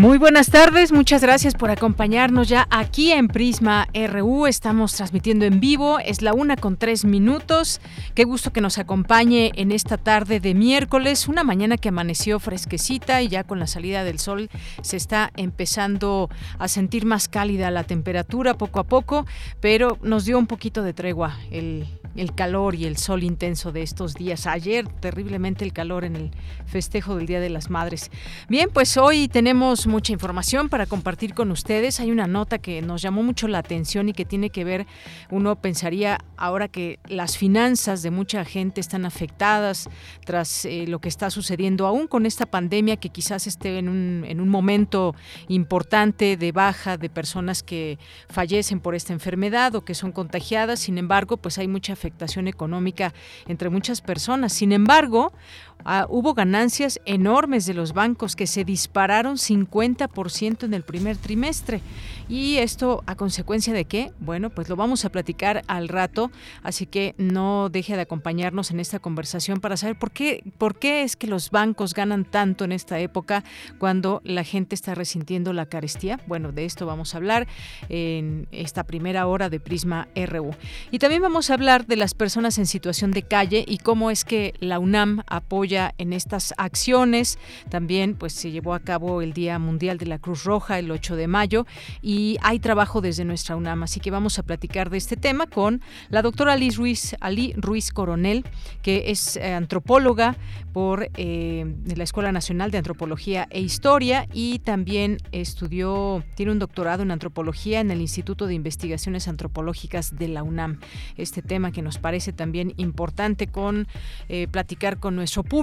Muy buenas tardes, muchas gracias por acompañarnos ya aquí en Prisma RU. Estamos transmitiendo en vivo, es la una con tres minutos. Qué gusto que nos acompañe en esta tarde de miércoles, una mañana que amaneció fresquecita y ya con la salida del sol se está empezando a sentir más cálida la temperatura poco a poco, pero nos dio un poquito de tregua el el calor y el sol intenso de estos días. Ayer terriblemente el calor en el festejo del Día de las Madres. Bien, pues hoy tenemos mucha información para compartir con ustedes. Hay una nota que nos llamó mucho la atención y que tiene que ver, uno pensaría ahora que las finanzas de mucha gente están afectadas tras eh, lo que está sucediendo aún con esta pandemia que quizás esté en un, en un momento importante de baja de personas que fallecen por esta enfermedad o que son contagiadas. Sin embargo, pues hay mucha afectación económica entre muchas personas. Sin embargo, Ah, hubo ganancias enormes de los bancos que se dispararon 50% en el primer trimestre. ¿Y esto a consecuencia de qué? Bueno, pues lo vamos a platicar al rato, así que no deje de acompañarnos en esta conversación para saber por qué, por qué es que los bancos ganan tanto en esta época cuando la gente está resintiendo la carestía. Bueno, de esto vamos a hablar en esta primera hora de Prisma RU. Y también vamos a hablar de las personas en situación de calle y cómo es que la UNAM apoya en estas acciones. También pues se llevó a cabo el Día Mundial de la Cruz Roja el 8 de mayo y hay trabajo desde nuestra UNAM, así que vamos a platicar de este tema con la doctora Alice Ruiz, Ali Ruiz Coronel, que es eh, antropóloga por eh, la Escuela Nacional de Antropología e Historia y también estudió, tiene un doctorado en antropología en el Instituto de Investigaciones Antropológicas de la UNAM. Este tema que nos parece también importante con eh, platicar con nuestro público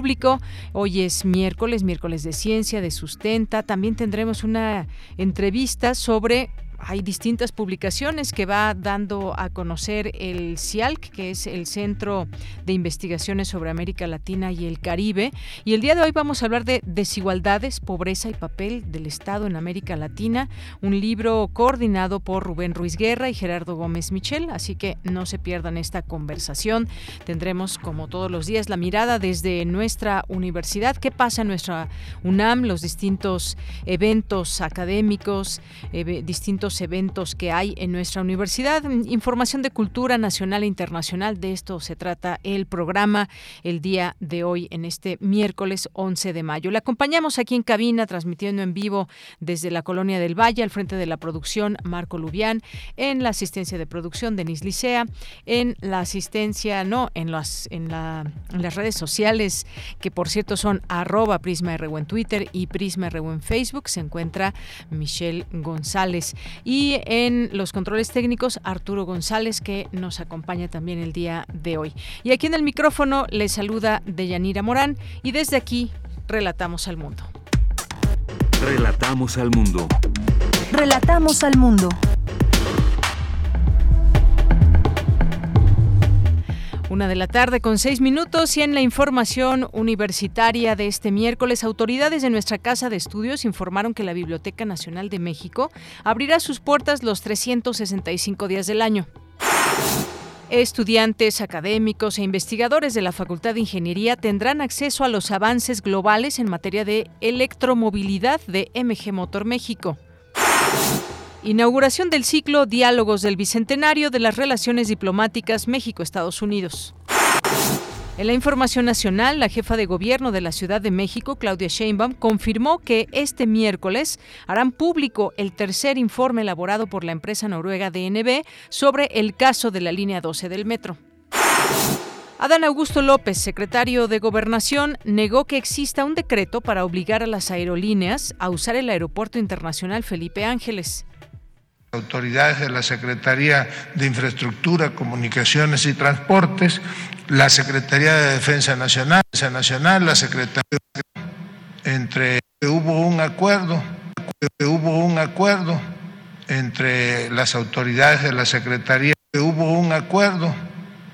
Hoy es miércoles, miércoles de ciencia, de sustenta. También tendremos una entrevista sobre hay distintas publicaciones que va dando a conocer el CIALC, que es el Centro de Investigaciones sobre América Latina y el Caribe. Y el día de hoy vamos a hablar de desigualdades, pobreza y papel del Estado en América Latina, un libro coordinado por Rubén Ruiz Guerra y Gerardo Gómez Michel, así que no se pierdan esta conversación. Tendremos, como todos los días, la mirada desde nuestra universidad, qué pasa en nuestra UNAM, los distintos eventos académicos, distintos eventos que hay en nuestra universidad. Información de cultura nacional e internacional. De esto se trata el programa el día de hoy, en este miércoles 11 de mayo. Le acompañamos aquí en cabina, transmitiendo en vivo desde la Colonia del Valle, al frente de la producción Marco Lubián, en la asistencia de producción Denis Licea, en la asistencia, no, en las, en, la, las redes sociales, que por cierto son arroba Prisma en Twitter y Prisma en Facebook, se encuentra Michelle González. Y en los controles técnicos, Arturo González, que nos acompaña también el día de hoy. Y aquí en el micrófono le saluda Deyanira Morán y desde aquí relatamos al mundo. Relatamos al mundo. Relatamos al mundo. Una de la tarde con seis minutos y en la información universitaria de este miércoles, autoridades de nuestra Casa de Estudios informaron que la Biblioteca Nacional de México abrirá sus puertas los 365 días del año. Estudiantes, académicos e investigadores de la Facultad de Ingeniería tendrán acceso a los avances globales en materia de electromovilidad de MG Motor México. Inauguración del ciclo Diálogos del Bicentenario de las Relaciones Diplomáticas México-Estados Unidos. En la información nacional, la jefa de gobierno de la Ciudad de México, Claudia Sheinbaum, confirmó que este miércoles harán público el tercer informe elaborado por la empresa noruega DNB sobre el caso de la línea 12 del metro. Adán Augusto López, secretario de Gobernación, negó que exista un decreto para obligar a las aerolíneas a usar el Aeropuerto Internacional Felipe Ángeles. Autoridades de la Secretaría de Infraestructura, Comunicaciones y Transportes, la Secretaría de Defensa Nacional, Nacional la Secretaría entre hubo un acuerdo, hubo un acuerdo entre las autoridades de la Secretaría, hubo un acuerdo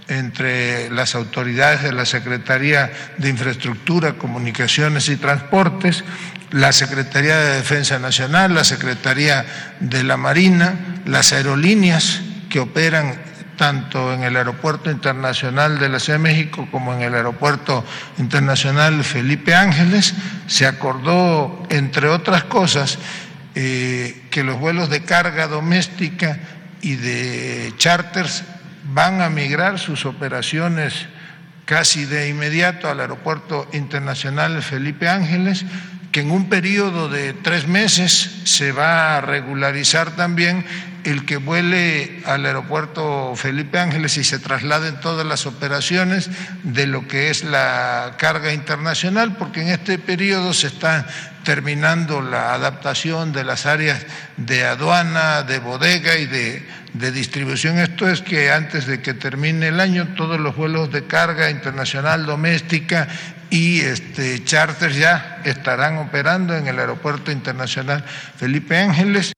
entre las autoridades de la Secretaría de Infraestructura, Comunicaciones y Transportes, la Secretaría de Defensa Nacional, la Secretaría de la Marina, las aerolíneas que operan tanto en el Aeropuerto Internacional de la Ciudad de México como en el Aeropuerto Internacional Felipe Ángeles, se acordó, entre otras cosas, eh, que los vuelos de carga doméstica y de charters van a migrar sus operaciones casi de inmediato al Aeropuerto Internacional Felipe Ángeles, que en un periodo de tres meses se va a regularizar también el que vuele al aeropuerto Felipe Ángeles y se trasladen todas las operaciones de lo que es la carga internacional, porque en este periodo se está terminando la adaptación de las áreas de aduana, de bodega y de, de distribución. Esto es que antes de que termine el año todos los vuelos de carga internacional, doméstica y este, charters ya estarán operando en el Aeropuerto Internacional Felipe Ángeles.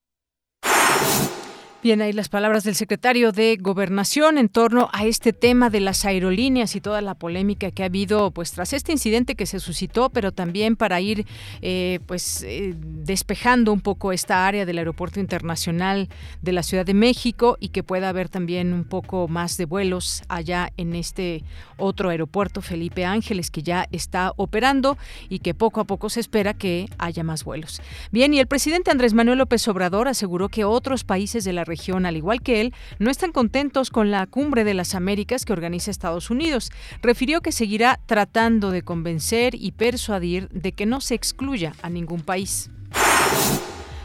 Bien, ahí las palabras del secretario de Gobernación en torno a este tema de las aerolíneas y toda la polémica que ha habido, pues tras este incidente que se suscitó, pero también para ir, eh, pues eh, despejando un poco esta área del aeropuerto internacional de la Ciudad de México y que pueda haber también un poco más de vuelos allá en este otro aeropuerto Felipe Ángeles que ya está operando y que poco a poco se espera que haya más vuelos. Bien, y el presidente Andrés Manuel López Obrador aseguró que otros países de la región al igual que él, no están contentos con la cumbre de las Américas que organiza Estados Unidos. Refirió que seguirá tratando de convencer y persuadir de que no se excluya a ningún país.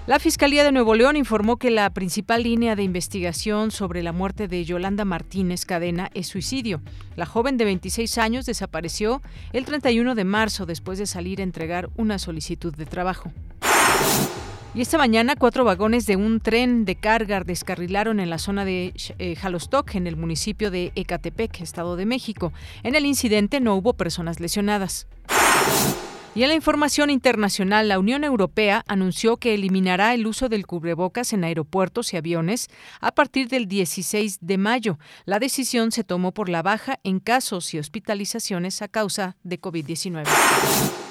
La Fiscalía de Nuevo León informó que la principal línea de investigación sobre la muerte de Yolanda Martínez Cadena es suicidio. La joven de 26 años desapareció el 31 de marzo después de salir a entregar una solicitud de trabajo. Y esta mañana cuatro vagones de un tren de carga descarrilaron en la zona de eh, Jalostoc, en el municipio de Ecatepec, Estado de México. En el incidente no hubo personas lesionadas. Y en la información internacional, la Unión Europea anunció que eliminará el uso del cubrebocas en aeropuertos y aviones a partir del 16 de mayo. La decisión se tomó por la baja en casos y hospitalizaciones a causa de COVID-19.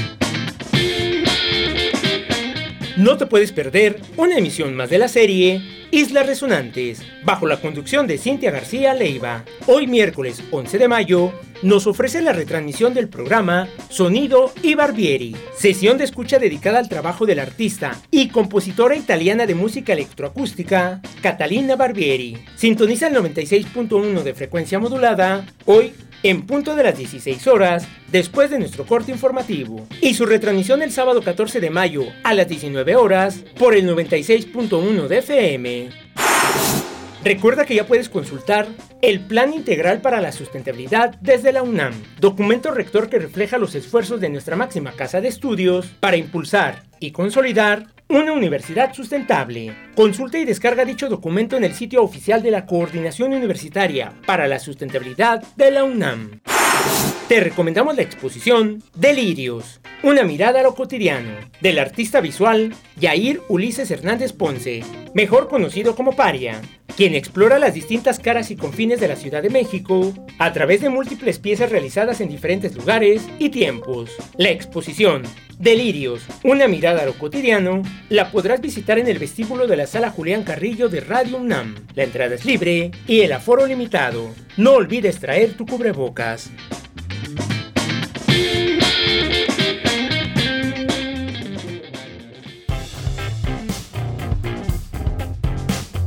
No te puedes perder una emisión más de la serie Islas Resonantes, bajo la conducción de Cintia García Leiva. Hoy miércoles 11 de mayo nos ofrece la retransmisión del programa Sonido y Barbieri, sesión de escucha dedicada al trabajo del artista y compositora italiana de música electroacústica, Catalina Barbieri. Sintoniza el 96.1 de frecuencia modulada, hoy en punto de las 16 horas, después de nuestro corte informativo, y su retransmisión el sábado 14 de mayo a las 19 horas por el 96.1 de FM. Recuerda que ya puedes consultar el Plan Integral para la Sustentabilidad desde la UNAM, documento rector que refleja los esfuerzos de nuestra máxima casa de estudios para impulsar y consolidar una universidad sustentable. Consulta y descarga dicho documento en el sitio oficial de la Coordinación Universitaria para la Sustentabilidad de la UNAM. Te recomendamos la exposición Delirios, una mirada a lo cotidiano, del artista visual Yair Ulises Hernández Ponce, mejor conocido como Paria, quien explora las distintas caras y confines de la Ciudad de México a través de múltiples piezas realizadas en diferentes lugares y tiempos. La exposición Delirios, una mirada a lo cotidiano, la podrás visitar en el vestíbulo de la sala Julián Carrillo de Radio UNAM. La entrada es libre y el aforo limitado. No olvides traer tu cubrebocas.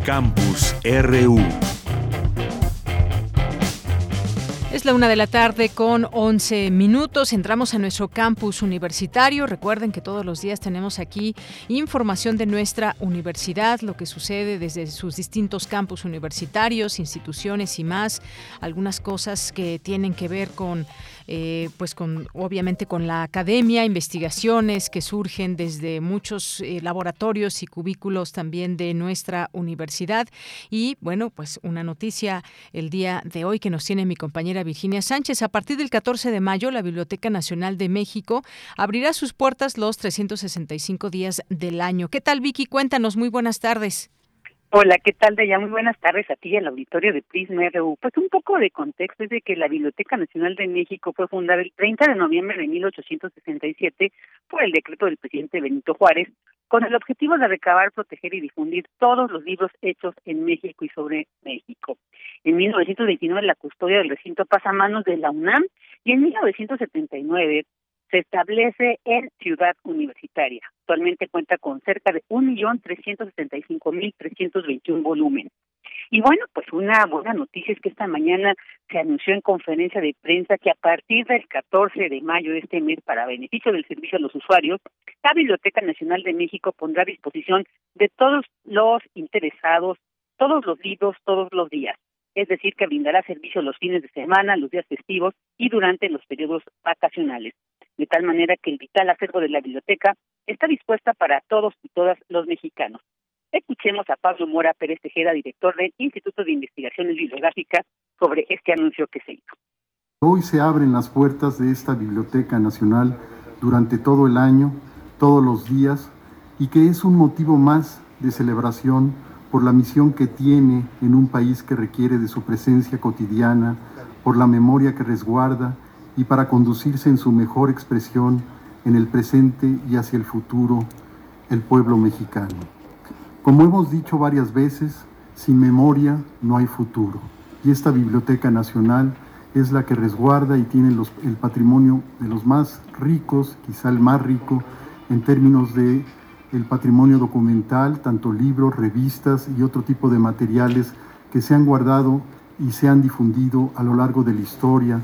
Campus RU Es la una de la tarde con 11 minutos. Entramos a nuestro campus universitario. Recuerden que todos los días tenemos aquí información de nuestra universidad, lo que sucede desde sus distintos campus universitarios, instituciones y más. Algunas cosas que tienen que ver con eh, pues con obviamente con la academia, investigaciones que surgen desde muchos eh, laboratorios y cubículos también de nuestra universidad. Y bueno, pues una noticia el día de hoy que nos tiene mi compañera Virginia Sánchez. A partir del 14 de mayo, la Biblioteca Nacional de México abrirá sus puertas los 365 días del año. ¿Qué tal, Vicky? Cuéntanos. Muy buenas tardes. Hola, ¿qué tal, ya Muy buenas tardes a ti y al auditorio de Prisma RU. Pues un poco de contexto es de que la Biblioteca Nacional de México fue fundada el 30 de noviembre de 1867 por el decreto del presidente Benito Juárez, con el objetivo de recabar, proteger y difundir todos los libros hechos en México y sobre México. En 1929 la custodia del recinto pasa a manos de la UNAM y en 1979 se establece en Ciudad Universitaria. Actualmente cuenta con cerca de 1.375.321 volúmenes. Y bueno, pues una buena noticia es que esta mañana se anunció en conferencia de prensa que a partir del 14 de mayo de este mes, para beneficio del servicio a los usuarios, la Biblioteca Nacional de México pondrá a disposición de todos los interesados todos los libros, todos los días. Es decir, que brindará servicio los fines de semana, los días festivos y durante los periodos vacacionales de tal manera que el vital acervo de la biblioteca está dispuesta para todos y todas los mexicanos. Escuchemos a Pablo Mora Pérez Tejeda, director del Instituto de Investigaciones Bibliográficas, sobre este anuncio que se hizo. Hoy se abren las puertas de esta Biblioteca Nacional durante todo el año, todos los días, y que es un motivo más de celebración por la misión que tiene en un país que requiere de su presencia cotidiana, por la memoria que resguarda y para conducirse en su mejor expresión en el presente y hacia el futuro el pueblo mexicano. Como hemos dicho varias veces, sin memoria no hay futuro. Y esta Biblioteca Nacional es la que resguarda y tiene el patrimonio de los más ricos, quizá el más rico, en términos de el patrimonio documental, tanto libros, revistas y otro tipo de materiales que se han guardado y se han difundido a lo largo de la historia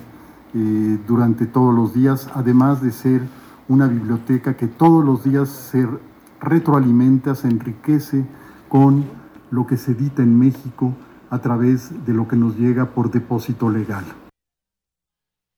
eh, durante todos los días, además de ser una biblioteca que todos los días se retroalimenta, se enriquece con lo que se edita en México a través de lo que nos llega por depósito legal.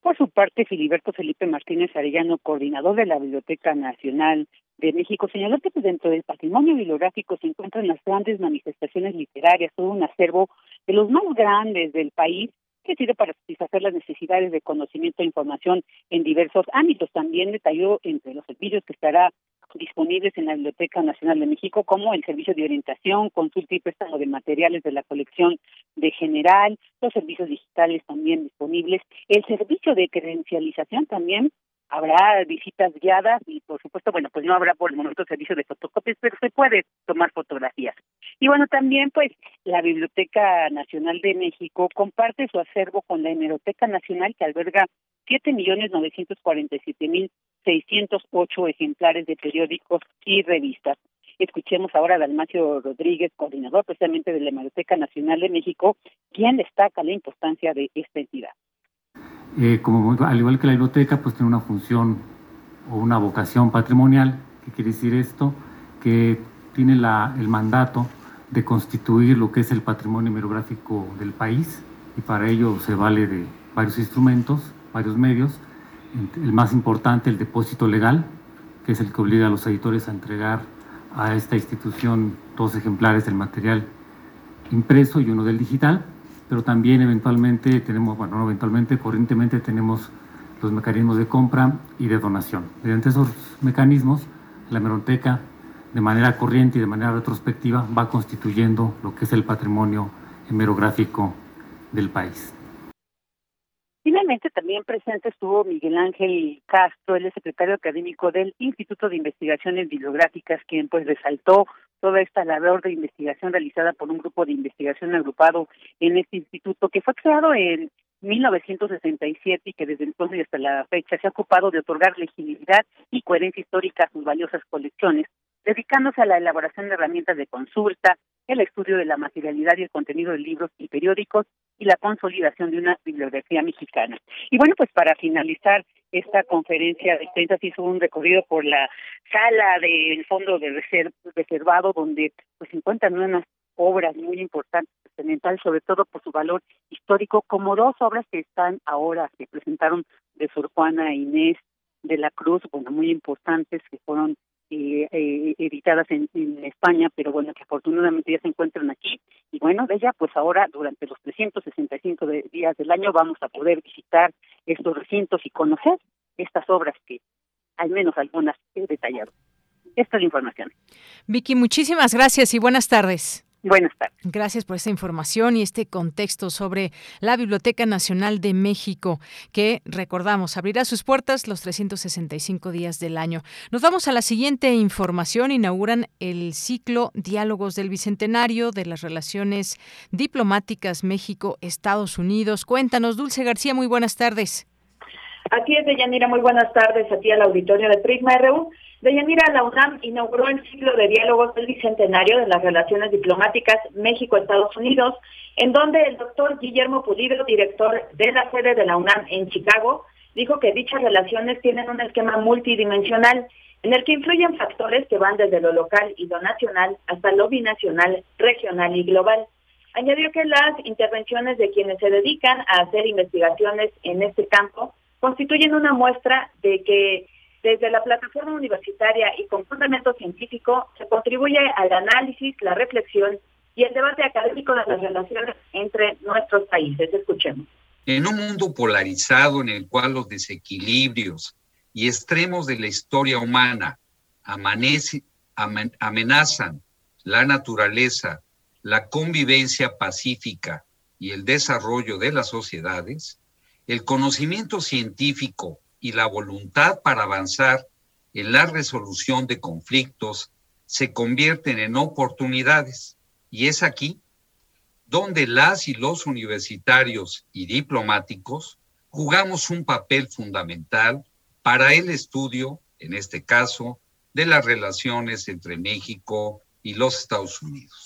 Por su parte, Filiberto Felipe Martínez Arellano, coordinador de la Biblioteca Nacional de México, señaló que dentro del patrimonio bibliográfico se encuentran las grandes manifestaciones literarias, todo un acervo de los más grandes del país que sirve para satisfacer las necesidades de conocimiento e información en diversos ámbitos. También detalló entre los servicios que estará disponibles en la Biblioteca Nacional de México, como el servicio de orientación, consulta y préstamo de materiales de la colección de general, los servicios digitales también disponibles, el servicio de credencialización también habrá visitas guiadas y por supuesto, bueno, pues no habrá por el momento servicio de fotocopias, pero se puede tomar fotografías. Y bueno, también pues la Biblioteca Nacional de México comparte su acervo con la Hemeroteca Nacional que alberga siete millones novecientos cuarenta y siete mil seiscientos ocho ejemplares de periódicos y revistas. Escuchemos ahora a Dalmacio Rodríguez, coordinador precisamente de la Hemeroteca Nacional de México, quien destaca la importancia de esta entidad. Eh, como, al igual que la biblioteca, pues tiene una función o una vocación patrimonial. ¿Qué quiere decir esto? Que tiene la, el mandato de constituir lo que es el patrimonio hemerográfico del país y para ello se vale de varios instrumentos, varios medios. El más importante, el depósito legal, que es el que obliga a los editores a entregar a esta institución dos ejemplares del material impreso y uno del digital pero también eventualmente tenemos, bueno, no eventualmente, corrientemente tenemos los mecanismos de compra y de donación. Mediante esos mecanismos, la hemeroteca, de manera corriente y de manera retrospectiva, va constituyendo lo que es el patrimonio hemerográfico del país. Finalmente, también presente estuvo Miguel Ángel Castro, el secretario académico del Instituto de Investigaciones Bibliográficas, quien pues resaltó toda esta labor de investigación realizada por un grupo de investigación agrupado en este instituto que fue creado en 1967 y que desde entonces hasta la fecha se ha ocupado de otorgar legibilidad y coherencia histórica a sus valiosas colecciones, dedicándose a la elaboración de herramientas de consulta, el estudio de la materialidad y el contenido de libros y periódicos y la consolidación de una bibliografía mexicana. Y bueno, pues para finalizar esta conferencia de prensa hizo un recorrido por la sala del fondo de reservado donde pues se encuentran unas obras muy importantes, sobre todo por su valor histórico, como dos obras que están ahora, se presentaron de Sor Juana Inés de la Cruz, bueno, muy importantes, que fueron eh, eh, editadas en, en, España, pero bueno, que afortunadamente ya se encuentran aquí. Y bueno, de ella, pues ahora durante los 365 días del año vamos a poder visitar estos recintos y conocer estas obras que al menos algunas he detallado. Esta es la información. Vicky, muchísimas gracias y buenas tardes. Buenas tardes. Gracias por esta información y este contexto sobre la Biblioteca Nacional de México, que recordamos abrirá sus puertas los 365 días del año. Nos vamos a la siguiente información. Inauguran el ciclo Diálogos del Bicentenario de las Relaciones Diplomáticas México-Estados Unidos. Cuéntanos, Dulce García, muy buenas tardes. Así es, Deyanira, muy buenas tardes a ti al auditorio de Prisma RU. Deyanira, la UNAM inauguró el ciclo de diálogos del Bicentenario de las Relaciones Diplomáticas México-Estados Unidos, en donde el doctor Guillermo Pulido, director de la sede de la UNAM en Chicago, dijo que dichas relaciones tienen un esquema multidimensional en el que influyen factores que van desde lo local y lo nacional hasta lo binacional, regional y global. Añadió que las intervenciones de quienes se dedican a hacer investigaciones en este campo constituyen una muestra de que desde la plataforma universitaria y con fundamento científico se contribuye al análisis, la reflexión y el debate académico de las relaciones entre nuestros países. Escuchemos. En un mundo polarizado en el cual los desequilibrios y extremos de la historia humana amenazan la naturaleza, la convivencia pacífica y el desarrollo de las sociedades, el conocimiento científico y la voluntad para avanzar en la resolución de conflictos se convierten en oportunidades. Y es aquí donde las y los universitarios y diplomáticos jugamos un papel fundamental para el estudio, en este caso, de las relaciones entre México y los Estados Unidos.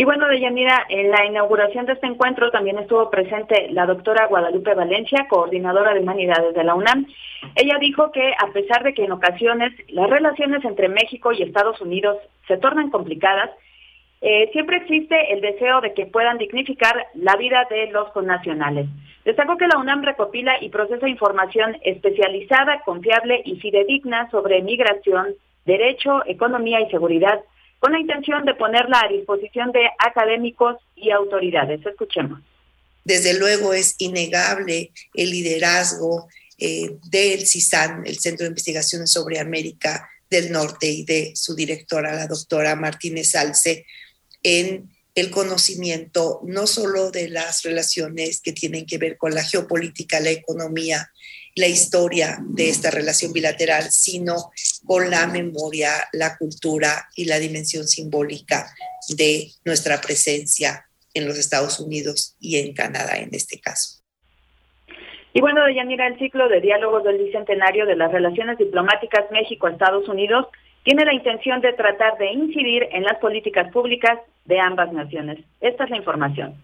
Y bueno, Deyanira, en la inauguración de este encuentro también estuvo presente la doctora Guadalupe Valencia, coordinadora de humanidades de la UNAM. Ella dijo que a pesar de que en ocasiones las relaciones entre México y Estados Unidos se tornan complicadas, eh, siempre existe el deseo de que puedan dignificar la vida de los connacionales. Destacó que la UNAM recopila y procesa información especializada, confiable y fidedigna sobre migración, derecho, economía y seguridad con la intención de ponerla a disposición de académicos y autoridades. Escuchemos. Desde luego es innegable el liderazgo eh, del CISAN, el Centro de Investigaciones sobre América del Norte, y de su directora, la doctora Martínez Alce, en el conocimiento no solo de las relaciones que tienen que ver con la geopolítica, la economía, la historia de esta relación bilateral, sino con la memoria, la cultura y la dimensión simbólica de nuestra presencia en los Estados Unidos y en Canadá en este caso. Y bueno, Deyanira, el ciclo de diálogos del Bicentenario de las Relaciones Diplomáticas México-Estados Unidos tiene la intención de tratar de incidir en las políticas públicas de ambas naciones. Esta es la información.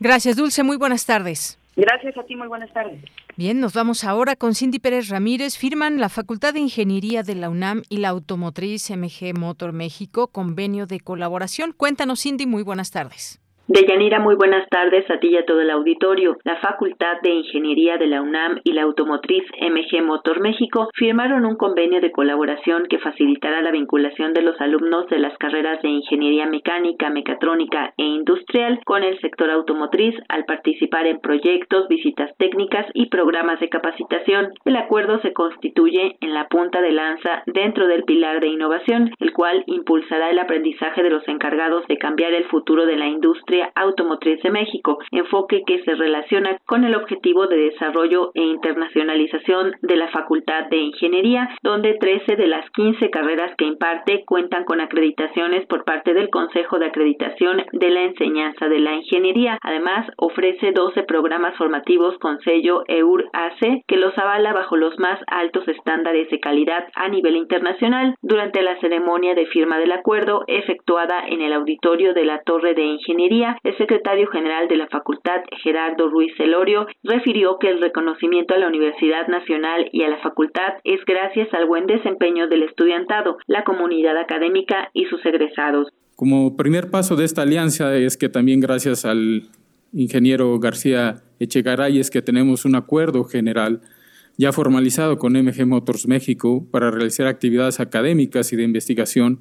Gracias, Dulce. Muy buenas tardes. Gracias a ti, muy buenas tardes. Bien, nos vamos ahora con Cindy Pérez Ramírez. Firman la Facultad de Ingeniería de la UNAM y la Automotriz MG Motor México convenio de colaboración. Cuéntanos, Cindy, muy buenas tardes. Deyanira, muy buenas tardes a ti y a todo el auditorio. La Facultad de Ingeniería de la UNAM y la automotriz MG Motor México firmaron un convenio de colaboración que facilitará la vinculación de los alumnos de las carreras de Ingeniería Mecánica, Mecatrónica e Industrial con el sector automotriz al participar en proyectos, visitas técnicas y programas de capacitación. El acuerdo se constituye en la punta de lanza dentro del pilar de innovación, el cual impulsará el aprendizaje de los encargados de cambiar el futuro de la industria automotriz de México, enfoque que se relaciona con el objetivo de desarrollo e internacionalización de la Facultad de Ingeniería, donde 13 de las 15 carreras que imparte cuentan con acreditaciones por parte del Consejo de Acreditación de la Enseñanza de la Ingeniería. Además, ofrece 12 programas formativos con sello EUR-AC que los avala bajo los más altos estándares de calidad a nivel internacional. Durante la ceremonia de firma del acuerdo efectuada en el auditorio de la Torre de Ingeniería, El secretario general de la facultad, Gerardo Ruiz Celorio, refirió que el reconocimiento a la Universidad Nacional y a la facultad es gracias al buen desempeño del estudiantado, la comunidad académica y sus egresados. Como primer paso de esta alianza es que también gracias al ingeniero García Echegaray es que tenemos un acuerdo general ya formalizado con MG Motors México para realizar actividades académicas y de investigación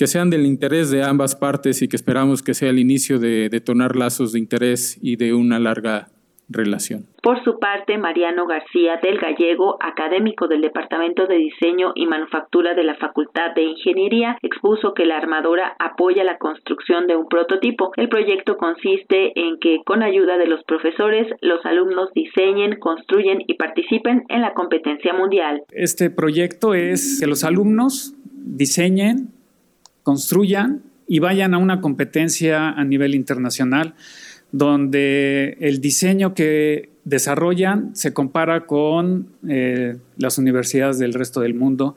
que sean del interés de ambas partes y que esperamos que sea el inicio de detonar lazos de interés y de una larga relación. Por su parte, Mariano García del Gallego, académico del Departamento de Diseño y Manufactura de la Facultad de Ingeniería, expuso que la armadora apoya la construcción de un prototipo. El proyecto consiste en que, con ayuda de los profesores, los alumnos diseñen, construyen y participen en la competencia mundial. Este proyecto es que los alumnos diseñen, construyan y vayan a una competencia a nivel internacional donde el diseño que desarrollan se compara con eh, las universidades del resto del mundo.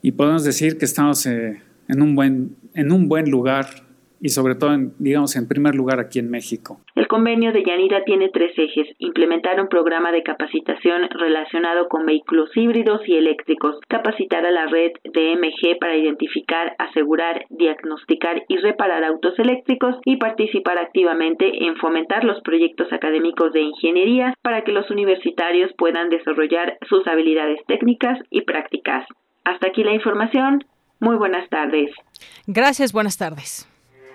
Y podemos decir que estamos eh, en, un buen, en un buen lugar y sobre todo, en, digamos, en primer lugar aquí en México. El convenio de Yanira tiene tres ejes. Implementar un programa de capacitación relacionado con vehículos híbridos y eléctricos. Capacitar a la red de MG para identificar, asegurar, diagnosticar y reparar autos eléctricos y participar activamente en fomentar los proyectos académicos de ingeniería para que los universitarios puedan desarrollar sus habilidades técnicas y prácticas. Hasta aquí la información. Muy buenas tardes. Gracias, buenas tardes.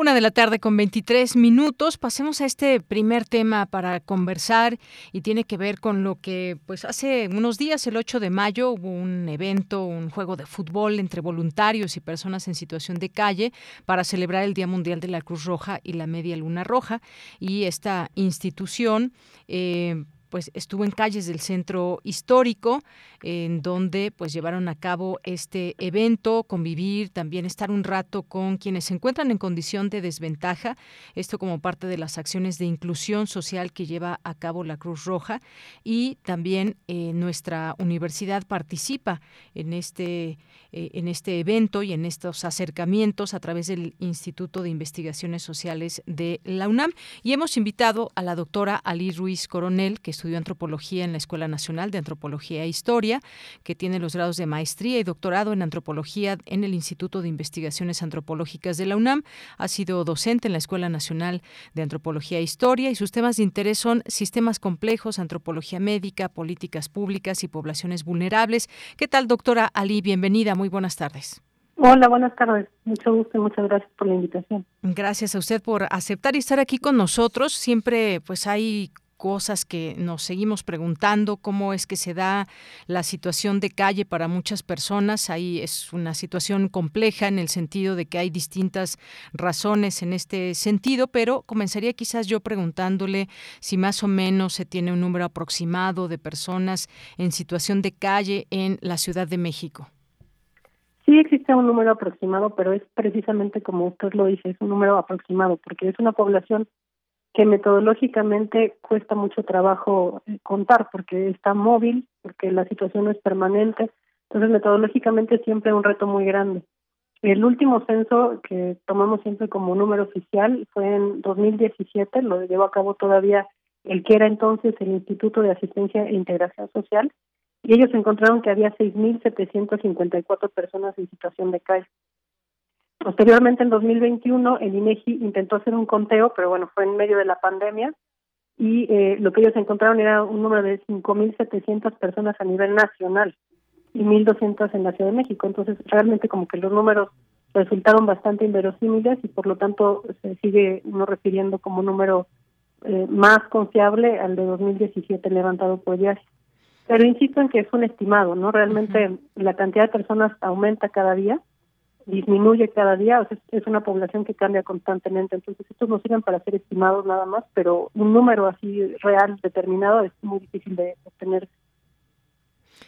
Una de la tarde con 23 minutos. Pasemos a este primer tema para conversar y tiene que ver con lo que, pues hace unos días, el 8 de mayo, hubo un evento, un juego de fútbol entre voluntarios y personas en situación de calle para celebrar el Día Mundial de la Cruz Roja y la Media Luna Roja. Y esta institución, eh, pues estuvo en calles del centro histórico en donde pues llevaron a cabo este evento, convivir, también estar un rato con quienes se encuentran en condición de desventaja, esto como parte de las acciones de inclusión social que lleva a cabo la Cruz Roja y también eh, nuestra universidad participa en este eh, en este evento y en estos acercamientos a través del Instituto de Investigaciones Sociales de la UNAM. Y hemos invitado a la doctora Ali Ruiz Coronel que estudió antropología en la Escuela Nacional de Antropología e Historia, que tiene los grados de maestría y doctorado en antropología en el Instituto de Investigaciones Antropológicas de la UNAM. Ha sido docente en la Escuela Nacional de Antropología e Historia y sus temas de interés son sistemas complejos, antropología médica, políticas públicas y poblaciones vulnerables. ¿Qué tal, doctora Ali? Bienvenida. Muy buenas tardes. Hola, buenas tardes. Mucho gusto y muchas gracias por la invitación. Gracias a usted por aceptar y estar aquí con nosotros. Siempre pues hay cosas que nos seguimos preguntando, cómo es que se da la situación de calle para muchas personas. Ahí es una situación compleja en el sentido de que hay distintas razones en este sentido, pero comenzaría quizás yo preguntándole si más o menos se tiene un número aproximado de personas en situación de calle en la Ciudad de México. Sí existe un número aproximado, pero es precisamente como usted lo dice, es un número aproximado, porque es una población que metodológicamente cuesta mucho trabajo eh, contar porque está móvil, porque la situación es permanente, entonces metodológicamente siempre un reto muy grande. El último censo que tomamos siempre como número oficial fue en 2017, lo llevó a cabo todavía el que era entonces el Instituto de Asistencia e Integración Social, y ellos encontraron que había 6.754 personas en situación de calle. Posteriormente, en 2021, el INEGI intentó hacer un conteo, pero bueno, fue en medio de la pandemia y eh, lo que ellos encontraron era un número de 5.700 personas a nivel nacional y 1.200 en la Ciudad de México. Entonces, realmente como que los números resultaron bastante inverosímiles y por lo tanto se sigue uno refiriendo como número eh, más confiable al de 2017 levantado por ya. Pero insisto en que es un estimado, ¿no? Realmente la cantidad de personas aumenta cada día disminuye cada día, o sea, es una población que cambia constantemente, entonces estos no sirven para ser estimados nada más, pero un número así real determinado es muy difícil de obtener.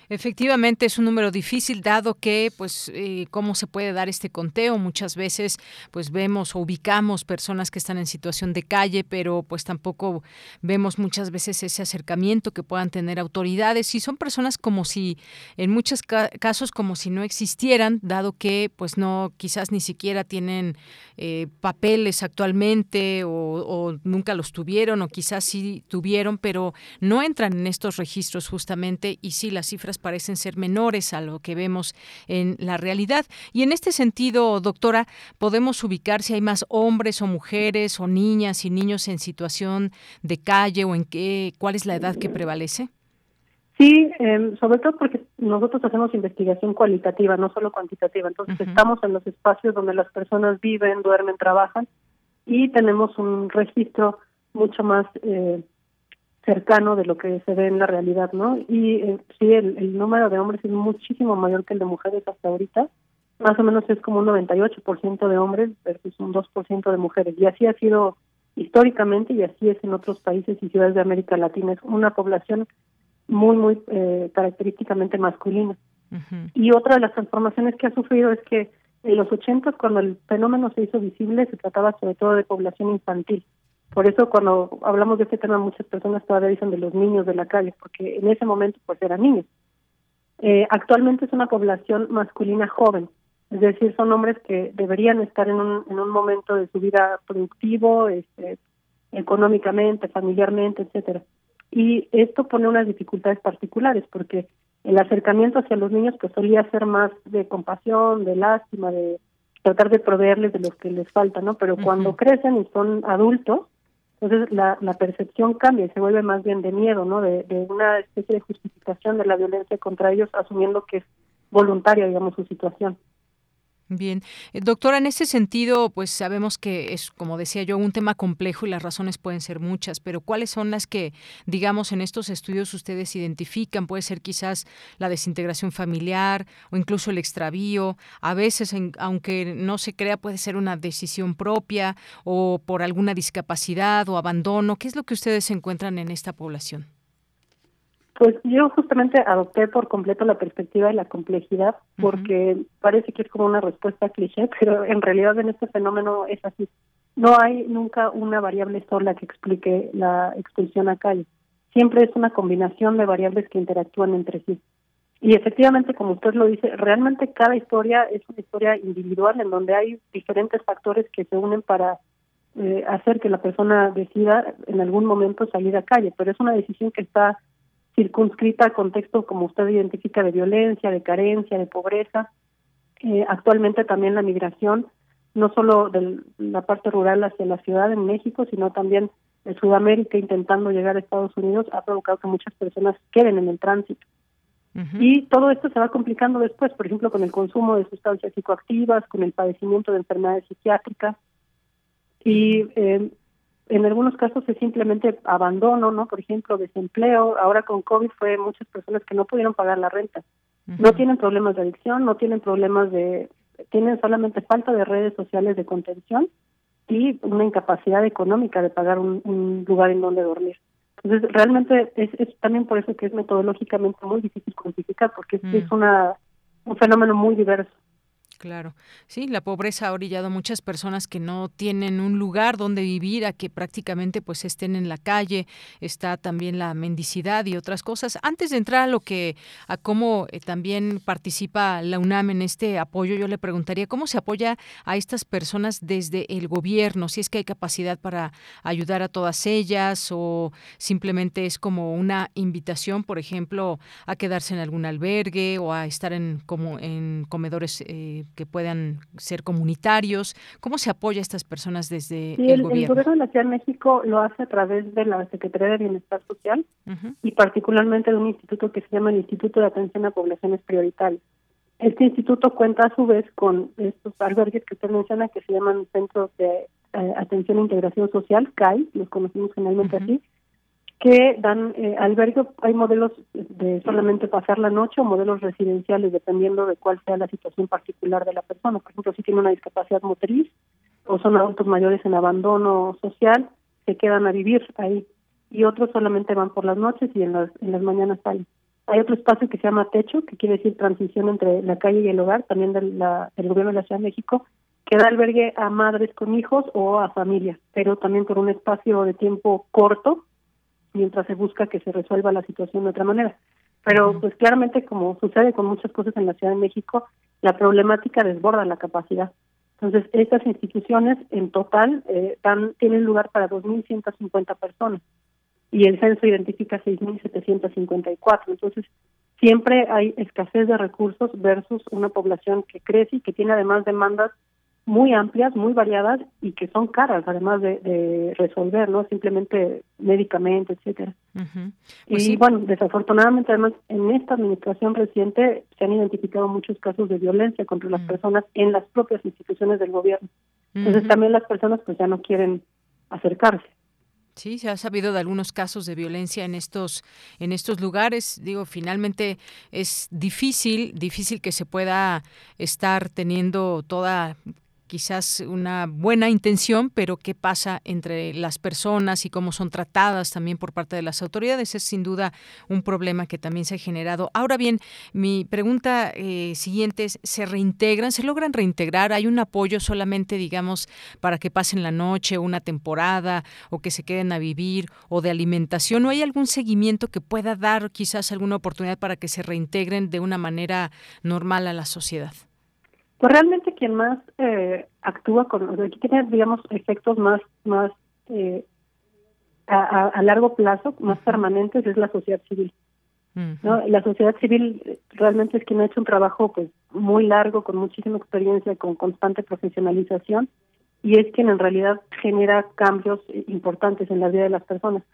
Efectivamente es un número difícil dado que pues eh, cómo se puede dar este conteo. Muchas veces pues vemos o ubicamos personas que están en situación de calle pero pues tampoco vemos muchas veces ese acercamiento que puedan tener autoridades. Y son personas como si en muchos casos como si no existieran dado que pues no quizás ni siquiera tienen eh, papeles actualmente o, nunca los tuvieron o quizás sí tuvieron pero no entran en estos registros justamente y sí las parecen ser menores a lo que vemos en la realidad. Y en este sentido, doctora, podemos ubicar si hay más hombres o mujeres o niñas y niños en situación de calle o en qué, cuál es la edad que prevalece. Sí, em, sobre todo porque nosotros hacemos investigación cualitativa, no solo cuantitativa. Entonces estamos en los espacios donde las personas viven, duermen, trabajan y tenemos un registro mucho más eh, cercano de lo que se ve en la realidad, ¿no? Y eh, sí, el, número de hombres es muchísimo mayor que el de mujeres hasta ahorita. Más o menos es como un 98% de hombres versus un 2% de mujeres. Y así ha sido históricamente y así es en otros países y ciudades de América Latina. Es una población muy, muy eh, característicamente masculina. Y otra de las transformaciones que ha sufrido es que en los 80, cuando el fenómeno se hizo visible, se trataba sobre todo de población infantil. Por eso cuando hablamos de este tema muchas personas todavía dicen de los niños de la calle, porque en ese momento pues eran niños. Eh, actualmente es una población masculina joven, es decir, son hombres que deberían estar en un, en un momento de su vida productivo, este, económicamente, familiarmente, etcétera. Y esto pone unas dificultades particulares porque el acercamiento hacia los niños pues solía ser más de compasión, de lástima, de tratar de proveerles de lo que les falta, ¿no? Pero cuando crecen y son adultos, entonces la, la percepción cambia y se vuelve más bien de miedo, ¿no? De, de una especie de justificación de la violencia contra ellos, asumiendo que es voluntaria, digamos, su situación. Bien, eh, doctora, en ese sentido, pues sabemos que es, como decía yo, un tema complejo y las razones pueden ser muchas, pero ¿cuáles son las que, digamos, en estos estudios ustedes identifican? Puede ser quizás la desintegración familiar o incluso el extravío. A veces, aunque no se crea, puede ser una decisión propia o por alguna discapacidad o abandono. ¿Qué es lo que ustedes encuentran en esta población? Pues yo justamente adopté por completo la perspectiva de la complejidad porque parece que es como una respuesta cliché, pero en realidad en este fenómeno es así. No hay nunca una variable sola que explique la expulsión a calle. Siempre es una combinación de variables que interactúan entre sí. Y efectivamente, como usted lo dice, realmente cada historia es una historia individual en donde hay diferentes factores que se unen para eh, hacer que la persona decida en algún momento salir a calle, pero es una decisión que está circunscrita al contexto, como usted identifica, de violencia, de carencia, de pobreza. Eh, actualmente también la migración, no solo de la parte rural hacia la ciudad en México, sino también de Sudamérica intentando llegar a Estados Unidos, ha provocado que muchas personas queden en el tránsito. Y todo esto se va complicando después, por ejemplo, con el consumo de sustancias psicoactivas, con el padecimiento de enfermedades psiquiátricas. Y eh, en algunos casos es simplemente abandono, ¿no? Por ejemplo, desempleo. Ahora con COVID fue muchas personas que no pudieron pagar la renta. No tienen problemas de adicción, no tienen problemas de... Tienen solamente falta de redes sociales de contención y una incapacidad económica de pagar un, lugar en donde dormir. Entonces, realmente es, es, también por eso que es metodológicamente muy difícil cuantificar, porque es mm. una un fenómeno muy diverso. Claro, sí, la pobreza ha orillado a muchas personas que no tienen un lugar donde vivir, a que prácticamente pues estén en la calle, está también la mendicidad y otras cosas. Antes de entrar a lo que, a cómo eh, también participa la UNAM en este apoyo, yo le preguntaría cómo se apoya a estas personas desde el gobierno, si es que hay capacidad para ayudar a todas ellas o simplemente es como una invitación, por ejemplo, a quedarse en algún albergue o a estar en como en comedores eh, que puedan ser comunitarios? ¿Cómo se apoya a estas personas desde el, gobierno? El gobierno de la Ciudad de México lo hace a través de la Secretaría de Bienestar Social y particularmente de un instituto que se llama el Instituto de Atención a Poblaciones Prioritarias. Este instituto cuenta a su vez con estos albergues que usted menciona que se llaman Centros de eh, Atención e Integración Social, CAI, los conocemos generalmente así, que dan eh, albergue, hay modelos de solamente pasar la noche o modelos residenciales dependiendo de cuál sea la situación particular de la persona. Por ejemplo, si tiene una discapacidad motriz o son adultos mayores en abandono social, se quedan a vivir ahí y otros solamente van por las noches y en las, en las mañanas salen. Hay otro espacio que se llama Techo, que quiere decir transición entre la calle y el hogar, también del, del gobierno de la Ciudad de México, que da albergue a madres con hijos o a familias, pero también por un espacio de tiempo corto, mientras se busca que se resuelva la situación de otra manera. Pero pues claramente como sucede con muchas cosas en la Ciudad de México, la problemática desborda la capacidad. Entonces, estas instituciones en total eh, dan, tienen lugar para 2.150 personas y el censo identifica 6.754. Entonces, siempre hay escasez de recursos versus una población que crece y que tiene además demandas muy amplias, muy variadas y que son caras, además de, resolver, ¿no? Simplemente médicamente, etcétera. Pues y bueno, desafortunadamente, además, en esta administración reciente se han identificado muchos casos de violencia contra las personas en las propias instituciones del gobierno. Entonces, también las personas, pues, ya no quieren acercarse. Sí, se ha sabido de algunos casos de violencia en estos en estos lugares. Digo, finalmente es difícil, difícil que se pueda estar teniendo toda quizás una buena intención, pero qué pasa entre las personas y cómo son tratadas también por parte de las autoridades es sin duda un problema que también se ha generado. Ahora bien, mi pregunta eh, siguiente es, ¿se reintegran? ¿Se logran reintegrar? ¿Hay un apoyo solamente, digamos, para que pasen la noche, una temporada, o que se queden a vivir, o de alimentación? ¿O hay algún seguimiento que pueda dar quizás alguna oportunidad para que se reintegren de una manera normal a la sociedad? Pues realmente quien más eh, actúa con, o tiene, digamos, efectos más, más eh, a, largo plazo, más permanentes, es la sociedad civil. ¿no? La sociedad civil realmente es quien ha hecho un trabajo pues muy largo, con muchísima experiencia, con constante profesionalización, y es quien en realidad genera cambios importantes en la vida de las personas.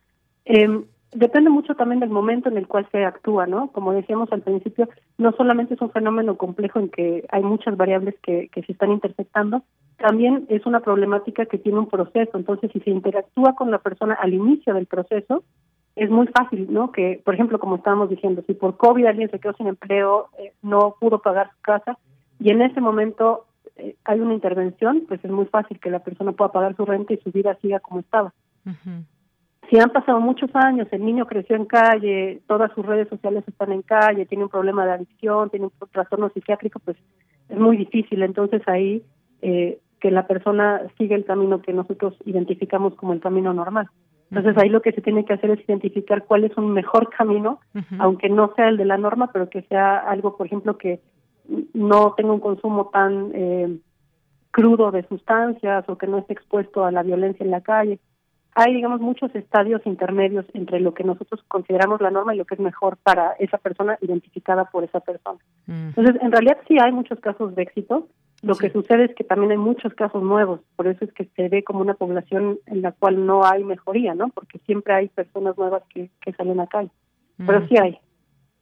Eh, Depende mucho también del momento en el cual se actúa, ¿no? Como decíamos al principio, no solamente es un fenómeno complejo en que hay muchas variables que, que se están intersectando, también es una problemática que tiene un proceso. Entonces, si se interactúa con la persona al inicio del proceso, es muy fácil, ¿no? Que, por ejemplo, como estábamos diciendo, si por COVID alguien se quedó sin empleo, eh, no pudo pagar su casa, y en ese momento eh, hay una intervención, pues es muy fácil que la persona pueda pagar su renta y su vida siga como estaba. Si han pasado muchos años, el niño creció en calle, todas sus redes sociales están en calle, tiene un problema de adicción, tiene un trastorno psiquiátrico, pues es muy difícil. Entonces ahí eh, que la persona sigue el camino que nosotros identificamos como el camino normal. Entonces ahí lo que se tiene que hacer es identificar cuál es un mejor camino, aunque no sea el de la norma, pero que sea algo, por ejemplo, que no tenga un consumo tan eh, crudo de sustancias o que no esté expuesto a la violencia en la calle hay, digamos, muchos estadios intermedios entre lo que nosotros consideramos la norma y lo que es mejor para esa persona identificada por esa persona. Entonces, en realidad sí hay muchos casos de éxito. Lo que sucede es que también hay muchos casos nuevos, por eso es que se ve como una población en la cual no hay mejoría, ¿no? Porque siempre hay personas nuevas que, que salen acá. Pero sí hay.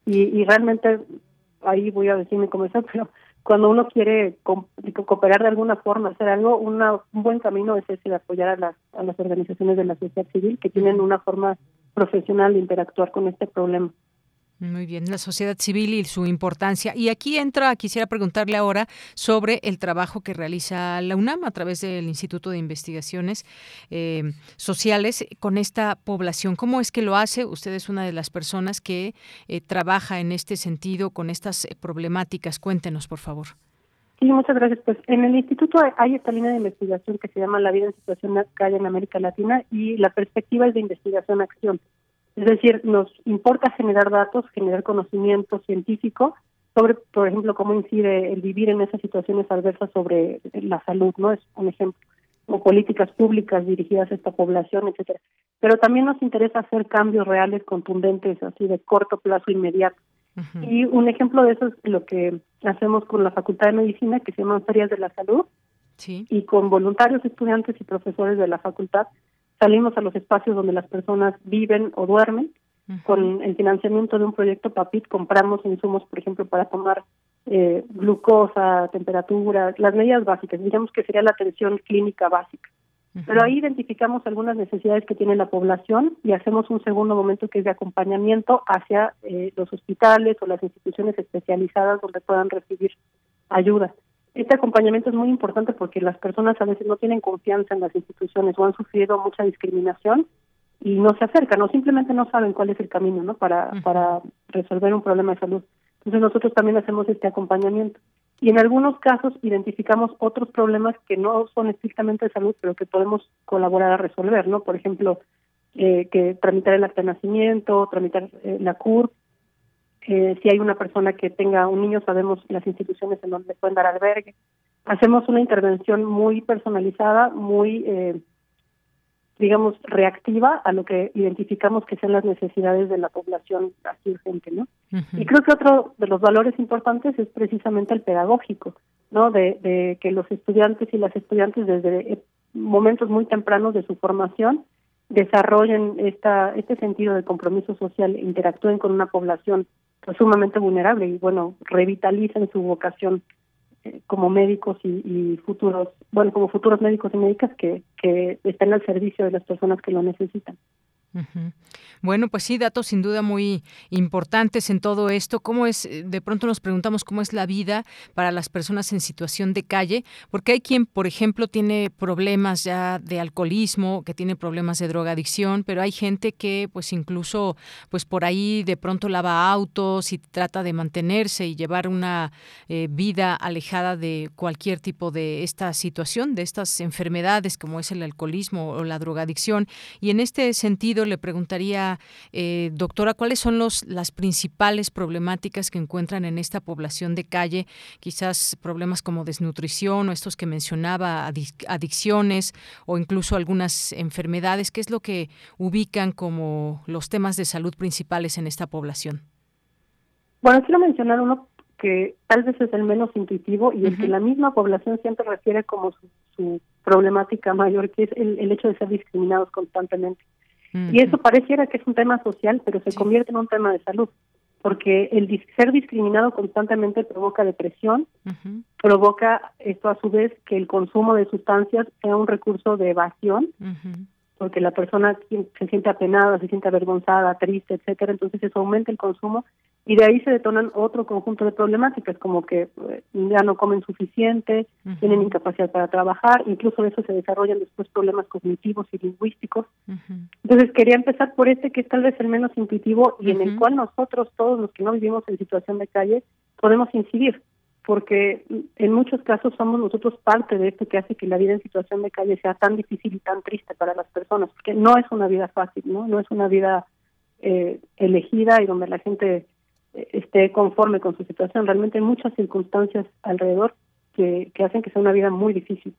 Y, y realmente, ahí voy a decirme cómo está, pero cuando uno quiere cooperar de alguna forma, hacer algo, una, un buen camino es ese de apoyar a las, a las organizaciones de la sociedad civil que tienen una forma profesional de interactuar con este problema. Muy bien, la sociedad civil y su importancia. Y aquí entra, quisiera preguntarle ahora sobre el trabajo que realiza la UNAM a través del Instituto de Investigaciones eh, Sociales con esta población. ¿Cómo es que lo hace? Usted es una de las personas que eh, trabaja en este sentido con estas problemáticas. Cuéntenos, por favor. Sí, muchas gracias. Pues en el instituto hay esta línea de investigación que se llama La vida en situación calle en América Latina y la perspectiva es de investigación-acción. Es decir, nos importa generar datos, generar conocimiento científico sobre, por ejemplo, cómo incide el vivir en esas situaciones adversas sobre la salud, ¿no? Es un ejemplo, o políticas públicas dirigidas a esta población, etcétera. Pero también nos interesa hacer cambios reales, contundentes, así de corto plazo, inmediato. Y un ejemplo de eso es lo que hacemos con la Facultad de Medicina, que se llaman Ferias de la Salud, sí. y con voluntarios, estudiantes y profesores de la facultad salimos a los espacios donde las personas viven o duermen. Con el financiamiento de un proyecto PAPIT compramos insumos, por ejemplo, para tomar eh, glucosa, temperatura, las medidas básicas, digamos que sería la atención clínica básica. Pero ahí identificamos algunas necesidades que tiene la población y hacemos un segundo momento que es de acompañamiento hacia eh, los hospitales o las instituciones especializadas donde puedan recibir ayuda. Este acompañamiento es muy importante porque las personas a veces no tienen confianza en las instituciones o han sufrido mucha discriminación y no se acercan o simplemente no saben cuál es el camino no para para resolver un problema de salud. Entonces nosotros también hacemos este acompañamiento. Y en algunos casos identificamos otros problemas que no son estrictamente de salud pero que podemos colaborar a resolver no por ejemplo eh, que tramitar el acta de nacimiento tramitar eh, la CUR eh, si hay una persona que tenga un niño sabemos las instituciones en donde pueden dar albergue hacemos una intervención muy personalizada muy eh, digamos, reactiva a lo que identificamos que sean las necesidades de la población así urgente, ¿no? Y creo que otro de los valores importantes es precisamente el pedagógico, ¿no? De, de que los estudiantes y las estudiantes desde eh, momentos muy tempranos de su formación desarrollen esta este sentido de compromiso social, interactúen con una población pues, sumamente vulnerable y bueno, revitalicen su vocación como médicos y, futuros, bueno, como futuros médicos y médicas que, que estén al servicio de las personas que lo necesitan. Bueno, pues sí, datos sin duda muy importantes en todo esto. ¿Cómo es? Eh, de pronto nos preguntamos cómo es la vida para las personas en situación de calle, porque hay quien, por ejemplo, tiene problemas ya de alcoholismo, que tiene problemas de drogadicción, pero hay gente que, pues incluso, pues por ahí de pronto lava autos y trata de mantenerse y llevar una eh, vida alejada de cualquier tipo de esta situación, de estas enfermedades como es el alcoholismo o la drogadicción. Y en este sentido le preguntaría, eh, doctora, ¿cuáles son los, las principales problemáticas que encuentran en esta población de calle? Quizás problemas como desnutrición o estos que mencionaba, adicciones o incluso algunas enfermedades. ¿Qué es lo que ubican como los temas de salud principales en esta población? Bueno, quiero mencionar uno que tal vez es el menos intuitivo y el que la misma población siempre refiere como su, problemática mayor, que es el, el, hecho de ser discriminados constantemente. Y eso pareciera que es un tema social, pero se convierte en un tema de salud, porque el ser discriminado constantemente provoca depresión, provoca esto a su vez que el consumo de sustancias sea un recurso de evasión, porque la persona se siente apenada, se siente avergonzada, triste, etcétera, entonces eso aumenta el consumo y de ahí se detonan otro conjunto de problemáticas como que eh, ya no comen suficiente, tienen incapacidad para trabajar, incluso de eso se desarrollan después problemas cognitivos y lingüísticos. Entonces quería empezar por este que es tal vez el menos intuitivo y en el cual nosotros, todos los que no vivimos en situación de calle, podemos incidir, porque en muchos casos somos nosotros parte de esto que hace que la vida en situación de calle sea tan difícil y tan triste para las personas, porque no es una vida fácil, no, no es una vida eh, elegida y donde la gente esté conforme con su situación. Realmente hay muchas circunstancias alrededor que, que hacen que sea una vida muy difícil.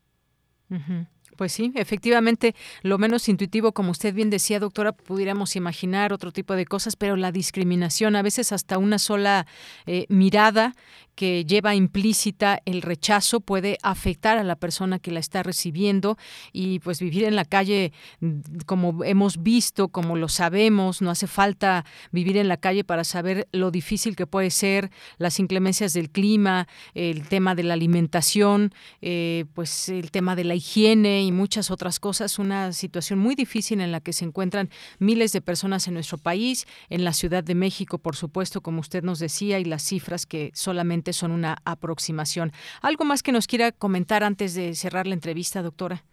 Pues sí, efectivamente, lo menos intuitivo, como usted bien decía, doctora, pudiéramos imaginar otro tipo de cosas, pero la discriminación, a veces hasta una sola eh, mirada que lleva implícita el rechazo puede afectar a la persona que la está recibiendo y pues vivir en la calle mm, como hemos visto, como lo sabemos, no hace falta vivir en la calle para saber lo difícil que puede ser las inclemencias del clima, el tema de la alimentación, eh, pues el tema de la higiene y muchas otras cosas, una situación muy difícil en la que se encuentran miles de personas en nuestro país, en la Ciudad de México, por supuesto, como usted nos decía, y las cifras que solamente son una aproximación. ¿Algo más que nos quiera comentar antes de cerrar la entrevista, doctora?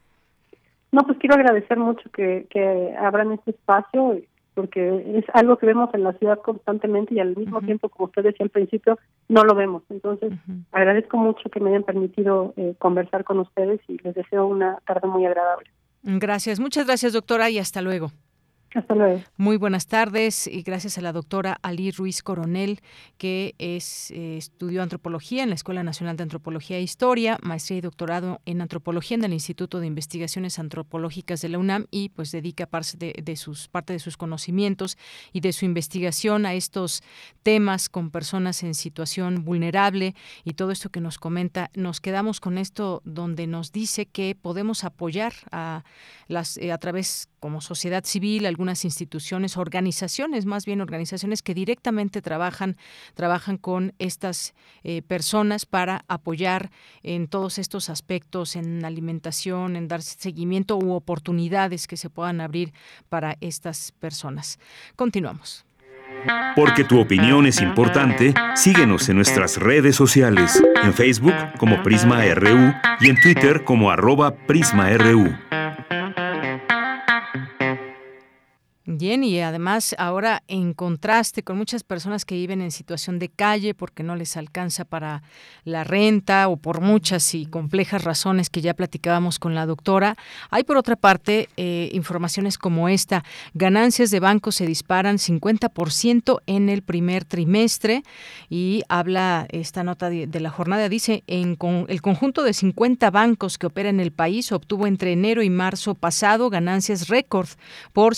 No, pues quiero agradecer mucho que, que abran este espacio porque es algo que vemos en la ciudad constantemente y al mismo tiempo, como usted decía al principio, no lo vemos. Entonces, agradezco mucho que me hayan permitido eh, conversar con ustedes y les deseo una tarde muy agradable. Gracias, muchas gracias doctora y hasta luego. Hasta luego. Muy buenas tardes y gracias a la doctora Ali Ruiz Coronel, que es, eh, estudió antropología en la Escuela Nacional de Antropología e Historia, maestría y doctorado en antropología en el Instituto de Investigaciones Antropológicas de la UNAM y pues dedica parte de, sus, parte conocimientos y de su investigación a estos temas con personas en situación vulnerable y todo esto que nos comenta. Nos quedamos con esto donde nos dice que podemos apoyar a, las, eh, a través como sociedad civil, algunas instituciones, organizaciones, más bien organizaciones que directamente trabajan, trabajan con estas eh, personas para apoyar en todos estos aspectos, en alimentación, en dar seguimiento u oportunidades que se puedan abrir para estas personas. Continuamos. Porque tu opinión es importante, síguenos en nuestras redes sociales, en Facebook como Prisma RU y en Twitter como arroba PrismaRU. Bien, y además ahora en contraste con muchas personas que viven en situación de calle porque no les alcanza para la renta o por muchas y complejas razones que ya platicábamos con la doctora, hay por otra parte eh, informaciones como esta. Ganancias de bancos se disparan 50% en el primer trimestre y habla esta nota de, la jornada, dice, en con, el conjunto de 50 bancos que operan en el país obtuvo entre enero y marzo pasado ganancias récord por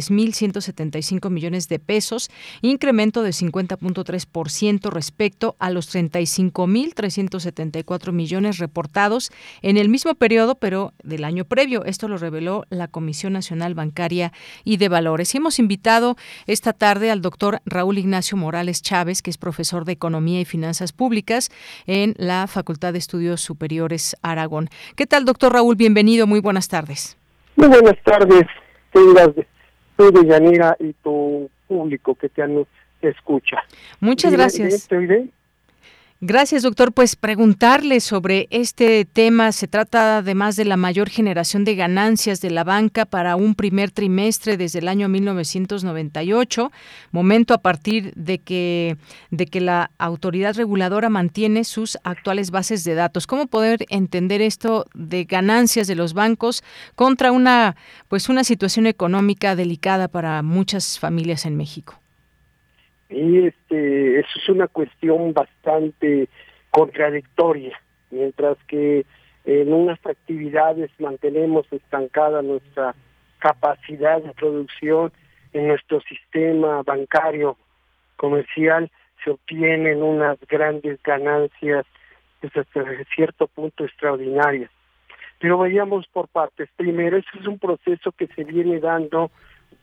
53.175 millones de pesos, incremento de 50.3% respecto a los 35.374 millones reportados en el mismo periodo, pero del año previo. Esto lo reveló la Comisión Nacional Bancaria y de Valores. Y hemos invitado esta tarde al doctor Raúl Ignacio Morales Chávez, que es profesor de Economía y Finanzas Públicas en la Facultad de Estudios Superiores Aragón. ¿Qué tal, doctor Raúl? Bienvenido, muy buenas tardes. Muy buenas tardes, tengas tú, Yanira, y tu público que te escucha. Muchas gracias. Gracias, doctor. Pues preguntarle sobre este tema. Se trata además de la mayor generación de ganancias de la banca para un primer trimestre desde el año 1998, momento a partir de que, de que la autoridad reguladora mantiene sus actuales bases de datos. ¿Cómo poder entender esto de ganancias de los bancos contra una, pues una situación económica delicada para muchas familias en México? Y este, eso es una cuestión bastante contradictoria, mientras que en unas actividades mantenemos estancada nuestra capacidad de producción en nuestro sistema bancario comercial se obtienen unas grandes ganancias desde hasta cierto punto extraordinarias. Pero vayamos por partes. Primero, eso es un proceso que se viene dando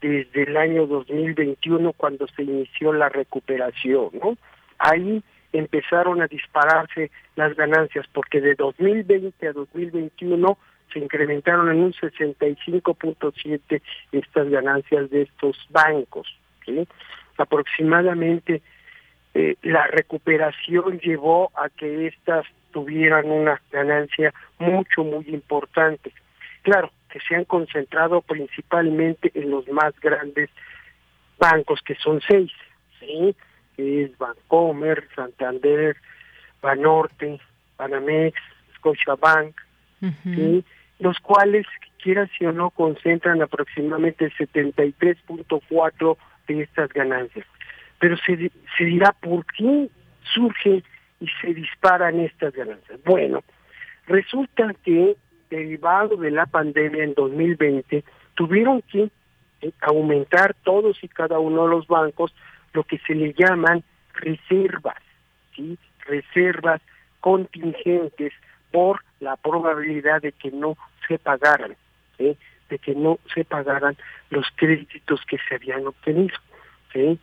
desde el año 2021 cuando se inició la recuperación, ¿no? Ahí empezaron a dispararse las ganancias porque de 2020 a 2021 se incrementaron en un 65.7 estas ganancias de estos bancos. ¿sí? Aproximadamente eh, la recuperación llevó a que éstas tuvieran una ganancia mucho, muy importante. Claro, que se han concentrado principalmente en los más grandes bancos, que son seis, ¿sí? que es Bancomer, Santander, Banorte, Banamex, Scotiabank, ¿sí? los cuales, quieras si o no, concentran aproximadamente el 73.4 de estas ganancias. Pero se, se dirá por qué surgen y se disparan estas ganancias. Bueno, resulta que derivado de la pandemia en 2020, tuvieron que eh, aumentar todos y cada uno de los bancos lo que se le llaman reservas, ¿sí? reservas contingentes por la probabilidad de que no se pagaran, de que no se pagaran los créditos que se habían obtenido. ¿sí?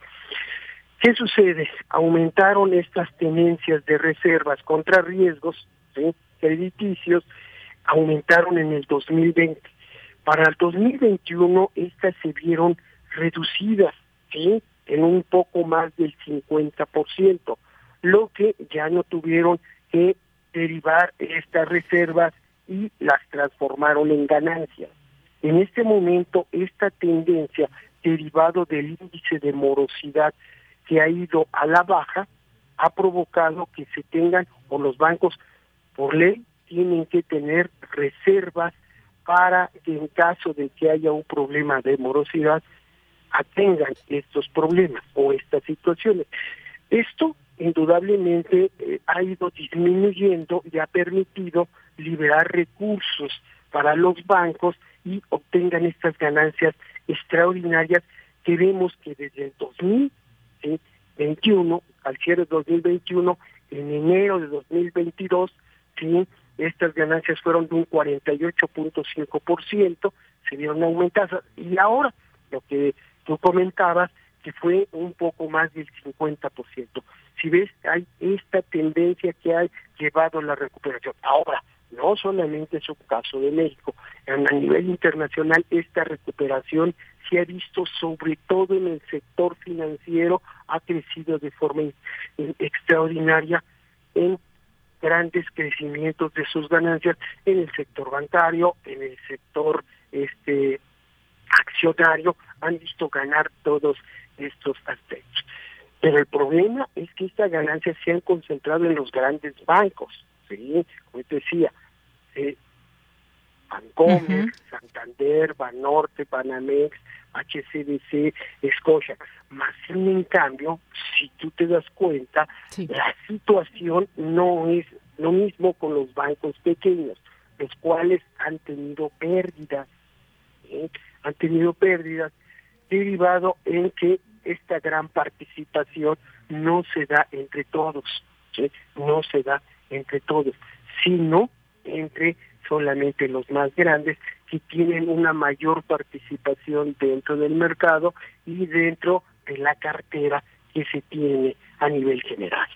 ¿Qué sucede? Aumentaron estas tenencias de reservas contra riesgos crediticios aumentaron en el 2020. Para el 2021 estas se vieron reducidas, ¿sí? En un poco más del 50%, lo que ya no tuvieron que derivar estas reservas y las transformaron en ganancias. En este momento, esta tendencia derivado del índice de morosidad que ha ido a la baja, ha provocado que se tengan, o los bancos por ley, tienen que tener reservas para que en caso de que haya un problema de morosidad atengan estos problemas o estas situaciones. Esto indudablemente eh, ha ido disminuyendo y ha permitido liberar recursos para los bancos y obtengan estas ganancias extraordinarias que vemos que desde el 2021 al cierre de 2021 en enero de 2022 ¿sí? Estas ganancias fueron de un 48.5%, se vieron aumentadas y ahora lo que tú comentabas que fue un poco más del 50%. Si ves, hay esta tendencia que ha llevado la recuperación. Ahora, no solamente es un caso de México, a nivel internacional esta recuperación se ha visto sobre todo en el sector financiero, ha crecido de forma extraordinaria en grandes crecimientos de sus ganancias en el sector bancario, en el sector este accionario han visto ganar todos estos aspectos. Pero el problema es que estas ganancias se han concentrado en los grandes bancos, ¿sí? Como te decía, eh, Bancomer, Santander, Banorte, Banamex, HCBC, Escocia. Más en cambio, si tú te das cuenta, la situación no es lo mismo con los bancos pequeños, los cuales han tenido pérdidas, han tenido pérdidas derivado en que esta gran participación no se da entre todos, no se da entre todos, sino entre solamente los más grandes que tienen una mayor participación dentro del mercado y dentro de la cartera que se tiene a nivel general.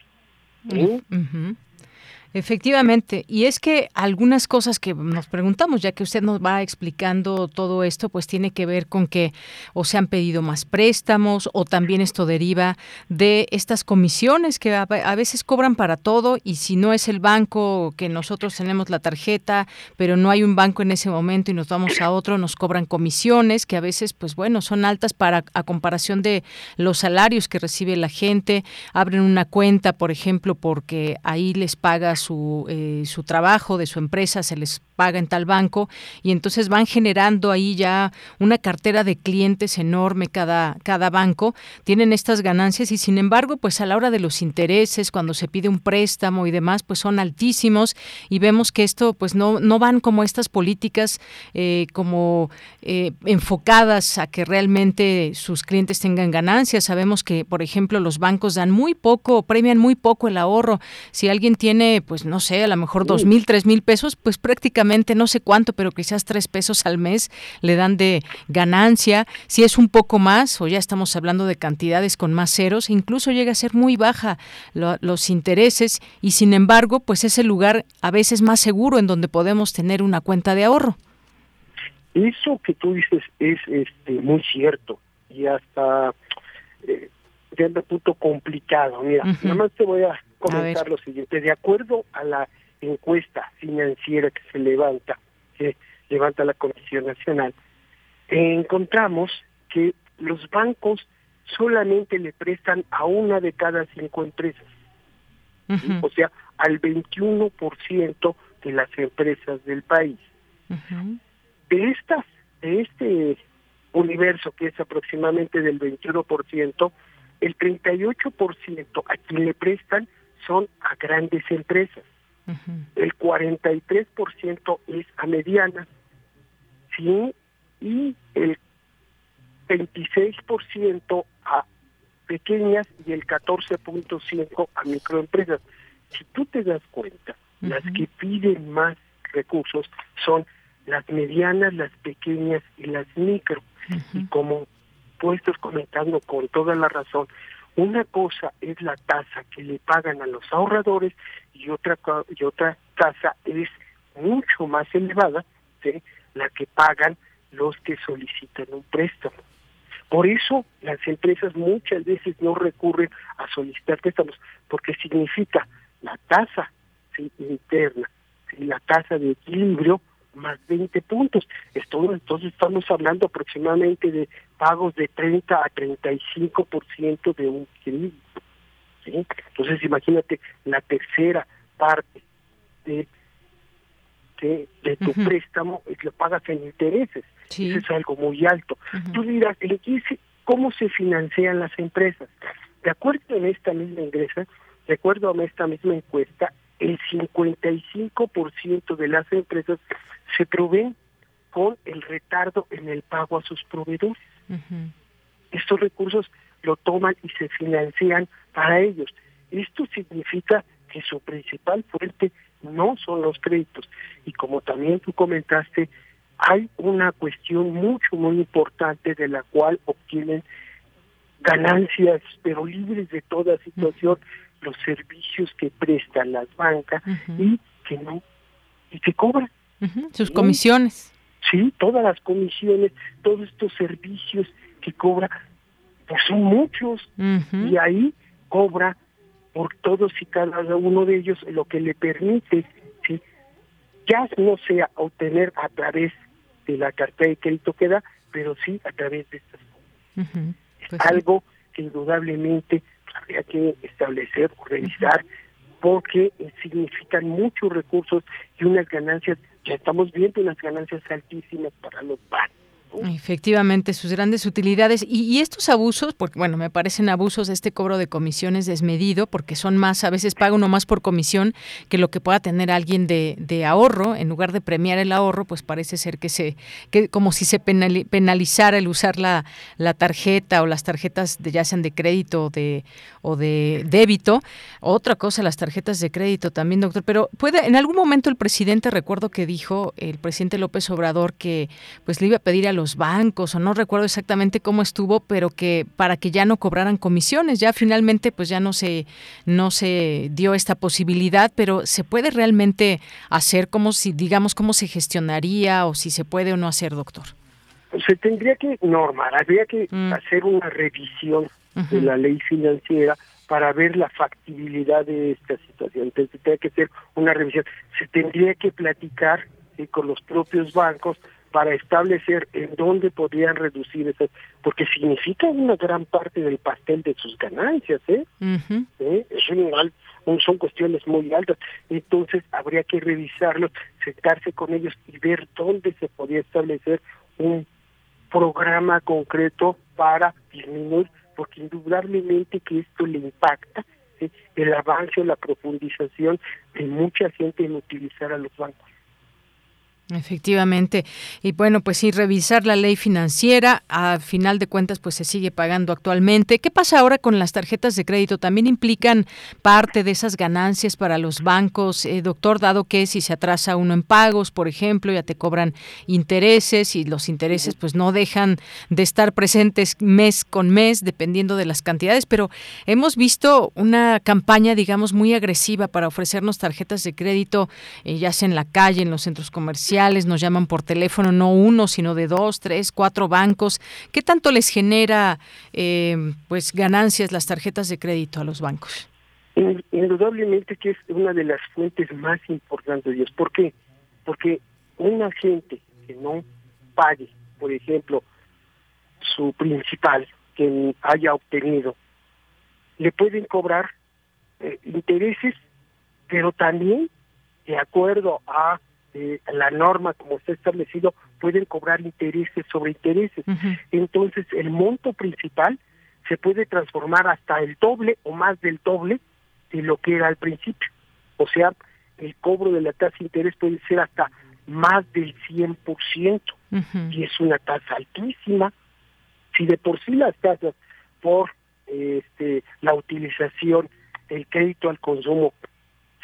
Efectivamente, y es que algunas cosas que nos preguntamos, ya que usted nos va explicando todo esto, pues tiene que ver con que o se han pedido más préstamos o también esto deriva de estas comisiones que a, veces cobran para todo y si no es el banco que nosotros tenemos la tarjeta, pero no hay un banco en ese momento y nos vamos a otro, nos cobran comisiones que a veces, pues bueno, son altas para a comparación de los salarios que recibe la gente, abren una cuenta, por ejemplo, porque ahí les pagas su, eh, su trabajo de su empresa se les paga en tal banco y entonces van generando ahí ya una cartera de clientes enorme cada, cada banco, tienen estas ganancias y sin embargo pues a la hora de los intereses, cuando se pide un préstamo y demás pues son altísimos y vemos que esto pues no, no van como estas políticas eh, como eh, enfocadas a que realmente sus clientes tengan ganancias. Sabemos que por ejemplo los bancos dan muy poco, premian muy poco el ahorro. Si alguien tiene pues no sé, a lo mejor dos mil, tres mil pesos, pues prácticamente no sé cuánto, pero quizás tres pesos al mes le dan de ganancia. Si es un poco más, o ya estamos hablando de cantidades con más ceros, incluso llega a ser muy baja los intereses y sin embargo, pues es el lugar a veces más seguro en donde podemos tener una cuenta de ahorro. Eso que tú dices es este, muy cierto y hasta eh, punto complicado. Mira, nada más te voy a comentar lo siguiente. De acuerdo a la encuesta financiera que se levanta, que levanta la Comisión Nacional, encontramos que los bancos solamente le prestan a una de cada cinco empresas, o sea, al 21% de las empresas del país. De estas, de este universo que es aproximadamente del 21%, el 38% a quien le prestan son a grandes empresas el 43% es a medianas, ¿sí? Y el 26% a pequeñas y el 14.5% a microempresas. Si tú te das cuenta, las que piden más recursos son las medianas, las pequeñas y las micro. Y como tú estás comentando con toda la razón, una cosa es la tasa que le pagan a los ahorradores y otra y otra tasa es mucho más elevada, ¿sí? la que pagan los que solicitan un préstamo. Por eso las empresas muchas veces no recurren a solicitar préstamos, porque significa la tasa interna, la tasa de equilibrio más 20 puntos. Esto, entonces estamos hablando aproximadamente de pagos de 30 a 35% de un crédito. ¿sí? Entonces imagínate la tercera parte de, de, tu préstamo es lo pagas en intereses. Eso es algo muy alto. Tú dirás, ¿cómo se financian las empresas? De acuerdo en esta misma ingresa, de acuerdo a esta misma encuesta, el 55% de las empresas se proveen con el retardo en el pago a sus proveedores. Estos recursos lo toman y se financian para ellos. Esto significa que su principal fuente no son los créditos. Y como también tú comentaste, hay una cuestión mucho, muy importante de la cual obtienen ganancias, pero libres de toda situación, los servicios que prestan las bancas y que no, y que cobran. Sus comisiones. Sí, todas las comisiones, todos estos servicios que cobra, pues son muchos. Y ahí cobra por todos y cada uno de ellos lo que le permite, ¿sí? ya no sea obtener a través de la carta de crédito que da, pero sí a través de estas pues algo que indudablemente habría que establecer o revisar porque significan muchos recursos y unas ganancias, ya estamos viendo unas ganancias altísimas para los bancos. Efectivamente, sus grandes utilidades. Y, estos abusos, porque bueno, me parecen abusos este cobro de comisiones desmedido, porque son más, a veces paga uno más por comisión que lo que pueda tener alguien de, ahorro. En lugar de premiar el ahorro, pues parece ser que se, que como si se penalizara el usar la, la tarjeta o las tarjetas de ya sean de crédito o de, o de débito. Otra cosa, las tarjetas de crédito también, doctor. Pero puede, en algún momento el presidente, recuerdo que dijo el presidente López Obrador que pues le iba a pedir a los bancos o no recuerdo exactamente cómo estuvo, pero que para que ya no cobraran comisiones, ya finalmente pues ya no se no se dio esta posibilidad, pero se puede realmente hacer como si digamos cómo se gestionaría o si se puede o no hacer, doctor. Se tendría que normar, habría que mm. hacer una revisión de la ley financiera para ver la factibilidad de esta situación. Entonces tendría que hacer una revisión. Se tendría que platicar con los propios bancos para establecer en dónde podrían reducir esas, porque significa una gran parte del pastel de sus ganancias, ¿eh? ¿Eh? Es un, son cuestiones muy altas, entonces habría que revisarlos, sentarse con ellos y ver dónde se podría establecer un programa concreto para disminuir, porque indudablemente que esto le impacta el avance o la profundización de mucha gente en utilizar a los bancos. Efectivamente. Y bueno, pues sí, revisar la ley financiera, a final de cuentas, pues se sigue pagando actualmente. ¿Qué pasa ahora con las tarjetas de crédito? ¿También implican parte de esas ganancias para los bancos, eh, doctor, dado que si se atrasa uno en pagos, por ejemplo, ya te cobran intereses y los intereses pues no dejan de estar presentes mes con mes, dependiendo de las cantidades, pero hemos visto una campaña, digamos, muy agresiva para ofrecernos tarjetas de crédito, eh, ya sea en la calle, en los centros comerciales, nos llaman por teléfono, no uno, sino de dos, tres, cuatro bancos. ¿Qué tanto les genera eh, pues ganancias las tarjetas de crédito a los bancos? Indudablemente que es una de las fuentes más importantes. ¿Por qué? Porque una gente que no pague, por ejemplo, su principal que haya obtenido, le pueden cobrar eh, intereses, pero también de acuerdo a eh, la norma como está establecido, pueden cobrar intereses sobre intereses. Entonces, el monto principal se puede transformar hasta el doble o más del doble de lo que era al principio. O sea, el cobro de la tasa de interés puede ser hasta más del 100%, y es una tasa altísima. Si de por sí las tasas por este, la utilización del crédito al consumo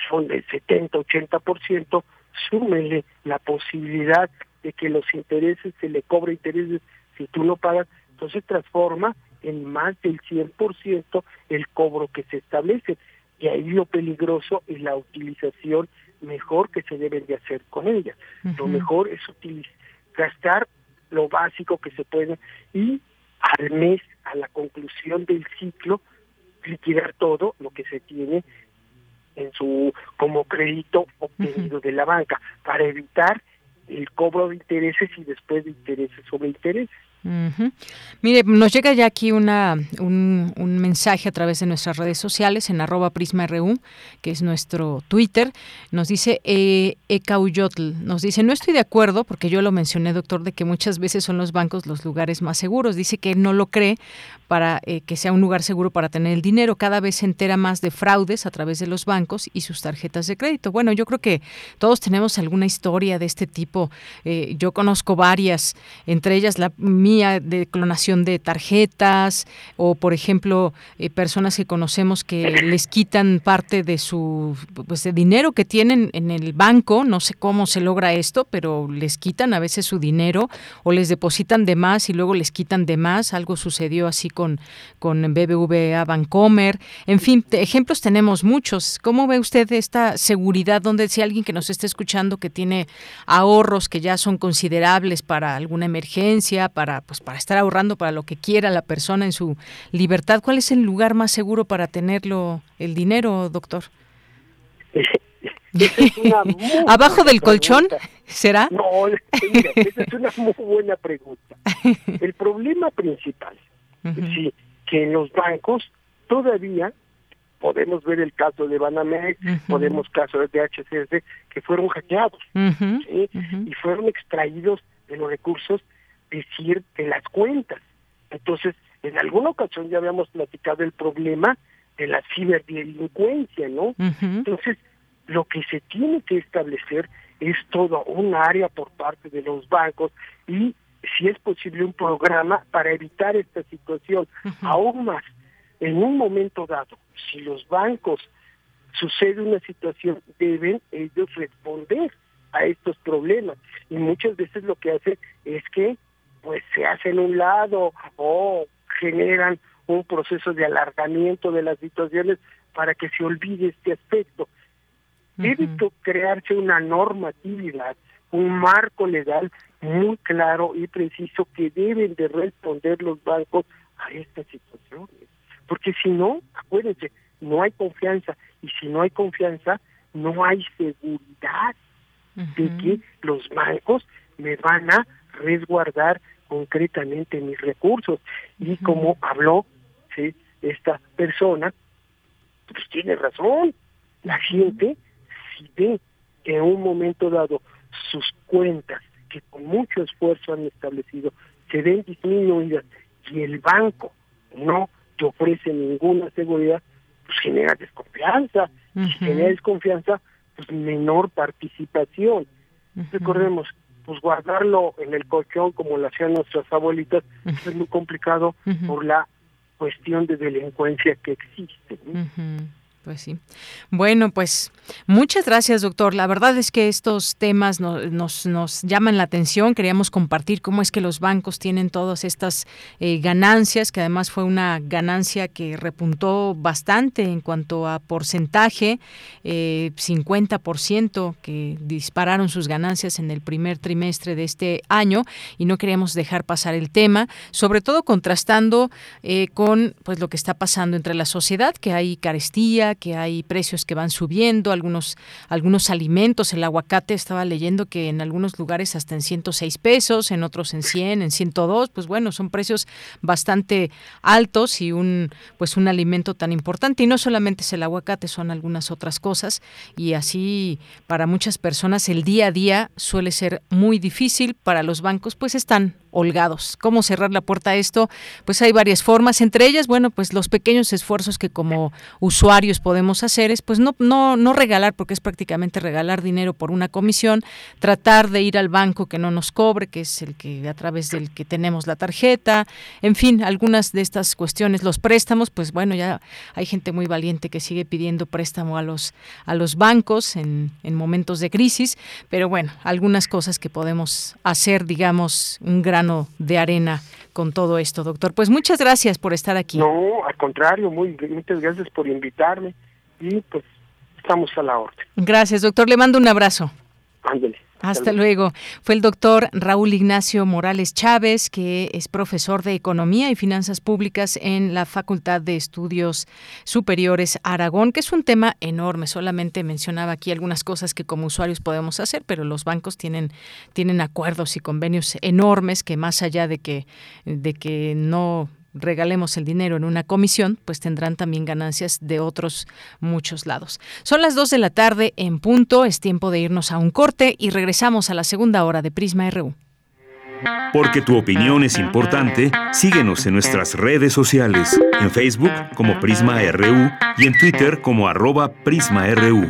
son del 70-80%, súmele la posibilidad de que los intereses se le cobre intereses si tú no pagas, entonces transforma en más del 100% el cobro que se establece. Y ahí lo peligroso es la utilización mejor que se debe de hacer con ella. Lo mejor es utilizar, gastar lo básico que se puede y al mes, a la conclusión del ciclo, liquidar todo lo que se tiene en su como crédito obtenido de la banca para evitar el cobro de intereses y después de intereses sobre intereses. Mire, nos llega ya aquí una, un, un, mensaje a través de nuestras redes sociales en arroba prisma.ru, que es nuestro Twitter. Nos dice eh, Ecauyotl, nos dice, no estoy de acuerdo, porque yo lo mencioné, doctor, de que muchas veces son los bancos los lugares más seguros. Dice que no lo cree para eh, que sea un lugar seguro para tener el dinero. Cada vez se entera más de fraudes a través de los bancos y sus tarjetas de crédito. Bueno, yo creo que todos tenemos alguna historia de este tipo. Eh, yo conozco varias, entre ellas la mía de clonación de tarjetas o, por ejemplo, eh, personas que conocemos que les quitan parte de su pues, de dinero que tienen en el banco. No sé cómo se logra esto, pero les quitan a veces su dinero o les depositan de más y luego les quitan de más. Algo sucedió así con, con BBVA Bancomer. En fin, ejemplos tenemos muchos. ¿Cómo ve usted esta seguridad donde si alguien que nos está escuchando que tiene ahorros que ya son considerables para alguna emergencia, para, pues, para estar ahorrando para lo que quiera la persona en su libertad, ¿cuál es el lugar más seguro para tenerlo el dinero, doctor? ¿Abajo del colchón? ¿Será? No, mira, esa es una muy buena pregunta. El problema principal es que en los bancos todavía podemos ver el caso de Banamex, podemos caso de HCS que fueron hackeados y fueron extraídos de los recursos decir de las cuentas. Entonces, en alguna ocasión ya habíamos platicado el problema de la ciberdelincuencia, ¿no? Entonces, lo que se tiene que establecer es todo un área por parte de los bancos y si es posible un programa para evitar esta situación. Aún más, en un momento dado, si los bancos sucede una situación, deben ellos responder a estos problemas. Y muchas veces lo que hacen es que pues se hacen un lado o generan un proceso de alargamiento de las situaciones para que se olvide este aspecto. Debe crearse una normatividad, un marco legal muy claro y preciso que deben de responder los bancos a estas situaciones. Porque si no, acuérdense, no hay confianza y si no hay confianza, no hay seguridad de que los bancos me van a resguardar concretamente mis recursos. Y como habló ¿sí? esta persona, pues tiene razón. La gente, si ve que en un momento dado sus cuentas, que con mucho esfuerzo han establecido, se ven disminuidas y el banco no te ofrece ninguna seguridad, pues genera desconfianza. Y si genera desconfianza, pues menor participación. Recordemos, pues guardarlo en el colchón como lo hacían nuestras abuelitas es muy complicado por la cuestión de delincuencia que existe. Pues sí. Bueno, pues muchas gracias, doctor. La verdad es que estos temas nos, nos, llaman la atención. Queríamos compartir cómo es que los bancos tienen todas estas eh, ganancias, que además fue una ganancia que repuntó bastante en cuanto a porcentaje, eh, 50% que dispararon sus ganancias en el primer trimestre de este año y no queríamos dejar pasar el tema, sobre todo contrastando eh, con pues lo que está pasando entre la sociedad, que hay carestía, que hay precios que van subiendo, algunos, algunos alimentos, el aguacate estaba leyendo que en algunos lugares hasta en 106 pesos, en otros en 100, en 102, pues bueno, son precios bastante altos y un pues un alimento tan importante. Y no solamente es el aguacate, son algunas otras cosas. Y así para muchas personas el día a día suele ser muy difícil, para los bancos pues están holgados. ¿Cómo cerrar la puerta a esto? Pues hay varias formas, entre ellas, bueno, pues los pequeños esfuerzos que como usuarios podemos hacer es pues no no no regalar porque es prácticamente regalar dinero por una comisión, tratar de ir al banco que no nos cobre, que es el que a través del que tenemos la tarjeta, en fin, algunas de estas cuestiones, los préstamos, pues bueno, ya hay gente muy valiente que sigue pidiendo préstamo a los a los bancos en, en momentos de crisis, pero bueno, algunas cosas que podemos hacer, digamos, un gran de arena con todo esto, doctor. Pues muchas gracias por estar aquí. No, al contrario, muy, muchas gracias por invitarme y pues estamos a la orden. Gracias, doctor. Le mando un abrazo. Ándale. Hasta luego. Fue el doctor Raúl Ignacio Morales Chávez, que es profesor de Economía y Finanzas Públicas en la Facultad de Estudios Superiores Aragón, que es un tema enorme. Solamente mencionaba aquí algunas cosas que como usuarios podemos hacer, pero los bancos tienen, tienen acuerdos y convenios enormes que más allá de que, de que no regalemos el dinero en una comisión, pues tendrán también ganancias de otros muchos lados. Son las 2 de la tarde en punto, es tiempo de irnos a un corte y regresamos a la segunda hora de Prisma RU. Porque tu opinión es importante, síguenos en nuestras redes sociales, en Facebook como Prisma RU y en Twitter como arroba PrismaRU.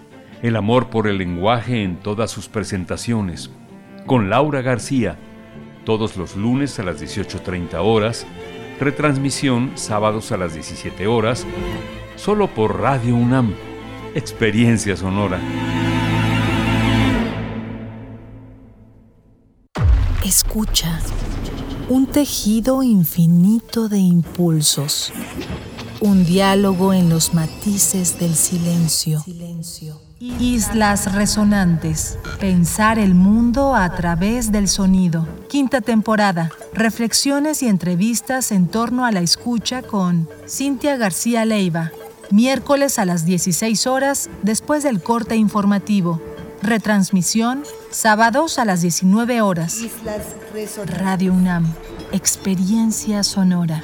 El amor por el lenguaje en todas sus presentaciones. Con Laura García. Todos los lunes a las 18.30 horas. Retransmisión sábados a las 17 horas. Solo por Radio UNAM. Experiencia sonora. Escucha. Un tejido infinito de impulsos. Un diálogo en los matices del silencio. Islas Resonantes. Pensar el mundo a través del sonido. Quinta temporada. Reflexiones y entrevistas en torno a la escucha con Cintia García Leiva. Miércoles a las 16 horas después del corte informativo. Retransmisión sábados a las 19 horas. Radio UNAM. Experiencia sonora.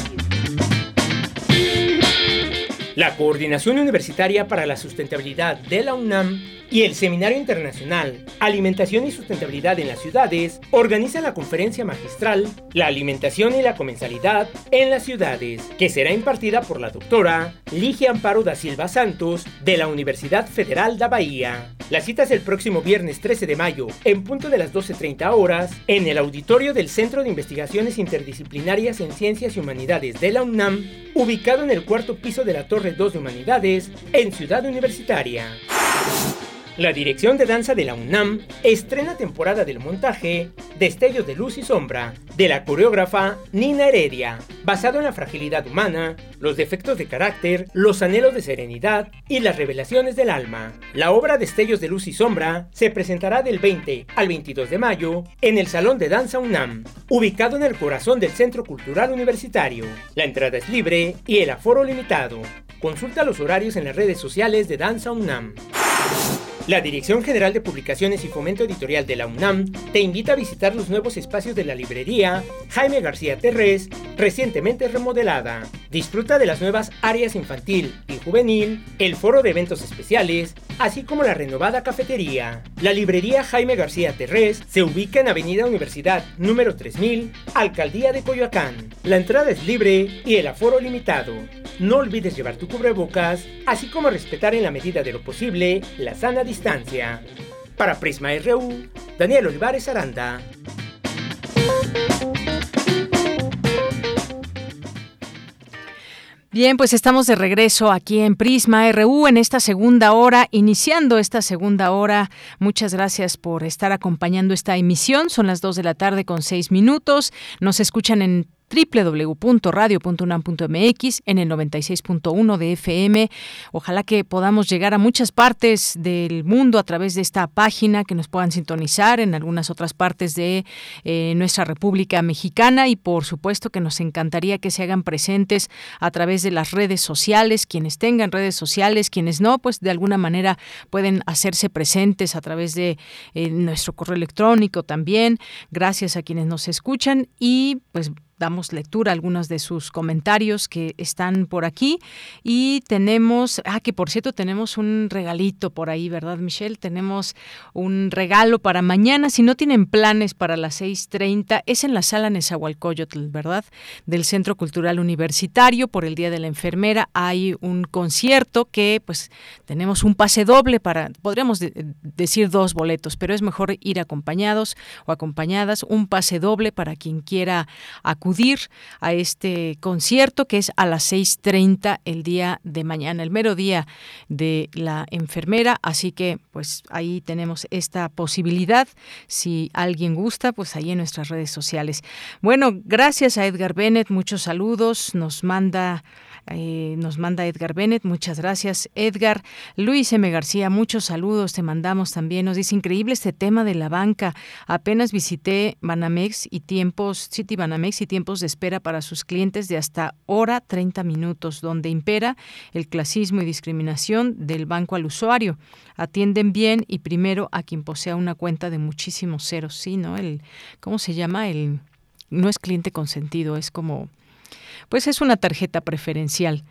La Coordinación Universitaria para la Sustentabilidad de la UNAM y el Seminario Internacional Alimentación y Sustentabilidad en las Ciudades organizan la conferencia magistral La alimentación y la comensalidad en las ciudades, que será impartida por la doctora Ligia Amparo da Silva Santos de la Universidad Federal da Bahía. La cita es el próximo viernes 13 de mayo, en punto de las 12.30 horas, en el auditorio del Centro de Investigaciones Interdisciplinarias en Ciencias y Humanidades de la UNAM, ubicado en el cuarto piso de la Torre 2 de Humanidades, en Ciudad Universitaria. La dirección de danza de la UNAM estrena temporada del montaje Destellos de Luz y Sombra de la coreógrafa Nina Heredia, basado en la fragilidad humana, los defectos de carácter, los anhelos de serenidad y las revelaciones del alma. La obra Destellos de Luz y Sombra se presentará del 20 al 22 de mayo en el Salón de Danza UNAM, ubicado en el corazón del Centro Cultural Universitario. La entrada es libre y el aforo limitado. Consulta los horarios en las redes sociales de Danza UNAM. La Dirección General de Publicaciones y Fomento Editorial de la UNAM te invita a visitar los nuevos espacios de la librería Jaime García Terrés, recientemente remodelada. Disfruta de las nuevas áreas infantil y juvenil, el foro de eventos especiales, así como la renovada cafetería. La librería Jaime García Terrés se ubica en Avenida Universidad número 3000, Alcaldía de Coyoacán. La entrada es libre y el aforo limitado. No olvides llevar tu cubrebocas, así como respetar en la medida de lo posible la sana distancia. Para Prisma RU, Daniel Olivares Aranda. Bien, pues estamos de regreso aquí en Prisma RU en esta segunda hora, iniciando esta segunda hora. Muchas gracias por estar acompañando esta emisión. Son las 2 de la tarde con 6 minutos. Nos escuchan en www.radio.unam.mx en el 96.1 de FM. Ojalá que podamos llegar a muchas partes del mundo a través de esta página, que nos puedan sintonizar en algunas otras partes de eh, nuestra República Mexicana y por supuesto que nos encantaría que se hagan presentes a través de las redes sociales, quienes tengan redes sociales, quienes no, pues de alguna manera pueden hacerse presentes a través de eh, nuestro correo electrónico también. Gracias a quienes nos escuchan y pues damos lectura a algunos de sus comentarios que están por aquí y tenemos, ah, que por cierto tenemos un regalito por ahí, ¿verdad, Michelle? Tenemos un regalo para mañana, si no tienen planes para las 6.30, es en la sala Nezahualcóyotl, ¿verdad? Del Centro Cultural Universitario por el Día de la Enfermera hay un concierto que pues tenemos un pase doble para, podríamos decir dos boletos, pero es mejor ir acompañados o acompañadas, un pase doble para quien quiera acudir a este concierto que es a las 6.30 el día de mañana, el mero día de la enfermera. Así que pues ahí tenemos esta posibilidad. Si alguien gusta, pues ahí en nuestras redes sociales. Bueno, gracias a Edgar Bennett, muchos saludos. Nos manda eh, nos manda Edgar Bennett, muchas gracias Edgar. Luis M. García, muchos saludos, te mandamos también. Nos dice, increíble este tema de la banca. Apenas visité Banamex y tiempos, City Banamex y tiempos de espera para sus clientes de hasta hora 30 minutos, donde impera el clasismo y discriminación del banco al usuario. Atienden bien y primero a quien posea una cuenta de muchísimos ceros, ¿sí? ¿No? El, ¿Cómo se llama? El, no es cliente consentido, es como pues es una tarjeta preferencial.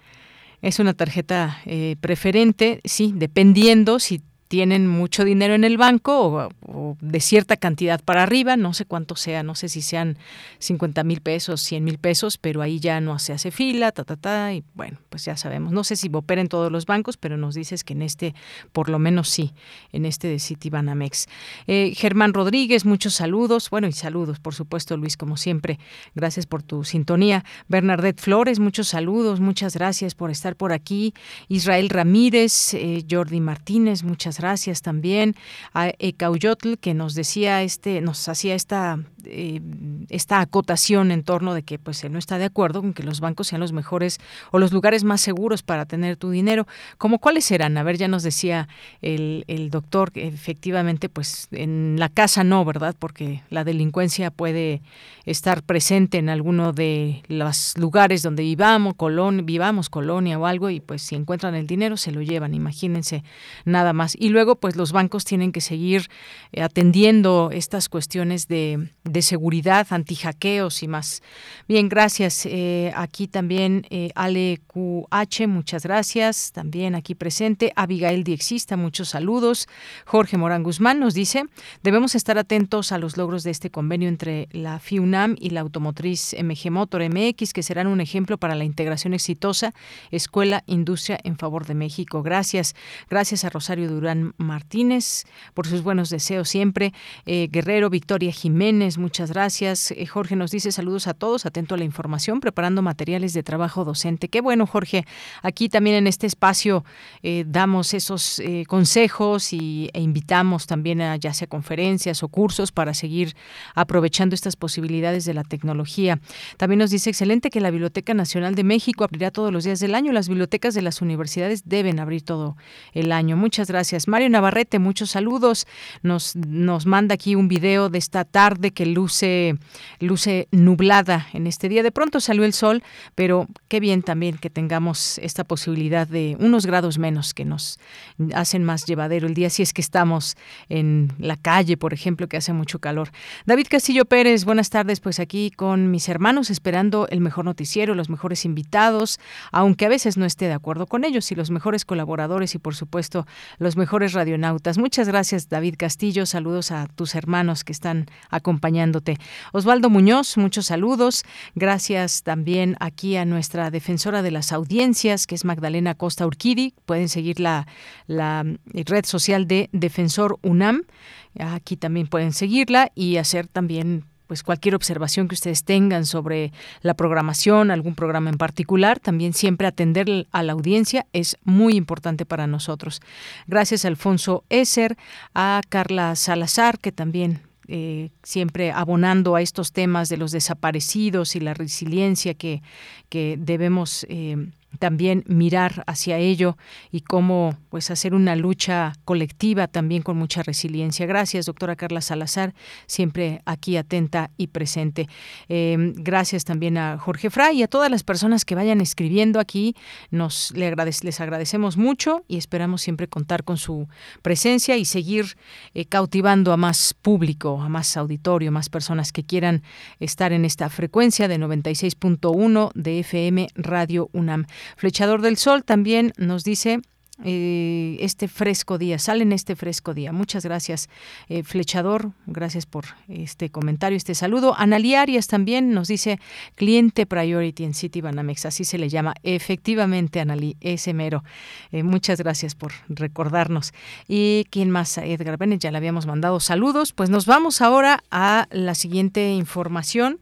Es una tarjeta eh, preferente, sí, dependiendo si tienen mucho dinero en el banco o, de cierta cantidad para arriba, no sé cuánto sea, no sé si sean 50 mil pesos, 100 mil pesos, pero ahí ya no se hace fila, ta, ta, ta, y bueno, pues ya sabemos. No sé si opera en todos los bancos, pero nos dices que en este, por lo menos sí, en este de Citibanamex. Eh, Germán Rodríguez, muchos saludos, bueno, y saludos, por supuesto, Luis, como siempre, gracias por tu sintonía. Bernadette Flores, muchos saludos, muchas gracias por estar por aquí. Israel Ramírez, eh, Jordi Martínez, muchas gracias también a Ecauyotl que nos decía este, nos hacía esta eh, esta acotación en torno de que pues él no está de acuerdo con que los bancos sean los mejores o los lugares más seguros para tener tu dinero. ¿Cómo cuáles serán? A ver, ya nos decía el, el doctor que efectivamente pues en la casa no, ¿verdad? Porque la delincuencia puede estar presente en alguno de los lugares donde vivamos, colon, vivamos, colonia o algo, y pues si encuentran el dinero se lo llevan, imagínense nada más. Y luego pues los bancos tienen que seguir eh, atendiendo estas cuestiones de de seguridad, antihackeos y más. Bien, gracias. Eh, aquí también eh, Ale QH, muchas gracias. También aquí presente. Abigail Diexista, muchos saludos. Jorge Morán Guzmán nos dice, debemos estar atentos a los logros de este convenio entre la FIUNAM y la automotriz MG Motor MX, que serán un ejemplo para la integración exitosa Escuela Industria en favor de México. Gracias. Gracias a Rosario Durán Martínez por sus buenos deseos siempre. Eh, Guerrero, Victoria Jiménez, muchas gracias. Eh, Jorge nos dice saludos a todos, atento a la información, preparando materiales de trabajo docente. Qué bueno, Jorge. Aquí también en este espacio eh, damos esos eh, consejos y, e invitamos también a ya sea conferencias o cursos para seguir aprovechando estas posibilidades de la tecnología. También nos dice excelente que la Biblioteca Nacional de México abrirá todos los días del año. Las bibliotecas de las universidades deben abrir todo el año. Muchas gracias. Mario Navarrete, muchos saludos. Nos, nos manda aquí un video de esta tarde que luce, luce nublada en este día. De pronto salió el sol, pero qué bien también que tengamos esta posibilidad de unos grados menos que nos hacen más llevadero el día si es que estamos en la calle, por ejemplo, que hace mucho calor. David Castillo Pérez, buenas tardes, pues aquí con mis hermanos esperando el mejor noticiero, los mejores invitados, aunque a veces no esté de acuerdo con ellos, y los mejores colaboradores y por supuesto los mejores radionautas. Muchas gracias, David Castillo. Saludos a tus hermanos que están acompañando Osvaldo Muñoz, muchos saludos. Gracias también aquí a nuestra defensora de las audiencias, que es Magdalena Costa Urquidi. Pueden seguir la, la red social de Defensor UNAM. Aquí también pueden seguirla y hacer también pues cualquier observación que ustedes tengan sobre la programación, algún programa en particular, también siempre atender a la audiencia es muy importante para nosotros. Gracias Alfonso Esser, a Carla Salazar, que también eh, siempre abonando a estos temas de los desaparecidos y la resiliencia que, que debemos eh, también mirar hacia ello y cómo pues hacer una lucha colectiva también con mucha resiliencia. Gracias, doctora Carla Salazar, siempre aquí atenta y presente. Em, gracias también a Jorge Fray y a todas las personas que vayan escribiendo aquí. Nos le les agradecemos mucho y esperamos siempre contar con su presencia y seguir eh, cautivando a más público, a más auditorio, más personas que quieran estar en esta frecuencia de 96.1 de FM Radio UNAM. Flechador del Sol también nos dice eh, este fresco día, sale en este fresco día. Muchas gracias, eh, Flechador, gracias por este comentario, este saludo. Analí Arias también nos dice cliente priority en City Banamex, así se le llama. Efectivamente, Analí, ese mero. Eh, muchas gracias por recordarnos. ¿Y quién más? Edgar Bennett, ya le habíamos mandado saludos. Pues nos vamos ahora a la siguiente información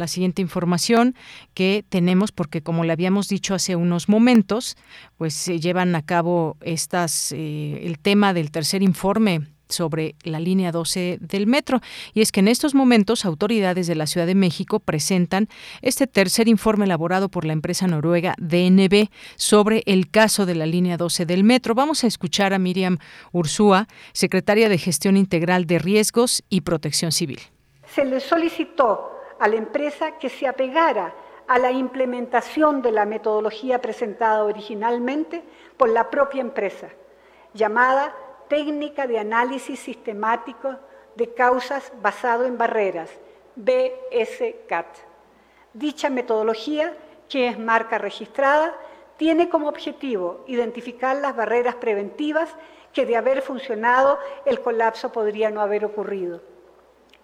la siguiente información que tenemos, porque como le habíamos dicho hace unos momentos, pues se llevan a cabo estas, eh, el tema del tercer informe sobre la línea 12 del metro. Y es que en estos momentos autoridades de la Ciudad de México presentan este tercer informe elaborado por la empresa noruega DNB sobre el caso de la línea 12 del metro. Vamos a escuchar a Miriam Ursúa, secretaria de Gestión Integral de Riesgos y Protección Civil. Se le solicitó a la empresa que se apegara a la implementación de la metodología presentada originalmente por la propia empresa, llamada Técnica de Análisis Sistemático de Causas Basado en Barreras, BSCAT. Dicha metodología, que es marca registrada, tiene como objetivo identificar las barreras preventivas que de haber funcionado el colapso podría no haber ocurrido.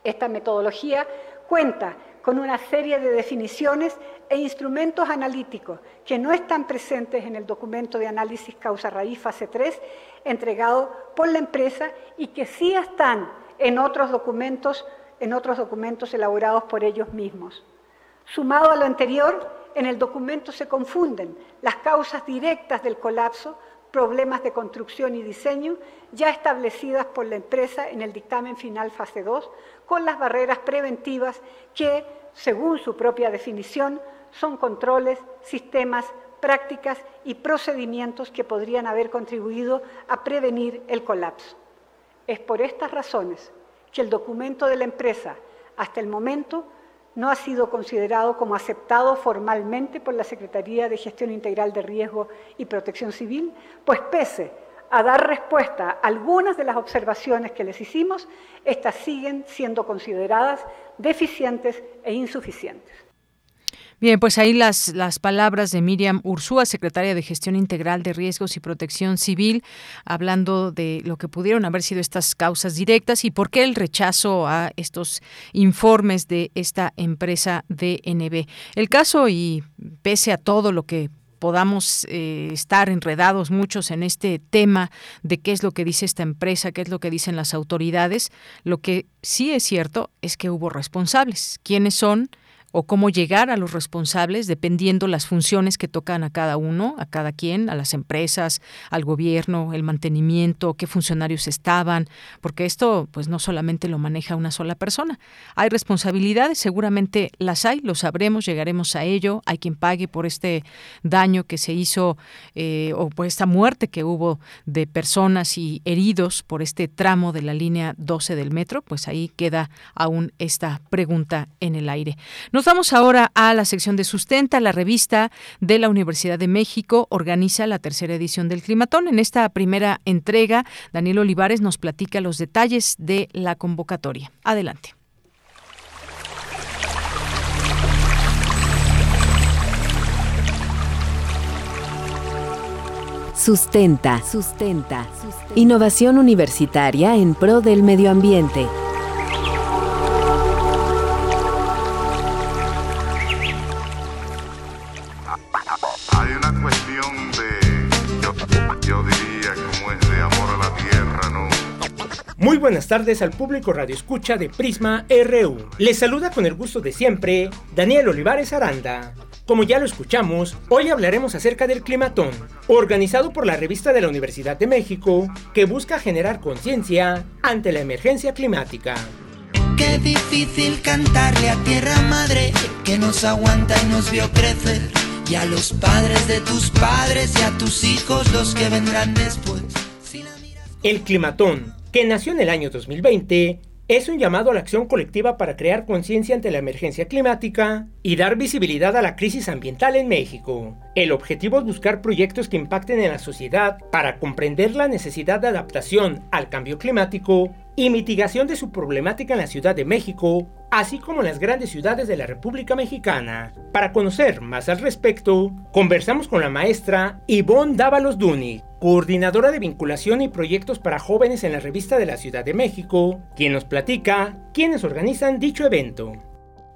Esta metodología cuenta con una serie de definiciones e instrumentos analíticos que no están presentes en el documento de análisis causa-raíz fase 3 entregado por la empresa y que sí están en otros documentos, en otros documentos elaborados por ellos mismos. Sumado a lo anterior, en el documento se confunden las causas directas del colapso problemas de construcción y diseño ya establecidas por la empresa en el dictamen final fase 2, con las barreras preventivas que, según su propia definición, son controles, sistemas, prácticas y procedimientos que podrían haber contribuido a prevenir el colapso. Es por estas razones que el documento de la empresa, hasta el momento, no ha sido considerado como aceptado formalmente por la Secretaría de Gestión Integral de Riesgo y Protección Civil, pues pese a dar respuesta a algunas de las observaciones que les hicimos, estas siguen siendo consideradas deficientes e insuficientes. Bien, pues ahí las, las palabras de Miriam Ursúa, secretaria de Gestión Integral de Riesgos y Protección Civil, hablando de lo que pudieron haber sido estas causas directas y por qué el rechazo a estos informes de esta empresa DNB. El caso, y pese a todo lo que podamos eh, estar enredados muchos en este tema de qué es lo que dice esta empresa, qué es lo que dicen las autoridades, lo que sí es cierto es que hubo responsables. ¿Quiénes son? O cómo llegar a los responsables dependiendo las funciones que tocan a cada uno, a cada quien, a las empresas, al gobierno, el mantenimiento, qué funcionarios estaban, porque esto pues no solamente lo maneja una sola persona. Hay responsabilidades, seguramente las hay, lo sabremos, llegaremos a ello, hay quien pague por este daño que se hizo eh, o por esta muerte que hubo de personas y heridos por este tramo de la línea 12 del metro, pues ahí queda aún esta pregunta en el aire. Vamos ahora a la sección de Sustenta. La revista de la Universidad de México organiza la tercera edición del Climatón. En esta primera entrega, Daniel Olivares nos platica los detalles de la convocatoria. Adelante. Sustenta. Sustenta. Innovación universitaria en pro del medio ambiente. Muy buenas tardes al público Radio Escucha de Prisma RU. Les saluda con el gusto de siempre Daniel Olivares Aranda. Como ya lo escuchamos, hoy hablaremos acerca del Climatón, organizado por la revista de la Universidad de México, que busca generar conciencia ante la emergencia climática. Qué difícil cantarle a tierra madre que nos aguanta y nos vio crecer. Y a los padres de tus padres y a tus hijos los que vendrán después. El climatón, que nació en el año 2020, es un llamado a la acción colectiva para crear conciencia ante la emergencia climática y dar visibilidad a la crisis ambiental en México. El objetivo es buscar proyectos que impacten en la sociedad para comprender la necesidad de adaptación al cambio climático y mitigación de su problemática en la Ciudad de México, así como en las grandes ciudades de la República Mexicana. Para conocer más al respecto, conversamos con la maestra Ivonne Dávalos Duni, coordinadora de vinculación y proyectos para jóvenes en la revista de la Ciudad de México, quien nos platica quiénes organizan dicho evento.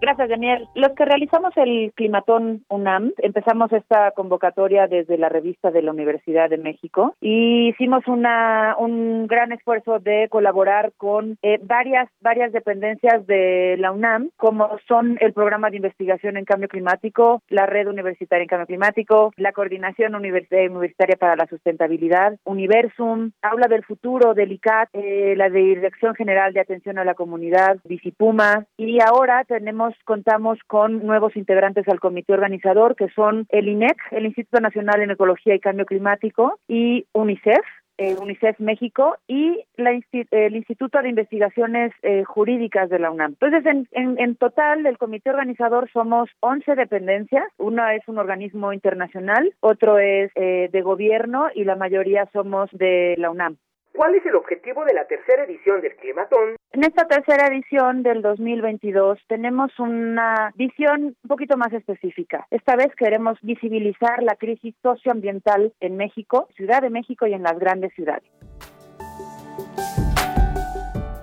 Gracias, Daniel. Los que realizamos el Climatón UNAM, empezamos esta convocatoria desde la revista de la Universidad de México y hicimos una, un gran esfuerzo de colaborar con eh, varias, varias dependencias de la UNAM, como son el Programa de Investigación en Cambio Climático, la Red Universitaria en Cambio Climático, la Coordinación Universitaria para la Sustentabilidad, Universum, Aula del Futuro del ICAT, eh, la Dirección General de Atención a la Comunidad, Visipuma, y ahora tenemos contamos con nuevos integrantes al comité organizador, que son el INEC, el Instituto Nacional en Ecología y Cambio Climático, y UNICEF, eh, UNICEF México y el Instituto de Investigaciones eh, Jurídicas de la UNAM. Entonces, en, en, total, el comité organizador somos 11 dependencias. Una es un organismo internacional, otro es eh, de gobierno y la mayoría somos de la UNAM. ¿Cuál es el objetivo de la tercera edición del Climatón? En esta tercera edición del 2022 tenemos una visión un poquito más específica. Esta vez queremos visibilizar la crisis socioambiental en México, Ciudad de México y en las grandes ciudades.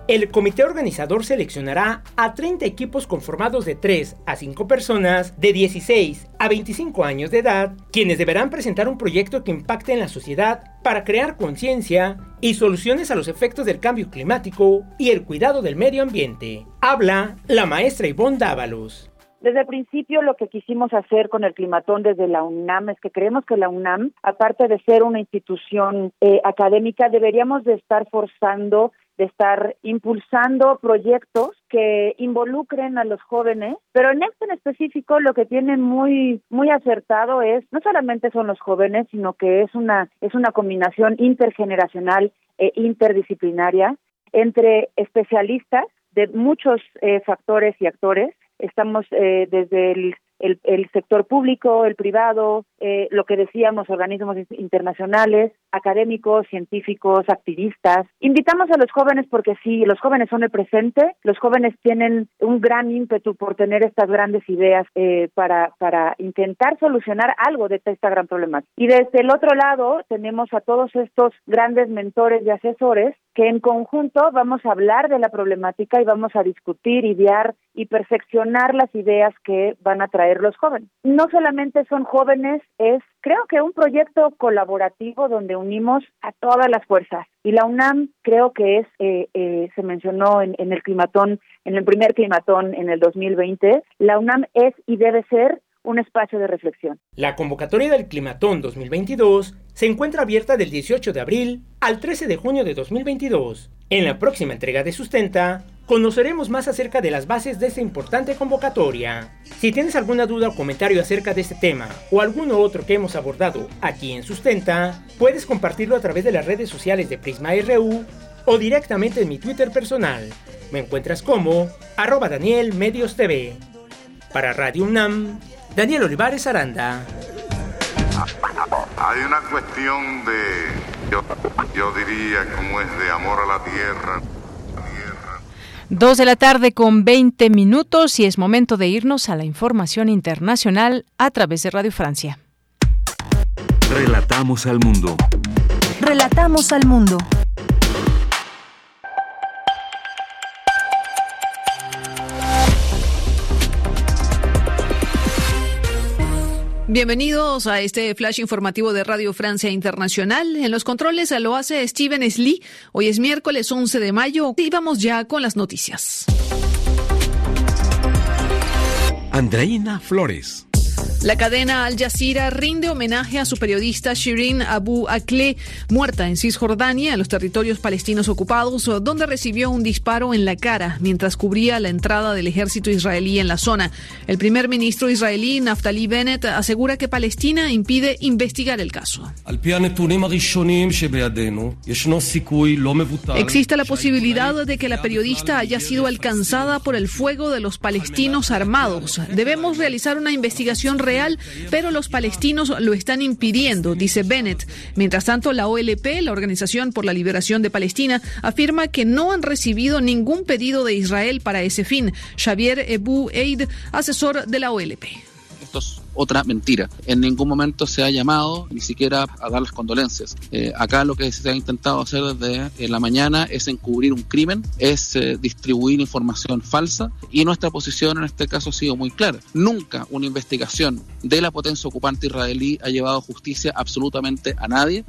El comité organizador seleccionará a 30 equipos conformados de 3 a 5 personas de 16 a 25 años de edad, quienes deberán presentar un proyecto que impacte en la sociedad para crear conciencia y soluciones a los efectos del cambio climático y el cuidado del medio ambiente. Habla la maestra Ivonne Dávalos. Desde el principio lo que quisimos hacer con el climatón desde la UNAM es que creemos que la UNAM, aparte de ser una institución eh, académica, deberíamos de estar forzando de estar impulsando proyectos que involucren a los jóvenes, pero en este en específico lo que tiene muy muy acertado es no solamente son los jóvenes, sino que es una es una combinación intergeneracional e interdisciplinaria entre especialistas de muchos eh, factores y actores. Estamos eh, desde el el, el sector público, el privado, eh, lo que decíamos, organismos internacionales, académicos, científicos, activistas. Invitamos a los jóvenes porque sí, los jóvenes son el presente, los jóvenes tienen un gran ímpetu por tener estas grandes ideas eh, para, para intentar solucionar algo de esta gran problemática. Y desde el otro lado tenemos a todos estos grandes mentores y asesores que en conjunto vamos a hablar de la problemática y vamos a discutir, idear y perfeccionar las ideas que van a traer los jóvenes. No solamente son jóvenes, es creo que un proyecto colaborativo donde unimos a todas las fuerzas. Y la UNAM creo que es, eh, eh, se mencionó en, en el climatón, en el primer climatón en el 2020, la UNAM es y debe ser un espacio de reflexión. La convocatoria del Climatón 2022 se encuentra abierta del 18 de abril al 13 de junio de 2022. En la próxima entrega de Sustenta, conoceremos más acerca de las bases de esta importante convocatoria. Si tienes alguna duda o comentario acerca de este tema o alguno otro que hemos abordado aquí en Sustenta, puedes compartirlo a través de las redes sociales de Prisma RU o directamente en mi Twitter personal. Me encuentras como arroba Daniel Medios TV. Para Radio UNAM, Daniel Olivares Aranda. Hay una cuestión de, yo, yo diría, como es de amor a la tierra. Dos de la tarde con 20 minutos y es momento de irnos a la información internacional a través de Radio Francia. Relatamos al mundo. Relatamos al mundo. Bienvenidos a este flash informativo de Radio Francia Internacional. En los controles lo hace Steven Slee. Hoy es miércoles 11 de mayo y vamos ya con las noticias. Andreina Flores. La cadena Al Jazeera rinde homenaje a su periodista Shirin Abu Akleh, muerta en Cisjordania, en los territorios palestinos ocupados, donde recibió un disparo en la cara mientras cubría la entrada del ejército israelí en la zona. El primer ministro israelí, Naftali Bennett, asegura que Palestina impide investigar el caso. Existe la posibilidad de que la periodista haya sido alcanzada por el fuego de los palestinos armados. Debemos realizar una investigación real, pero los palestinos lo están impidiendo, dice Bennett. Mientras tanto, la OLP, la Organización por la Liberación de Palestina, afirma que no han recibido ningún pedido de Israel para ese fin. Xavier Ebu Eid, asesor de la OLP otra mentira. En ningún momento se ha llamado ni siquiera a dar las condolencias. Eh, acá lo que se ha intentado hacer desde eh, la mañana es encubrir un crimen, es eh, distribuir información falsa y nuestra posición en este caso ha sido muy clara. Nunca una investigación de la potencia ocupante israelí ha llevado justicia absolutamente a nadie.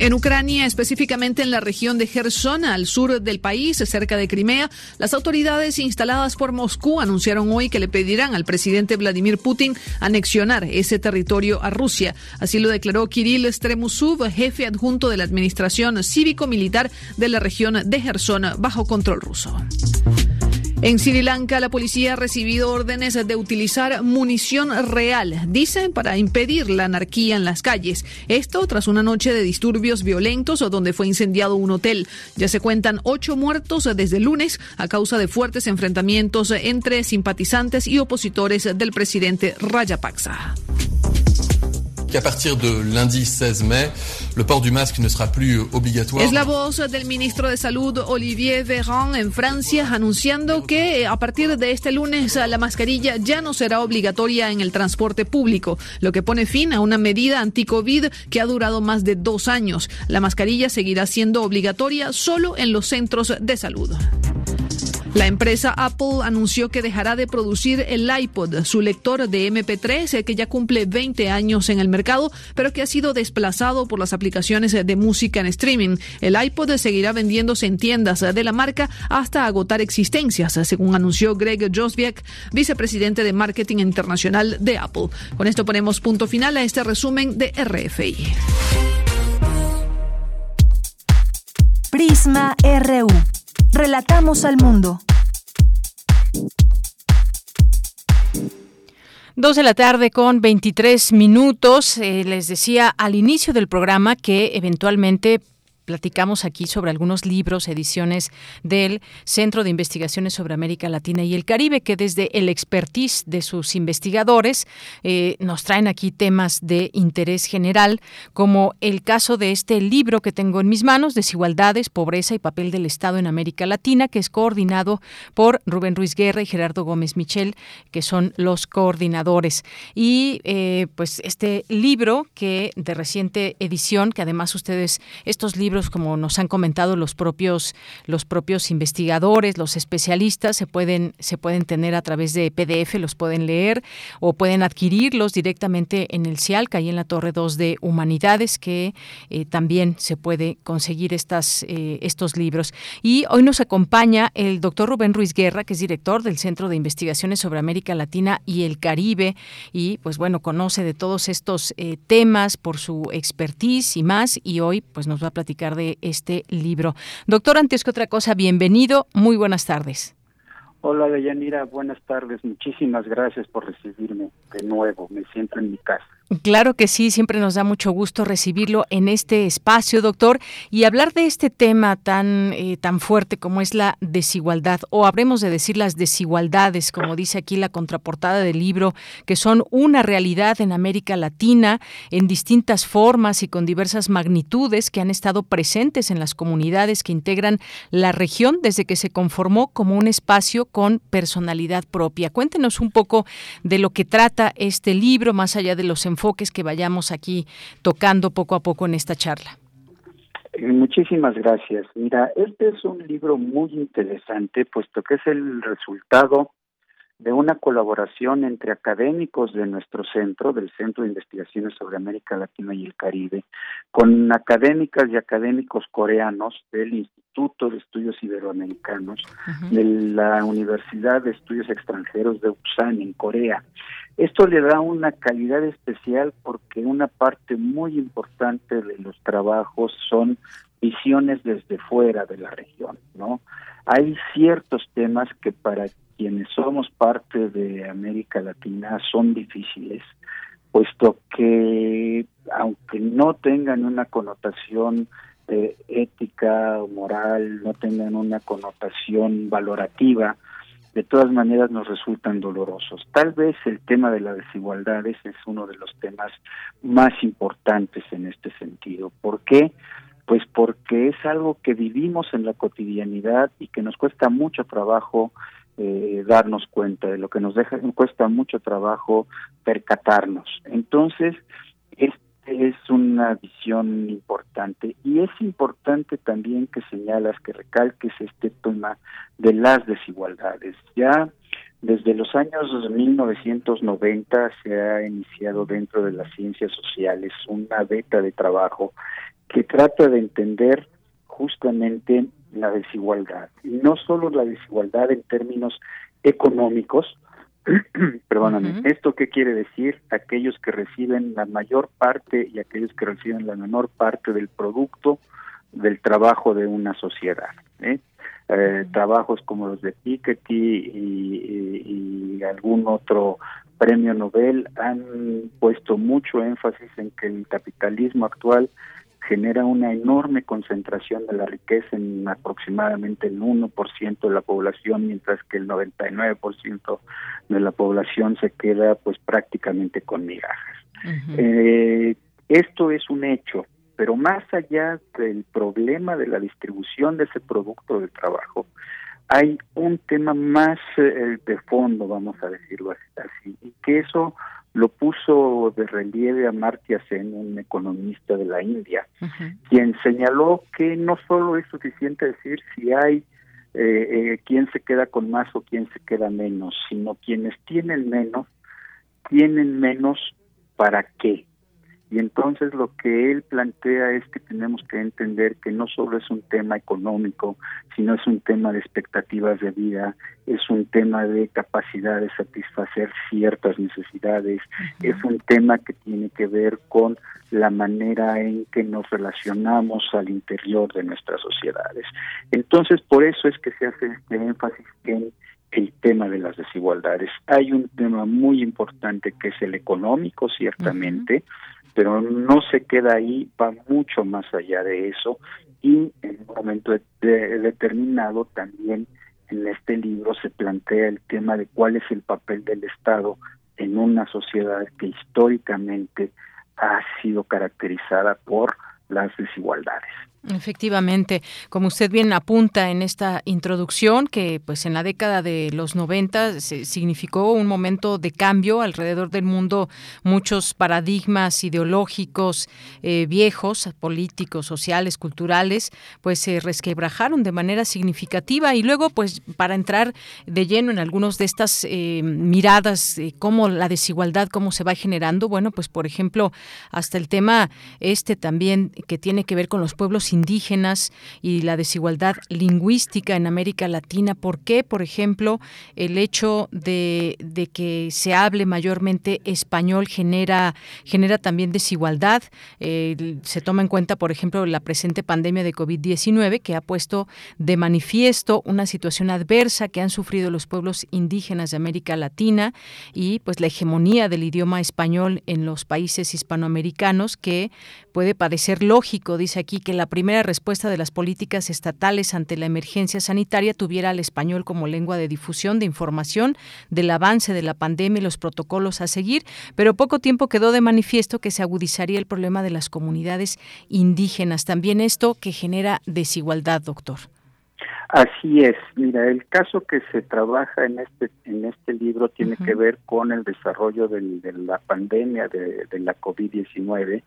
En Ucrania, específicamente en la región de Gerson, al sur del país, cerca de Crimea, las autoridades instaladas por Moscú anunciaron hoy que le pedirán al presidente Vladimir Putin anexionar ese territorio a Rusia. Así lo declaró Kirill Stremusov, jefe adjunto de la administración cívico-militar de la región de Gerson, bajo control ruso. En Sri Lanka, la policía ha recibido órdenes de utilizar munición real, dicen, para impedir la anarquía en las calles. Esto tras una noche de disturbios violentos donde fue incendiado un hotel. Ya se cuentan ocho muertos desde lunes a causa de fuertes enfrentamientos entre simpatizantes y opositores del presidente Rajapaksa qu'à partir de lundi 16 mai, le port du masque ne sera plus obligatoire. Es la voz del ministro de Salud Olivier Véran en Francia anunciando que a partir de este lunes la mascarilla ya no será obligatoria en el transporte público, lo que pone fin a una medida anti-COVID que ha durado más de dos años. La mascarilla seguirá siendo obligatoria solo en los centros de salud. La empresa Apple anunció que dejará de producir el iPod, su lector de MP3, eh, que ya cumple 20 años en el mercado, pero que ha sido desplazado por las aplicaciones de música en streaming. El iPod seguirá vendiéndose en tiendas de la marca hasta agotar existencias, según anunció Greg Josviak, vicepresidente de marketing internacional de Apple. Con esto ponemos punto final a este resumen de RFI. Prisma RU. Relatamos al mundo. Dos de la tarde con 23 minutos. Eh, les decía al inicio del programa que eventualmente platicamos aquí sobre algunos libros, ediciones del Centro de Investigaciones sobre América Latina y el Caribe, que desde el expertise de sus investigadores eh, nos traen aquí temas de interés general, como el caso de este libro que tengo en mis manos, Desigualdades, Pobreza y Papel del Estado en América Latina, que es coordinado por Rubén Ruiz Guerra y Gerardo Gómez Michel, que son los coordinadores. Y eh, pues este libro que de reciente edición, que además ustedes, estos libros como nos han comentado los propios, los propios investigadores, los especialistas, se pueden, se pueden tener a través de PDF, los pueden leer o pueden adquirirlos directamente en el CIALC, ahí en la Torre 2 de Humanidades, que eh, también se puede conseguir estas, eh, estos libros. Y hoy nos acompaña el doctor Rubén Ruiz Guerra, que es director del Centro de Investigaciones sobre América Latina y el Caribe, y pues bueno, conoce de todos estos eh, temas por su expertise y más, y hoy pues nos va a platicar de este libro. Doctor, antes que otra cosa, bienvenido, muy buenas tardes. Hola, Deyanira, buenas tardes. Muchísimas gracias por recibirme de nuevo. Me siento en mi casa. Claro que sí, siempre nos da mucho gusto recibirlo en este espacio, doctor, y hablar de este tema tan, eh, tan fuerte como es la desigualdad, o habremos de decir las desigualdades, como dice aquí la contraportada del libro, que son una realidad en América Latina en distintas formas y con diversas magnitudes que han estado presentes en las comunidades que integran la región desde que se conformó como un espacio con personalidad propia. Cuéntenos un poco de lo que trata este libro, más allá de los enfoques que vayamos aquí tocando poco a poco en esta charla. Muchísimas gracias. Mira, este es un libro muy interesante, puesto que es el resultado de una colaboración entre académicos de nuestro centro, del Centro de Investigaciones sobre América Latina y el Caribe, con académicas y académicos coreanos del Instituto de Estudios Iberoamericanos de la Universidad de Estudios Extranjeros de Busan en Corea. Esto le da una calidad especial porque una parte muy importante de los trabajos son visiones desde fuera de la región, ¿no? Hay ciertos temas que para quienes somos parte de América Latina son difíciles, puesto que aunque no tengan una connotación eh, ética o moral, no tengan una connotación valorativa, de todas maneras nos resultan dolorosos. Tal vez el tema de las desigualdades es uno de los temas más importantes en este sentido. ¿Por qué? Pues porque es algo que vivimos en la cotidianidad y que nos cuesta mucho trabajo eh, darnos cuenta de lo que nos deja, cuesta mucho trabajo percatarnos. Entonces, este es una visión importante y es importante también que señalas, que recalques este tema de las desigualdades. Ya desde los años 1990 se ha iniciado dentro de las ciencias sociales una beta de trabajo que trata de entender justamente la desigualdad. Y no solo la desigualdad en términos económicos, perdóname, ¿esto qué quiere decir? Aquellos que reciben la mayor parte y aquellos que reciben la menor parte del producto del trabajo de una sociedad. ¿eh? Eh, trabajos como los de Piketty y, y, algún otro premio Nobel han puesto mucho énfasis en que el capitalismo actual genera una enorme concentración de la riqueza en aproximadamente el 1% de la población, mientras que el 99% de la población se queda pues prácticamente con migajas. eh, esto es un hecho, pero más allá del problema de la distribución de ese producto de trabajo, hay un tema más eh, de fondo, vamos a decirlo así, y que eso lo puso de relieve Amartya Sen, un economista de la India, quien señaló que no solo es suficiente decir si hay eh, eh, quién se queda con más o quién se queda menos, sino quienes tienen menos, tienen menos para qué. Y entonces lo que él plantea es que tenemos que entender que no solo es un tema económico, sino es un tema de expectativas de vida, es un tema de capacidad de satisfacer ciertas necesidades, es un tema que tiene que ver con la manera en que nos relacionamos al interior de nuestras sociedades. Entonces, por eso es que se hace este énfasis en el tema de las desigualdades. Hay un tema muy importante que es el económico, ciertamente, pero no se queda ahí, va mucho más allá de eso y en un momento determinado también en este libro se plantea el tema de cuál es el papel del Estado en una sociedad que históricamente ha sido caracterizada por las desigualdades. Efectivamente, como usted bien apunta en esta introducción, que pues en la década de los 90 significó un momento de cambio alrededor del mundo, muchos paradigmas ideológicos eh, viejos, políticos, sociales, culturales, pues se resquebrajaron de manera significativa. Y luego pues para entrar de lleno en algunos de estas eh, miradas, eh, cómo la desigualdad, cómo se va generando, bueno, pues por ejemplo, hasta el tema este también que tiene que ver con los pueblos indígenas y la desigualdad lingüística en América Latina. ¿Por qué, por ejemplo, el hecho de, que se hable mayormente español genera, genera también desigualdad? Eh, se toma en cuenta, por ejemplo, la presente pandemia de COVID-19 que ha puesto de manifiesto una situación adversa que han sufrido los pueblos indígenas de América Latina y pues la hegemonía del idioma español en los países hispanoamericanos que puede parecer lógico, dice aquí, que la primera respuesta de las políticas estatales ante la emergencia sanitaria tuviera al español como lengua de difusión de información del avance de la pandemia y los protocolos a seguir, pero poco tiempo quedó de manifiesto que se agudizaría el problema de las comunidades indígenas. También esto que genera desigualdad, doctor. Así es. Mira, el caso que se trabaja en este en este libro tiene que ver con el desarrollo de la pandemia de, de la COVID-19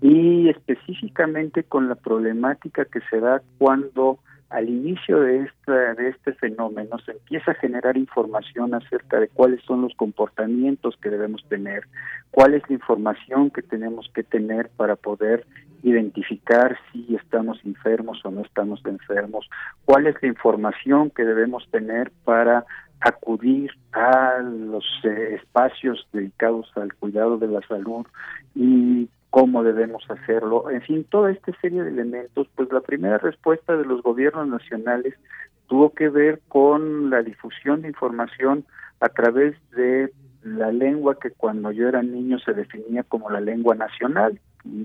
y específicamente con la problemática que se da cuando al inicio de, esta, de este fenómeno se empieza a generar información acerca de cuáles son los comportamientos que debemos tener, cuál es la información que tenemos que tener para poder identificar si estamos enfermos o no estamos enfermos, cuál es la información que debemos tener para acudir a los eh, espacios dedicados al cuidado de la salud y cómo debemos hacerlo. En fin, toda esta serie de elementos, pues la primera respuesta de los gobiernos nacionales tuvo que ver con la difusión de información a través de la lengua que cuando yo era niño se definía como la lengua nacional.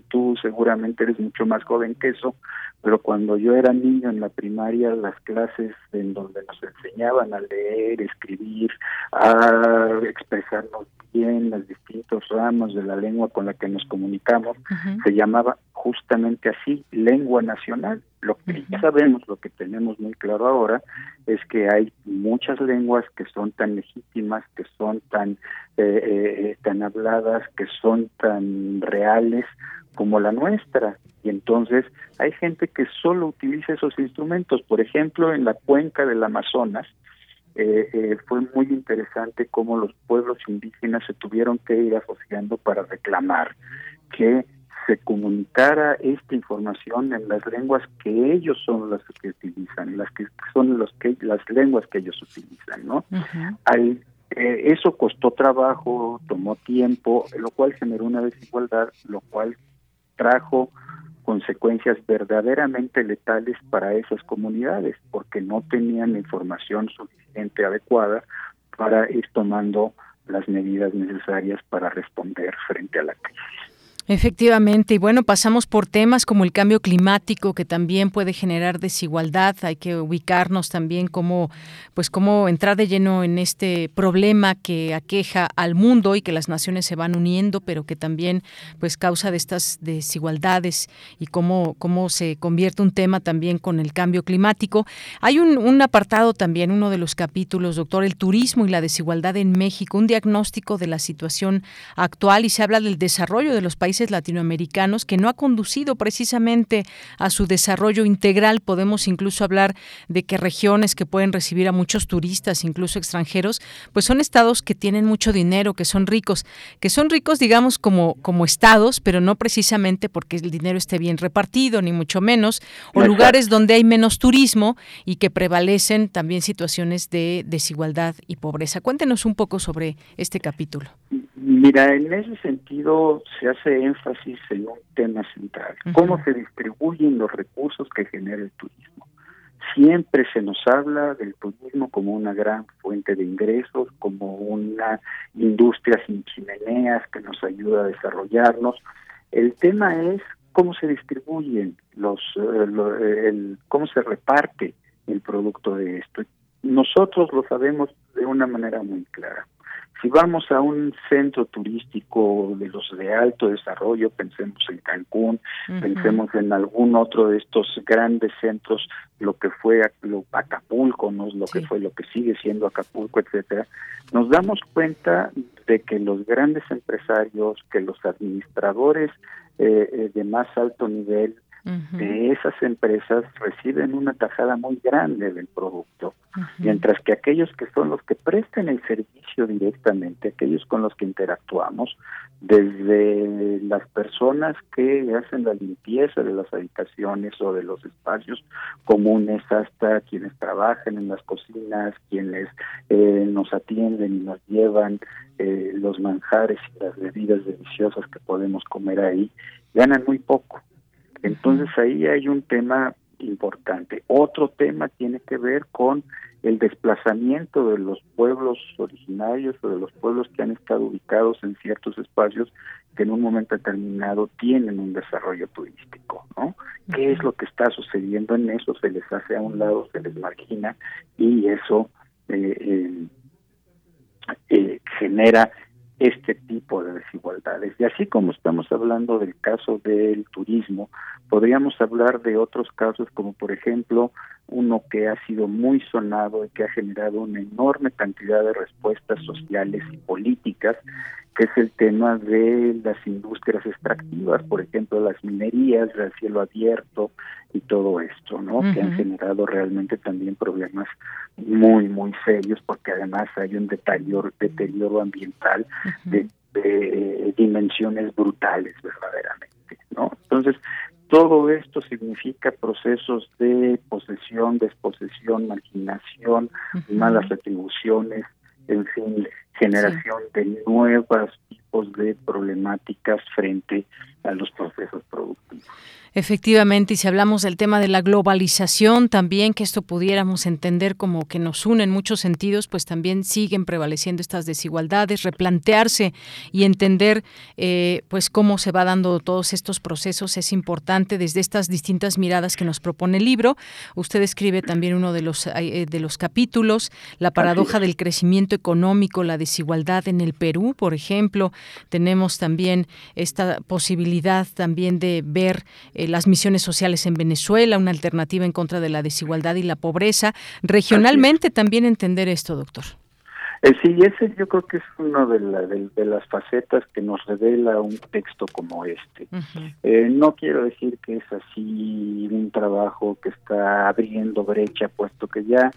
Tú seguramente eres mucho más joven que eso, pero cuando yo era niño en la primaria, las clases en donde nos enseñaban a leer, escribir, a expresarnos bien los distintos ramos de la lengua con la que nos comunicamos, se llamaba justamente así, lengua nacional. Lo que ya sabemos, lo que tenemos muy claro ahora, es que hay muchas lenguas que son tan legítimas, que son tan, eh, eh, tan habladas, que son tan reales como la nuestra. Y entonces hay gente que solo utiliza esos instrumentos. Por ejemplo, en la cuenca del Amazonas, eh, eh, fue muy interesante cómo los pueblos indígenas se tuvieron que ir asociando para reclamar que se comunicara esta información en las lenguas que ellos son las que utilizan, las que son los que las lenguas que ellos utilizan, ¿no? Al, eh, eso costó trabajo, tomó tiempo, lo cual generó una desigualdad, lo cual trajo consecuencias verdaderamente letales para esas comunidades, porque no tenían información suficiente adecuada para ir tomando las medidas necesarias para responder frente a la crisis. Efectivamente, y bueno, pasamos por temas como el cambio climático que también puede generar desigualdad, hay que ubicarnos también como pues cómo entrar de lleno en este problema que aqueja al mundo y que las naciones se van uniendo, pero que también pues causa de estas desigualdades y cómo cómo se convierte un tema también con el cambio climático. Hay un, un apartado también, uno de los capítulos, doctor, el turismo y la desigualdad en México, un diagnóstico de la situación actual y se habla del desarrollo de los países latinoamericanos que no ha conducido precisamente a su desarrollo integral. Podemos incluso hablar de que regiones que pueden recibir a muchos turistas, incluso extranjeros, pues son estados que tienen mucho dinero, que son ricos, que son ricos, digamos, como, como estados, pero no precisamente porque el dinero esté bien repartido, ni mucho menos, o lugares donde hay menos turismo y que prevalecen también situaciones de desigualdad y pobreza. Cuéntenos un poco sobre este capítulo. Mira, en ese sentido se hace énfasis en un tema central, cómo se distribuyen los recursos que genera el turismo. Siempre se nos habla del turismo como una gran fuente de ingresos, como una industria sin chimeneas que nos ayuda a desarrollarnos. El tema es cómo se distribuyen los, eh, el, cómo se reparte el producto de esto. Nosotros lo sabemos de una manera muy clara. Si vamos a un centro turístico de los de alto desarrollo, pensemos en Cancún, pensemos en algún otro de estos grandes centros, lo que fue Acapulco, no lo que fue lo que sigue siendo Acapulco, etcétera, nos damos cuenta de que los grandes empresarios, que los administradores eh, eh, de más alto nivel de esas empresas reciben una tajada muy grande del producto, mientras que aquellos que son los que presten el servicio directamente, aquellos con los que interactuamos, desde las personas que hacen la limpieza de las habitaciones o de los espacios comunes hasta quienes trabajan en las cocinas, quienes eh, nos atienden y nos llevan eh, los manjares y las bebidas deliciosas que podemos comer ahí, ganan muy poco entonces ahí hay un tema importante. Otro tema tiene que ver con el desplazamiento de los pueblos originarios o de los pueblos que han estado ubicados en ciertos espacios que en un momento determinado tienen un desarrollo turístico, ¿no? ¿Qué es lo que está sucediendo en eso? Se les hace a un lado, se les margina y eso eh, eh, eh genera este tipo de desigualdades. Y así como estamos hablando del caso del turismo, podríamos hablar de otros casos como por ejemplo uno que ha sido muy sonado y que ha generado una enorme cantidad de respuestas sociales y políticas, que es el tema de las industrias extractivas, por ejemplo, las minerías, el cielo abierto y todo esto, ¿no? Que han generado realmente también problemas muy, muy serios, porque además hay un deterioro, deterioro ambiental de, de dimensiones brutales, verdaderamente, ¿no? Entonces, todo esto significa procesos de posesión, desposesión, marginación, malas atribuciones, en fin, generación de nuevos tipos de problemáticas frente a los procesos productivos. Efectivamente, y si hablamos del tema de la globalización, también que esto pudiéramos entender como que nos une en muchos sentidos, pues también siguen prevaleciendo estas desigualdades, replantearse y entender eh, pues cómo se va dando todos estos procesos es importante desde estas distintas miradas que nos propone el libro. Usted escribe también uno de los, eh, de los capítulos, la paradoja del crecimiento económico, la desigualdad en el Perú, por ejemplo. Tenemos también esta posibilidad también de ver eh, las misiones sociales en Venezuela, una alternativa en contra de la desigualdad y la pobreza. Regionalmente también entender esto, doctor. Eh, sí, ese yo creo que es una de, de, las facetas que nos revela un texto como este. Eh, no quiero decir que es así un trabajo que está abriendo brecha, puesto que ya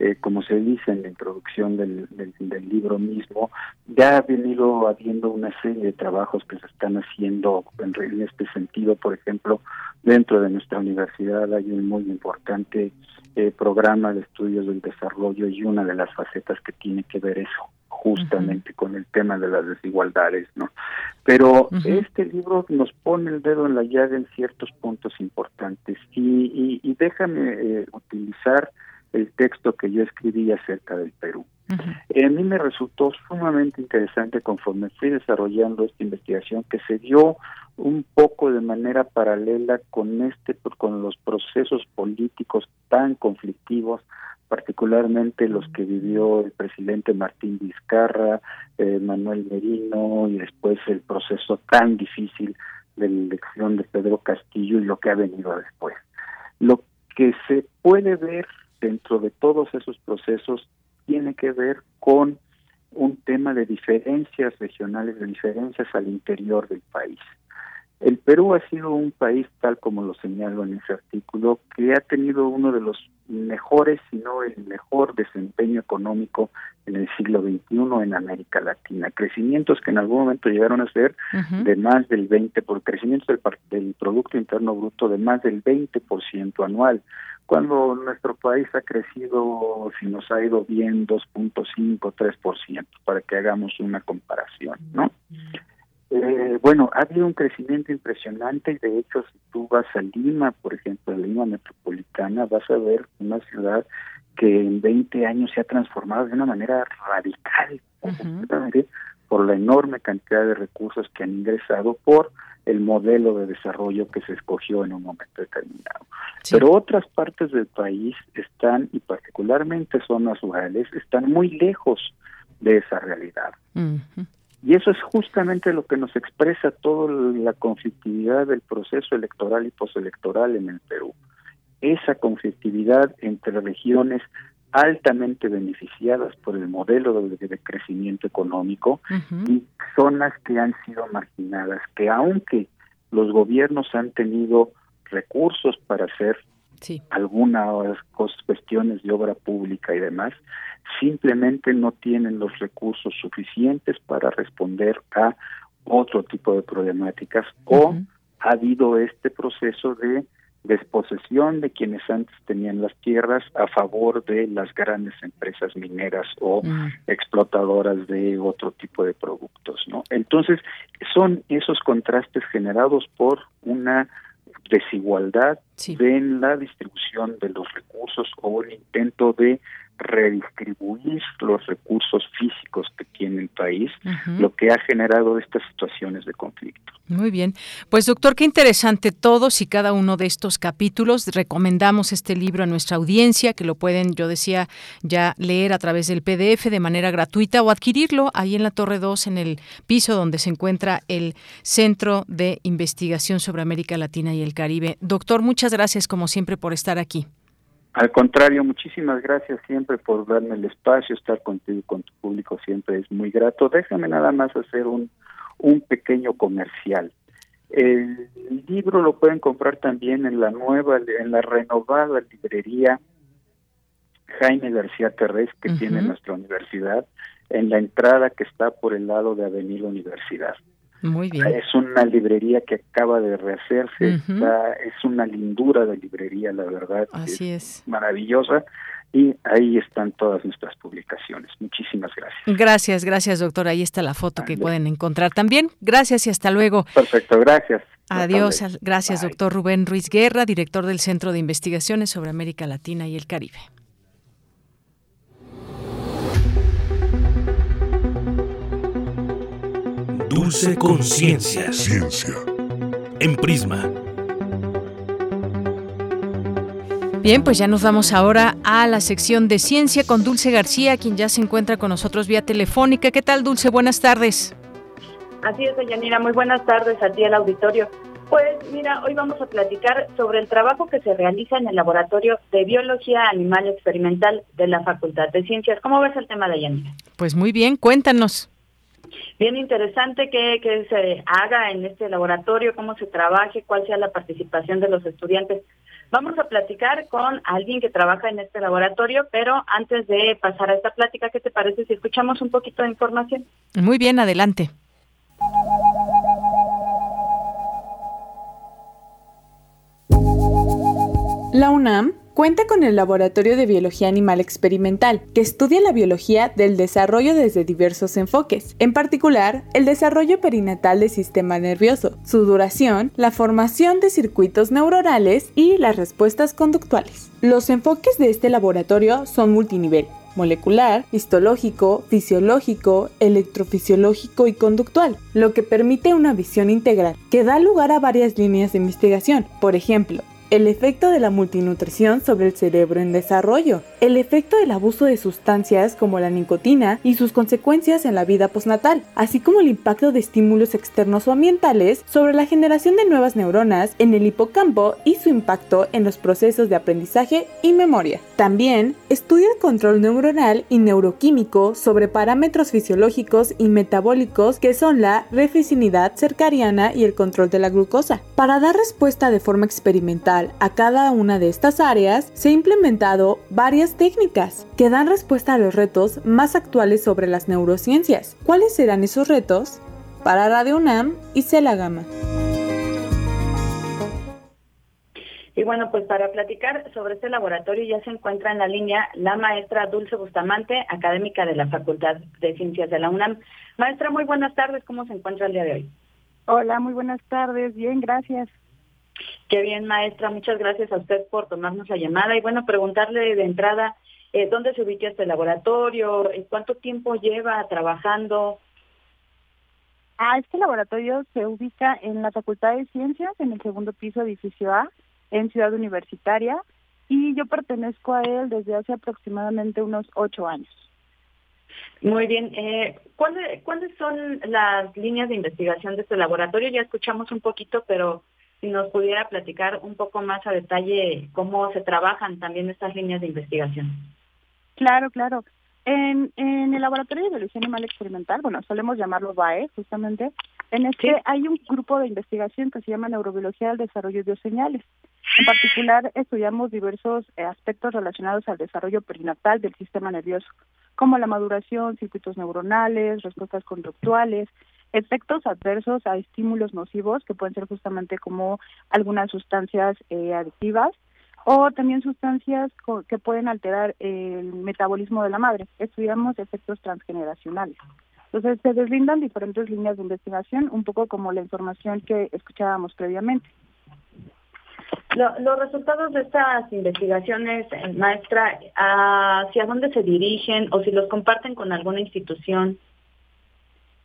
eh, como se dice en la introducción del, del, libro mismo, ya ha venido habiendo una serie de trabajos que se están haciendo en, este sentido. Por ejemplo, dentro de nuestra universidad hay un muy importante eh, programa de estudios del desarrollo y una de las facetas que tiene que ver eso justamente con el tema de las desigualdades, ¿no? Pero este libro nos pone el dedo en la llaga en ciertos puntos importantes y, y, déjame eh, utilizar el texto que yo escribí acerca del Perú. Eh, a mí me resultó sumamente interesante conforme fui desarrollando esta investigación que se dio un poco de manera paralela con este con los procesos políticos tan conflictivos particularmente los que vivió el presidente Martín Vizcarra, eh, Manuel Merino y después el proceso tan difícil de la elección de Pedro Castillo y lo que ha venido después. Lo que se puede ver dentro de todos esos procesos tiene que ver con un tema de diferencias regionales, de diferencias al interior del país. El Perú ha sido un país, tal como lo señalo en ese artículo, que ha tenido uno de los mejores, si no el mejor desempeño económico en el siglo XXI en América Latina. Crecimientos que en algún momento llegaron a ser de más del 20%, por crecimientos del, del Producto Interno Bruto de más del 20% anual cuando nuestro país ha crecido, si nos ha ido bien, 2.5, 3%, para que hagamos una comparación, ¿no? Eh, bueno, ha habido un crecimiento impresionante y de hecho si tú vas a Lima, por ejemplo, a Lima metropolitana, vas a ver una ciudad que en 20 años se ha transformado de una manera radical, por la enorme cantidad de recursos que han ingresado por el modelo de desarrollo que se escogió en un momento determinado. Pero otras partes del país están, y particularmente zonas rurales, están muy lejos de esa realidad. Y eso es justamente lo que nos expresa toda la conflictividad del proceso electoral y postelectoral en el Perú. Esa conflictividad entre regiones altamente beneficiadas por el modelo de, crecimiento económico y zonas que han sido marginadas, que aunque los gobiernos han tenido recursos para hacer algunas cuestiones de obra pública y demás, simplemente no tienen los recursos suficientes para responder a otro tipo de problemáticas o ha habido este proceso de desposesión de quienes antes tenían las tierras a favor de las grandes empresas mineras o mm. explotadoras de otro tipo de productos, ¿no? Entonces, son esos contrastes generados por una desigualdad en la distribución de los recursos o un intento de redistribuir los recursos físicos que tiene el país, lo que ha generado estas situaciones de conflicto. Muy bien. Pues doctor, qué interesante todos y cada uno de estos capítulos. Recomendamos este libro a nuestra audiencia, que lo pueden, yo decía, ya leer a través del PDF de manera gratuita o adquirirlo ahí en la Torre 2, en el piso donde se encuentra el Centro de Investigación sobre América Latina y el Caribe. Doctor, muchas gracias como siempre por estar aquí. Al contrario, muchísimas gracias siempre por darme el espacio, estar contigo y con tu público siempre es muy grato. Déjame nada más hacer un, un pequeño comercial. El libro lo pueden comprar también en la nueva, en la renovada librería Jaime García Terrés que tiene nuestra universidad, en la entrada que está por el lado de Avenida Universidad. Muy bien. Es una librería que acaba de rehacerse, es una lindura de librería, la verdad. Así es. Maravillosa y ahí están todas nuestras publicaciones. Muchísimas gracias. Gracias, gracias doctor. Ahí está la foto que pueden encontrar también. Gracias y hasta luego. Perfecto, gracias. Adiós, gracias doctor Rubén Ruiz Guerra, director del Centro de Investigaciones sobre América Latina y el Caribe. Dulce Conciencia. Ciencia. En Prisma. Bien, pues ya nos vamos ahora a la sección de ciencia con Dulce García, quien ya se encuentra con nosotros vía telefónica. ¿Qué tal, Dulce? Buenas tardes. Así es, Yanira. Muy buenas tardes a ti al auditorio. Pues mira, hoy vamos a platicar sobre el trabajo que se realiza en el Laboratorio de Biología Animal Experimental de la Facultad de Ciencias. ¿Cómo ves el tema de Yanira? Pues muy bien, cuéntanos. Bien interesante que, que se haga en este laboratorio, cómo se trabaje, cuál sea la participación de los estudiantes. Vamos a platicar con alguien que trabaja en este laboratorio, pero antes de pasar a esta plática, ¿qué te parece si escuchamos un poquito de información? Muy bien, adelante. La UNAM cuenta con el Laboratorio de Biología Animal Experimental, que estudia la biología del desarrollo desde diversos enfoques, en particular el desarrollo perinatal del sistema nervioso, su duración, la formación de circuitos neuronales y las respuestas conductuales. Los enfoques de este laboratorio son multinivel, molecular, histológico, fisiológico, electrofisiológico y conductual, lo que permite una visión integral que da lugar a varias líneas de investigación. Por ejemplo, el efecto de la multinutrición sobre el cerebro en desarrollo, el efecto del abuso de sustancias como la nicotina y sus consecuencias en la vida postnatal, así como el impacto de estímulos externos o ambientales sobre la generación de nuevas neuronas en el hipocampo y su impacto en los procesos de aprendizaje y memoria. También estudia el control neuronal y neuroquímico sobre parámetros fisiológicos y metabólicos que son la reficinidad cercariana y el control de la glucosa. Para dar respuesta de forma experimental a cada una de estas áreas, se han implementado varias técnicas que dan respuesta a los retos más actuales sobre las neurociencias. ¿Cuáles serán esos retos? Para Radio UNAM y Celagama. Y bueno, pues para platicar sobre este laboratorio ya se encuentra en la línea la maestra Dulce Bustamante, académica de la Facultad de Ciencias de la UNAM. Maestra, muy buenas tardes, ¿cómo se encuentra el día de hoy? Hola, muy buenas tardes, bien, gracias. Qué bien, maestra. Muchas gracias a usted por tomarnos la llamada. Y bueno, preguntarle de entrada, eh, ¿dónde se ubica este laboratorio? ¿Cuánto tiempo lleva trabajando? Ah, este laboratorio se ubica en la Facultad de Ciencias, en el segundo piso, edificio A, en Ciudad Universitaria, y yo pertenezco a él desde hace aproximadamente unos ocho años. Muy bien. Eh, ¿cuáles, ¿Cuáles son las líneas de investigación de este laboratorio? Ya escuchamos un poquito, pero si nos pudiera platicar un poco más a detalle cómo se trabajan también estas líneas de investigación. Claro, claro. En, en el Laboratorio de Biología Animal Experimental, bueno, solemos llamarlo BAE, justamente, en este hay un grupo de investigación que se llama Neurobiología del Desarrollo de Bioseñales. En particular, estudiamos diversos eh, aspectos relacionados al desarrollo perinatal del sistema nervioso, como la maduración, circuitos neuronales, respuestas conductuales, efectos adversos a estímulos nocivos, que pueden ser justamente como algunas sustancias eh, adictivas, o también sustancias que pueden alterar el metabolismo de la madre. Estudiamos efectos transgeneracionales. Entonces se deslindan diferentes líneas de investigación, un poco como la información que escuchábamos previamente. los resultados de estas investigaciones, eh, maestra, ¿hacia dónde se dirigen o si los comparten con alguna institución?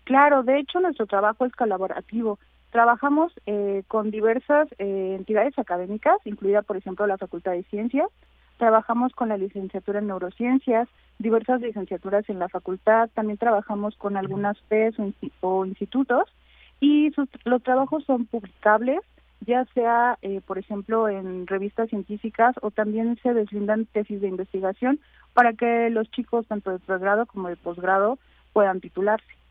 Claro, de hecho nuestro trabajo es colaborativo. Trabajamos eh, con diversas eh, entidades académicas, incluida por ejemplo la Facultad de Ciencias. Trabajamos con la licenciatura en neurociencias, diversas licenciaturas en la facultad. También trabajamos con algunas FES o, institutos y los trabajos son publicables, ya sea, eh, por ejemplo, en revistas científicas o también se deslindan tesis de investigación para que los chicos, tanto de pregrado como de posgrado, puedan titularse.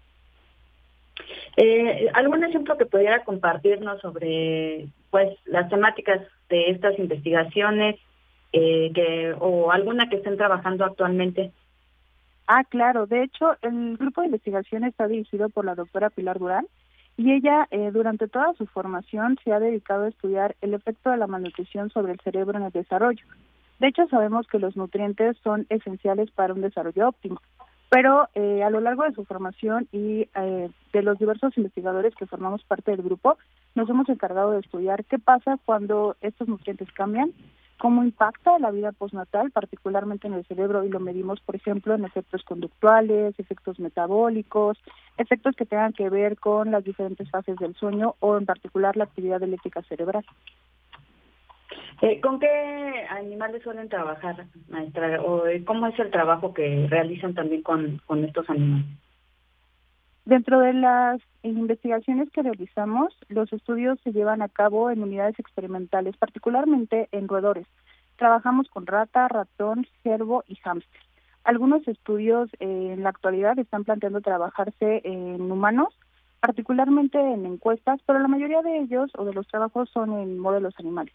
Eh, ¿Algún ejemplo que pudiera compartirnos sobre pues las temáticas de estas investigaciones eh, que, o alguna que estén trabajando actualmente? Ah, claro. De hecho, el grupo de investigación está dirigido por la doctora Pilar Durán y ella eh, durante toda su formación se ha dedicado a estudiar el efecto de la malnutrición sobre el cerebro en el desarrollo. De hecho, sabemos que los nutrientes son esenciales para un desarrollo óptimo, pero eh, a lo largo de su formación y eh, de los diversos investigadores que formamos parte del grupo, nos hemos encargado de estudiar qué pasa cuando estos nutrientes cambian, cómo impacta la vida postnatal, particularmente en el cerebro, y lo medimos, por ejemplo, en efectos conductuales, efectos metabólicos, efectos que tengan que ver con las diferentes fases del sueño o en particular la actividad eléctrica cerebral. Eh, ¿Con qué animales suelen trabajar, maestra? ¿O eh, cómo es el trabajo que realizan también con, estos animales? Dentro de las investigaciones que realizamos, los estudios se llevan a cabo en unidades experimentales, particularmente en roedores. Trabajamos con rata, ratón, cervo y hámster. Algunos estudios eh, en la actualidad están planteando trabajarse en humanos, particularmente en encuestas, pero la mayoría de ellos o de los trabajos son en modelos animales.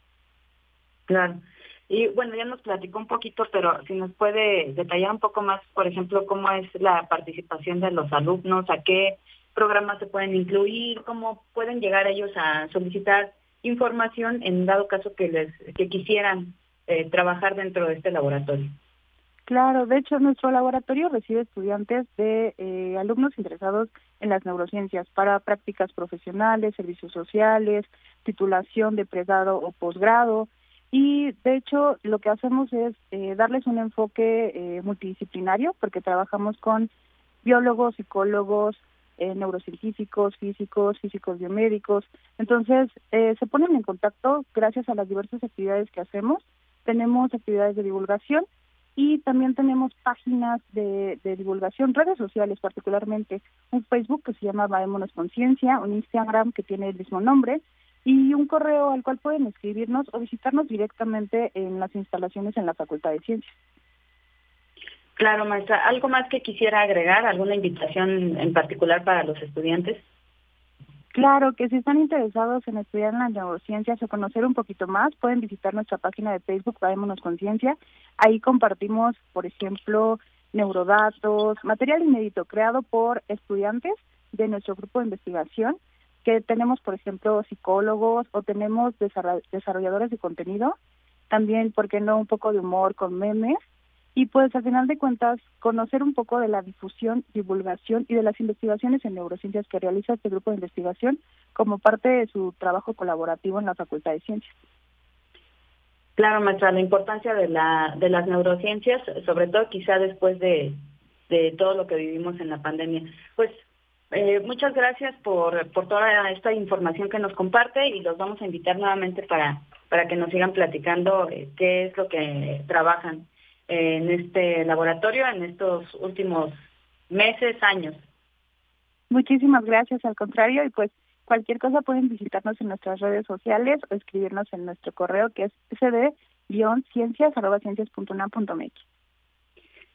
Claro. Y bueno, ya nos platicó un poquito, pero si nos puede detallar un poco más, por ejemplo, cómo es la participación de los alumnos, a qué programas se pueden incluir, cómo pueden llegar ellos a solicitar información en dado caso que les que quisieran eh, trabajar dentro de este laboratorio. Claro, de hecho nuestro laboratorio recibe estudiantes de eh, alumnos interesados en las neurociencias para prácticas profesionales, servicios sociales, titulación de pregrado o posgrado, y de hecho lo que hacemos es eh, darles un enfoque eh, multidisciplinario porque trabajamos con biólogos, psicólogos, eh, neurocientíficos, físicos, físicos biomédicos. Entonces se ponen en contacto gracias a las diversas actividades que hacemos. Tenemos actividades de divulgación y también tenemos páginas de, de divulgación, redes sociales particularmente, un Facebook que se llama Vaémonos Conciencia, un Instagram que tiene el mismo nombre y un correo al cual pueden escribirnos o visitarnos directamente en las instalaciones en la Facultad de Ciencias. Claro, maestra. ¿Algo más que quisiera agregar? ¿Alguna invitación en particular para los estudiantes? Claro, que si están interesados en estudiar en las neurociencias o conocer un poquito más, pueden visitar nuestra página de Facebook, Vadémonos Conciencia. Ahí compartimos, por ejemplo, neurodatos, material inédito creado por estudiantes de nuestro grupo de investigación que tenemos, por ejemplo, psicólogos o tenemos desarrolladores de contenido, también, ¿por qué no?, un poco de humor con memes, y pues al final de cuentas conocer un poco de la difusión, divulgación y de las investigaciones en neurociencias que realiza este grupo de investigación como parte de su trabajo colaborativo en la Facultad de Ciencias. Claro, maestra, la importancia de, la, de las neurociencias, sobre todo quizá después de, de todo lo que vivimos en la pandemia. Pues eh, muchas gracias por, por toda esta información que nos comparte y los vamos a invitar nuevamente para, para que nos sigan platicando qué es lo que trabajan en este laboratorio en estos últimos meses, años. Muchísimas gracias, al contrario, y pues cualquier cosa pueden visitarnos en nuestras redes sociales o escribirnos en nuestro correo que es sd-ciencias.unam.mx.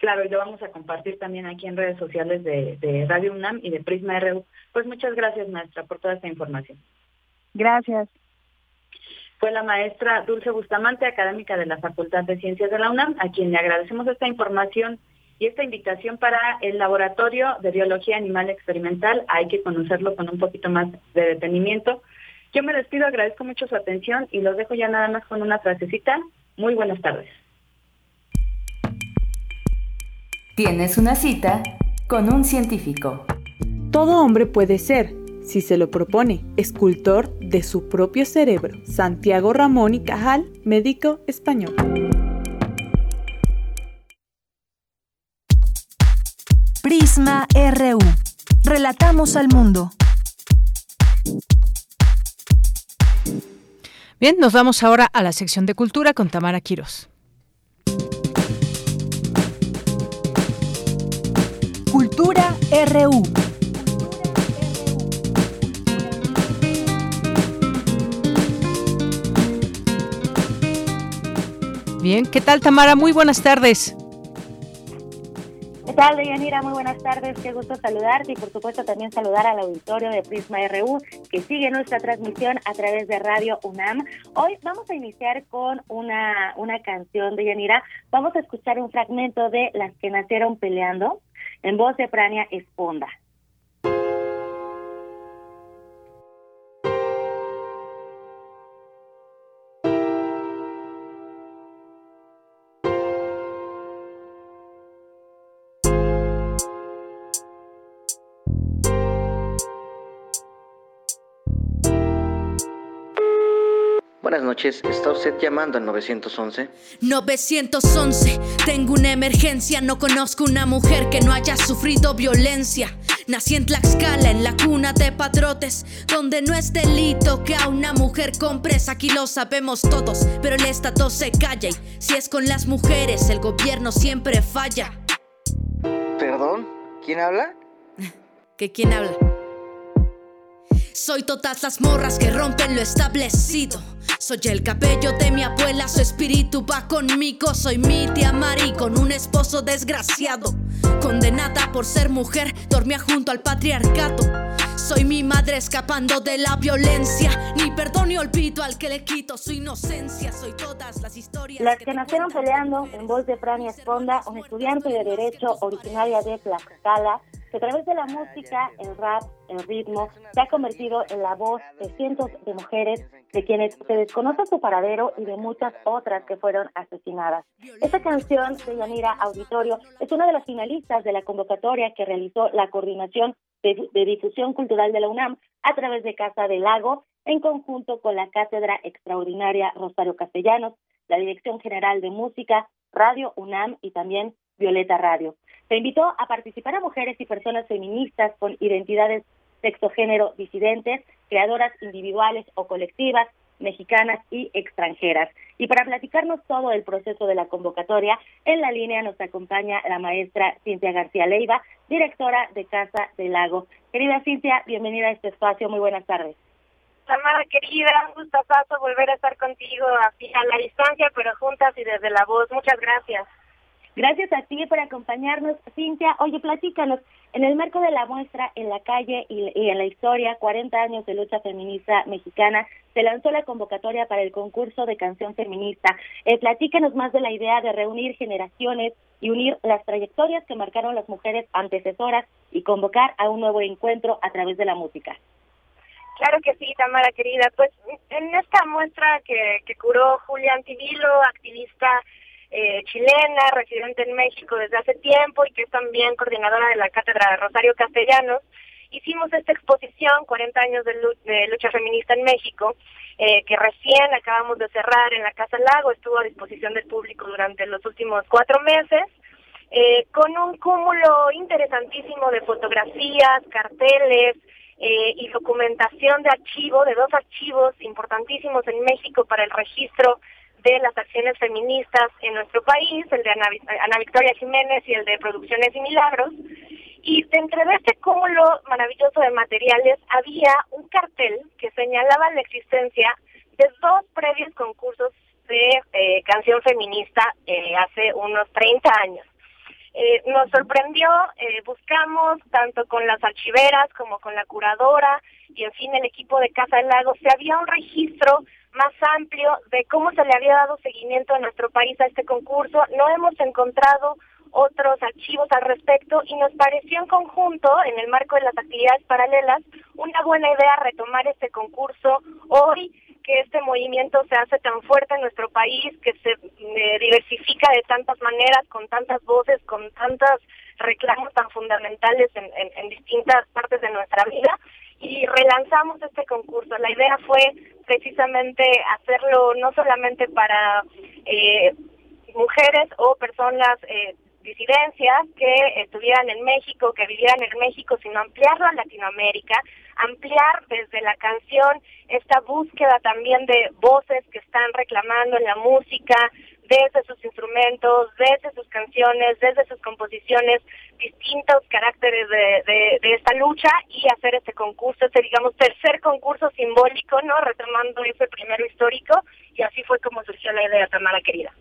Claro, y lo vamos a compartir también aquí en redes sociales de, Radio UNAM y de Prisma RU. Pues muchas gracias, maestra, por toda esta información. Gracias. Fue la maestra Dulce Bustamante, académica de la Facultad de Ciencias de la UNAM, a quien le agradecemos esta información y esta invitación para el Laboratorio de Biología Animal Experimental. Hay que conocerlo con un poquito más de detenimiento. Yo me despido, agradezco mucho su atención y los dejo ya nada más con una frasecita. Muy buenas tardes. Tienes una cita con un científico. Todo hombre puede ser, si se lo propone, escultor de su propio cerebro. Santiago Ramón y Cajal, médico español. Prisma RU. Relatamos al mundo. Bien, nos vamos ahora a la sección de cultura con Tamara Quiros. RU. Bien, ¿qué tal Tamara? Muy buenas tardes. ¿Qué tal, Deyanira? Muy buenas tardes, qué gusto saludarte y por supuesto también saludar al auditorio de Prisma RU que sigue nuestra transmisión a través de Radio UNAM. Hoy vamos a iniciar con una, una canción, Deyanira. Vamos a escuchar un fragmento de Las que nacieron peleando en voz de Prania Esponda. Noches, ¿está usted llamando al 911? 911, tengo una emergencia, no conozco una mujer que no haya sufrido violencia. Nací en Tlaxcala, en la cuna de patrotes, donde no es delito que a una mujer compres, aquí lo sabemos todos, pero el Estado se calla y si es con las mujeres, el gobierno siempre falla. ¿Perdón? ¿Quién habla? ¿Que quién habla? Soy todas las morras que rompen lo establecido. Soy el cabello de mi abuela, su espíritu va conmigo. Soy mi tía Mari con un esposo desgraciado. Condenada por ser mujer, dormía junto al patriarcado. Soy mi madre escapando de la violencia. Ni perdón ni olvido al que le quito su inocencia. Soy todas las historias. Las que nacieron peleando en voz de Frania Esponda, un estudiante de Derecho originaria de Tlaxcala que a través de la música, el rap, el ritmo, se ha convertido en la voz de cientos de mujeres de quienes se desconoce su paradero y de muchas otras que fueron asesinadas. Esta canción de Yanira Auditorio es una de las finalistas de la convocatoria que realizó la Coordinación de, de Difusión Cultural de la UNAM a través de Casa del Lago en conjunto con la Cátedra Extraordinaria Rosario Castellanos, la Dirección General de Música, Radio UNAM y también Violeta Radio. Se invitó a participar a mujeres y personas feministas con identidades sexo-género disidentes, creadoras individuales o colectivas, mexicanas y extranjeras. Y para platicarnos todo el proceso de la convocatoria, en la línea nos acompaña la maestra Cintia García Leiva, directora de Casa del Lago. Querida Cintia, bienvenida a este espacio, muy buenas tardes. Tamara, querida, un gustazo volver a estar contigo a la distancia, pero juntas y desde la voz. Muchas gracias. Gracias a ti por acompañarnos, Cintia. Oye, platícanos, en el marco de la muestra En la calle y, en la historia, 40 años de lucha feminista mexicana, se lanzó la convocatoria para el concurso de canción feminista. Eh, platícanos más de la idea de reunir generaciones y unir las trayectorias que marcaron las mujeres antecesoras y convocar a un nuevo encuentro a través de la música. Claro que sí, Tamara querida. Pues en esta muestra que, que curó Julián Tibilo, activista eh, chilena, residente en México desde hace tiempo y que es también coordinadora de la Cátedra de Rosario Castellanos, hicimos esta exposición, 40 años de, lucha feminista en México, eh, que recién acabamos de cerrar en la Casa Lago, estuvo a disposición del público durante los últimos cuatro meses, eh, con un cúmulo interesantísimo de fotografías, carteles, y documentación de archivo, de dos archivos importantísimos en México para el registro de las acciones feministas en nuestro país, el de Ana, Victoria Jiménez y el de Producciones y Milagros. Y dentro de este cúmulo maravilloso de materiales había un cartel que señalaba la existencia de dos previos concursos de eh, canción feminista eh, hace unos 30 años. Eh, nos sorprendió, buscamos tanto con las archiveras como con la curadora y en fin el equipo de Casa del Lago, si había un registro más amplio de cómo se le había dado seguimiento en nuestro país a este concurso. No hemos encontrado otros archivos al respecto y nos pareció en conjunto, en el marco de las actividades paralelas, una buena idea retomar este concurso hoy que este movimiento se hace tan fuerte en nuestro país, que se eh, diversifica de tantas maneras, con tantas voces, con tantos reclamos tan fundamentales en, en distintas partes de nuestra vida y relanzamos este concurso. La idea fue precisamente hacerlo no solamente para eh, mujeres o personas eh, disidencias que estuvieran en México, que vivieran en México, sino ampliarlo a Latinoamérica, ampliar desde la canción esta búsqueda también de voces que están reclamando en la música, desde sus instrumentos, desde sus canciones, desde sus composiciones, distintos caracteres de, de, esta lucha y hacer este concurso, este digamos tercer concurso simbólico, ¿no? Retomando ese primero histórico y así fue como surgió la idea, Tamara querida.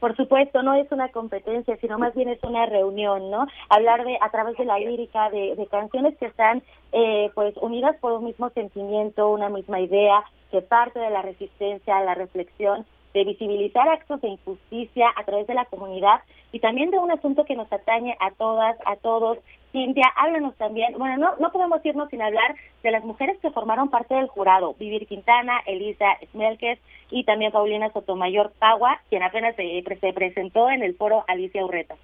Por supuesto, no es una competencia, sino más bien es una reunión, ¿no? Hablar de a través de la lírica, de, de canciones que están eh, pues unidas por un mismo sentimiento, una misma idea, que parte de la resistencia, la reflexión de visibilizar actos de injusticia a través de la comunidad y también de un asunto que nos atañe a todas, a todos. Cintia, háblanos también, bueno, no, no podemos irnos sin hablar de las mujeres que formaron parte del jurado, Vivir Quintana, Elisa Smelkes y también Paulina Sotomayor Pagua, quien apenas se, se presentó en el foro Alicia Urreta.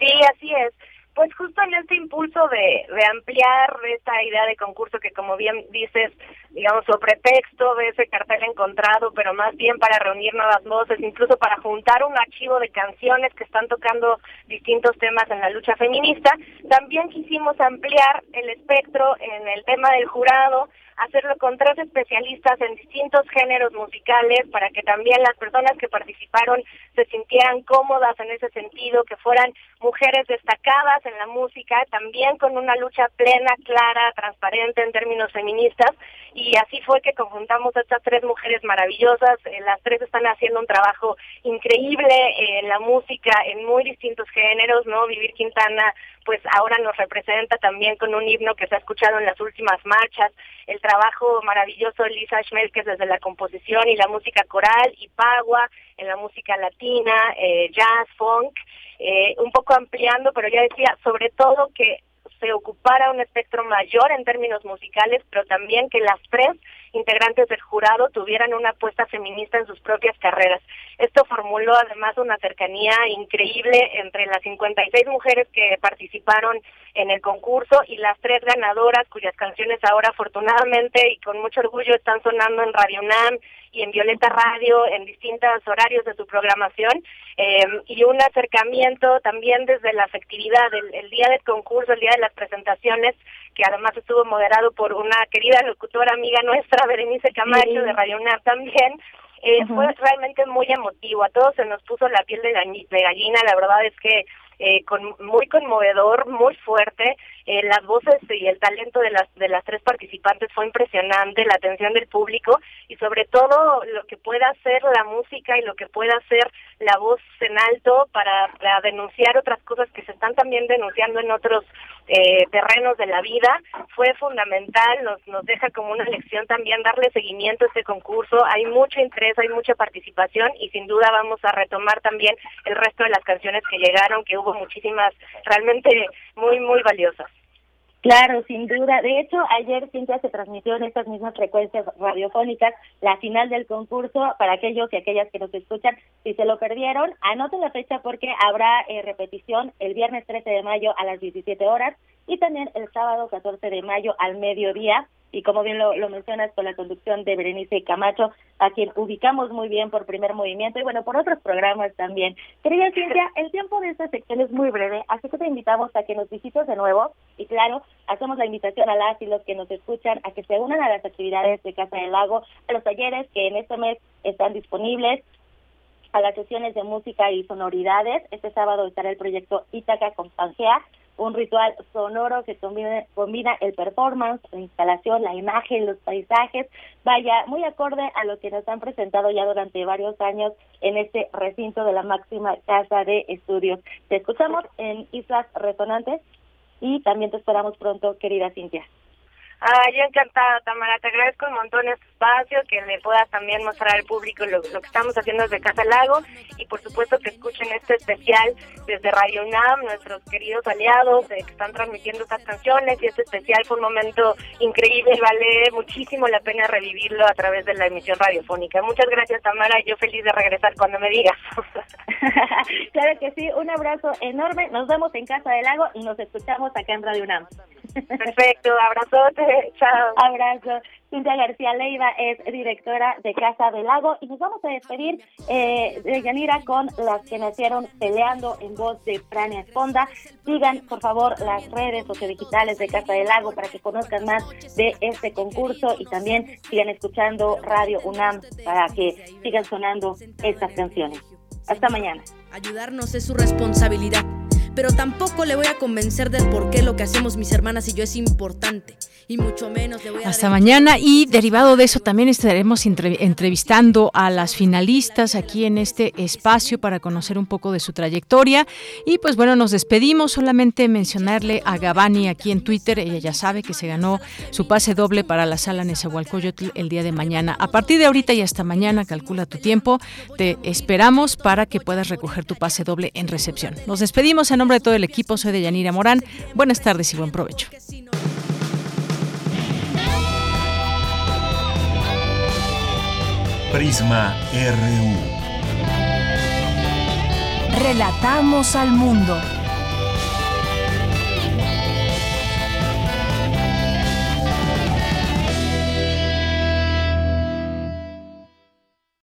Sí, así es. Pues justo en este impulso de, de ampliar esta idea de concurso que como bien dices, digamos, o pretexto de ese cartel encontrado, pero más bien para reunir nuevas voces, incluso para juntar un archivo de canciones que están tocando distintos temas en la lucha feminista, también quisimos ampliar el espectro en el tema del jurado, hacerlo con tres especialistas en distintos géneros musicales para que también las personas que participaron se sintieran cómodas en ese sentido, que fueran mujeres destacadas en la música, también con una lucha plena, clara, transparente en términos feministas. Y así fue que conjuntamos a estas tres mujeres maravillosas. Eh, las tres están haciendo un trabajo increíble en la música en muy distintos géneros, ¿no? Vivir Quintana pues ahora nos representa también con un himno que se ha escuchado en las últimas marchas, el trabajo maravilloso de Lisa Schmelkes desde la composición y la música coral y Pagua en la música latina, eh, jazz, funk, eh, un poco ampliando, pero ya decía, sobre todo que se ocupara un espectro mayor en términos musicales, pero también que las tres integrantes del jurado tuvieran una apuesta feminista en sus propias carreras. Esto formuló además una cercanía increíble entre las 56 mujeres que participaron en el concurso y las tres ganadoras cuyas canciones ahora afortunadamente y con mucho orgullo están sonando en Radio NAM y en Violeta Radio en distintos horarios de su programación eh, y un acercamiento también desde la afectividad, el, día del concurso, el día de las presentaciones, que además estuvo moderado por una querida locutora amiga nuestra, Berenice Camacho de Radio UNAM también, eh, fue realmente muy emotivo, a todos se nos puso la piel de, de gallina, la verdad es que eh, con, muy conmovedor, muy fuerte. Eh, las voces y el talento de las de las tres participantes fue impresionante, la atención del público y sobre todo lo que pueda hacer la música y lo que pueda hacer la voz en alto para, denunciar otras cosas que se están también denunciando en otros eh, terrenos de la vida fue fundamental, nos, nos deja como una lección también darle seguimiento a este concurso, hay mucho interés, hay mucha participación y sin duda vamos a retomar también el resto de las canciones que llegaron, que hubo muchísimas realmente muy, muy valiosas. Claro, sin duda. De hecho, ayer Cintia se transmitió en estas mismas frecuencias radiofónicas la final del concurso para aquellos y aquellas que nos escuchan. Si se lo perdieron, anoten la fecha porque habrá eh, repetición el viernes 13 de mayo a las 17 horas y también el sábado 14 de mayo al mediodía y como bien lo, mencionas con la conducción de Berenice Camacho, a quien ubicamos muy bien por primer movimiento y bueno, por otros programas también. Querida Cintia, el tiempo de esta sección es muy breve, así que te invitamos a que nos visites de nuevo y claro, hacemos la invitación a las y los que nos escuchan a que se unan a las actividades de Casa del Lago, a los talleres que en este mes están disponibles, a las sesiones de música y sonoridades. Este sábado estará el proyecto Ítaca con Pangea un ritual sonoro que combina, combina el performance, la instalación, la imagen, los paisajes, vaya, muy acorde a lo que nos han presentado ya durante varios años en este recinto de la máxima casa de estudios. Te escuchamos en Islas Resonantes y también te esperamos pronto, querida Cintia. Ah, yo encantada, Tamara. Te agradezco un montón este espacio, que le puedas también mostrar al público lo, que estamos haciendo desde Casa Lago y por supuesto que escuchen este especial desde Radio UNAM, nuestros queridos aliados eh, que están transmitiendo estas canciones y este especial fue un momento increíble vale muchísimo la pena revivirlo a través de la emisión radiofónica. Muchas gracias, Tamara. Yo feliz de regresar cuando me digas. claro que sí. Un abrazo enorme. Nos vemos en Casa del Lago y nos escuchamos acá en Radio UNAM. Perfecto, abrazote, chao. Abrazo. Cintia García Leiva es directora de Casa del Lago y nos vamos a despedir eh, de Yanira con las que nacieron peleando en voz de Frania Esponda. Sigan, por favor, las redes sociodigitales de Casa del Lago para que conozcan más de este concurso y también sigan escuchando Radio UNAM para que sigan sonando estas canciones. Hasta mañana. Ayudarnos es su responsabilidad pero tampoco le voy a convencer del por qué lo que hacemos mis hermanas y yo es importante. Y mucho menos le voy a... Hasta mañana y derivado de eso también estaremos entrevistando a las finalistas aquí en este espacio para conocer un poco de su trayectoria. Y pues bueno, nos despedimos. Solamente mencionarle a Gabani aquí en Twitter. Ella ya sabe que se ganó su pase doble para la sala Nezahualcóyotl el día de mañana. A partir de ahorita y hasta mañana, calcula tu tiempo. Te esperamos para que puedas recoger tu pase doble en recepción. Nos despedimos en nombre de todo el equipo, soy de Yanira Morán. Buenas tardes y buen provecho. Prisma RU. Relatamos al mundo.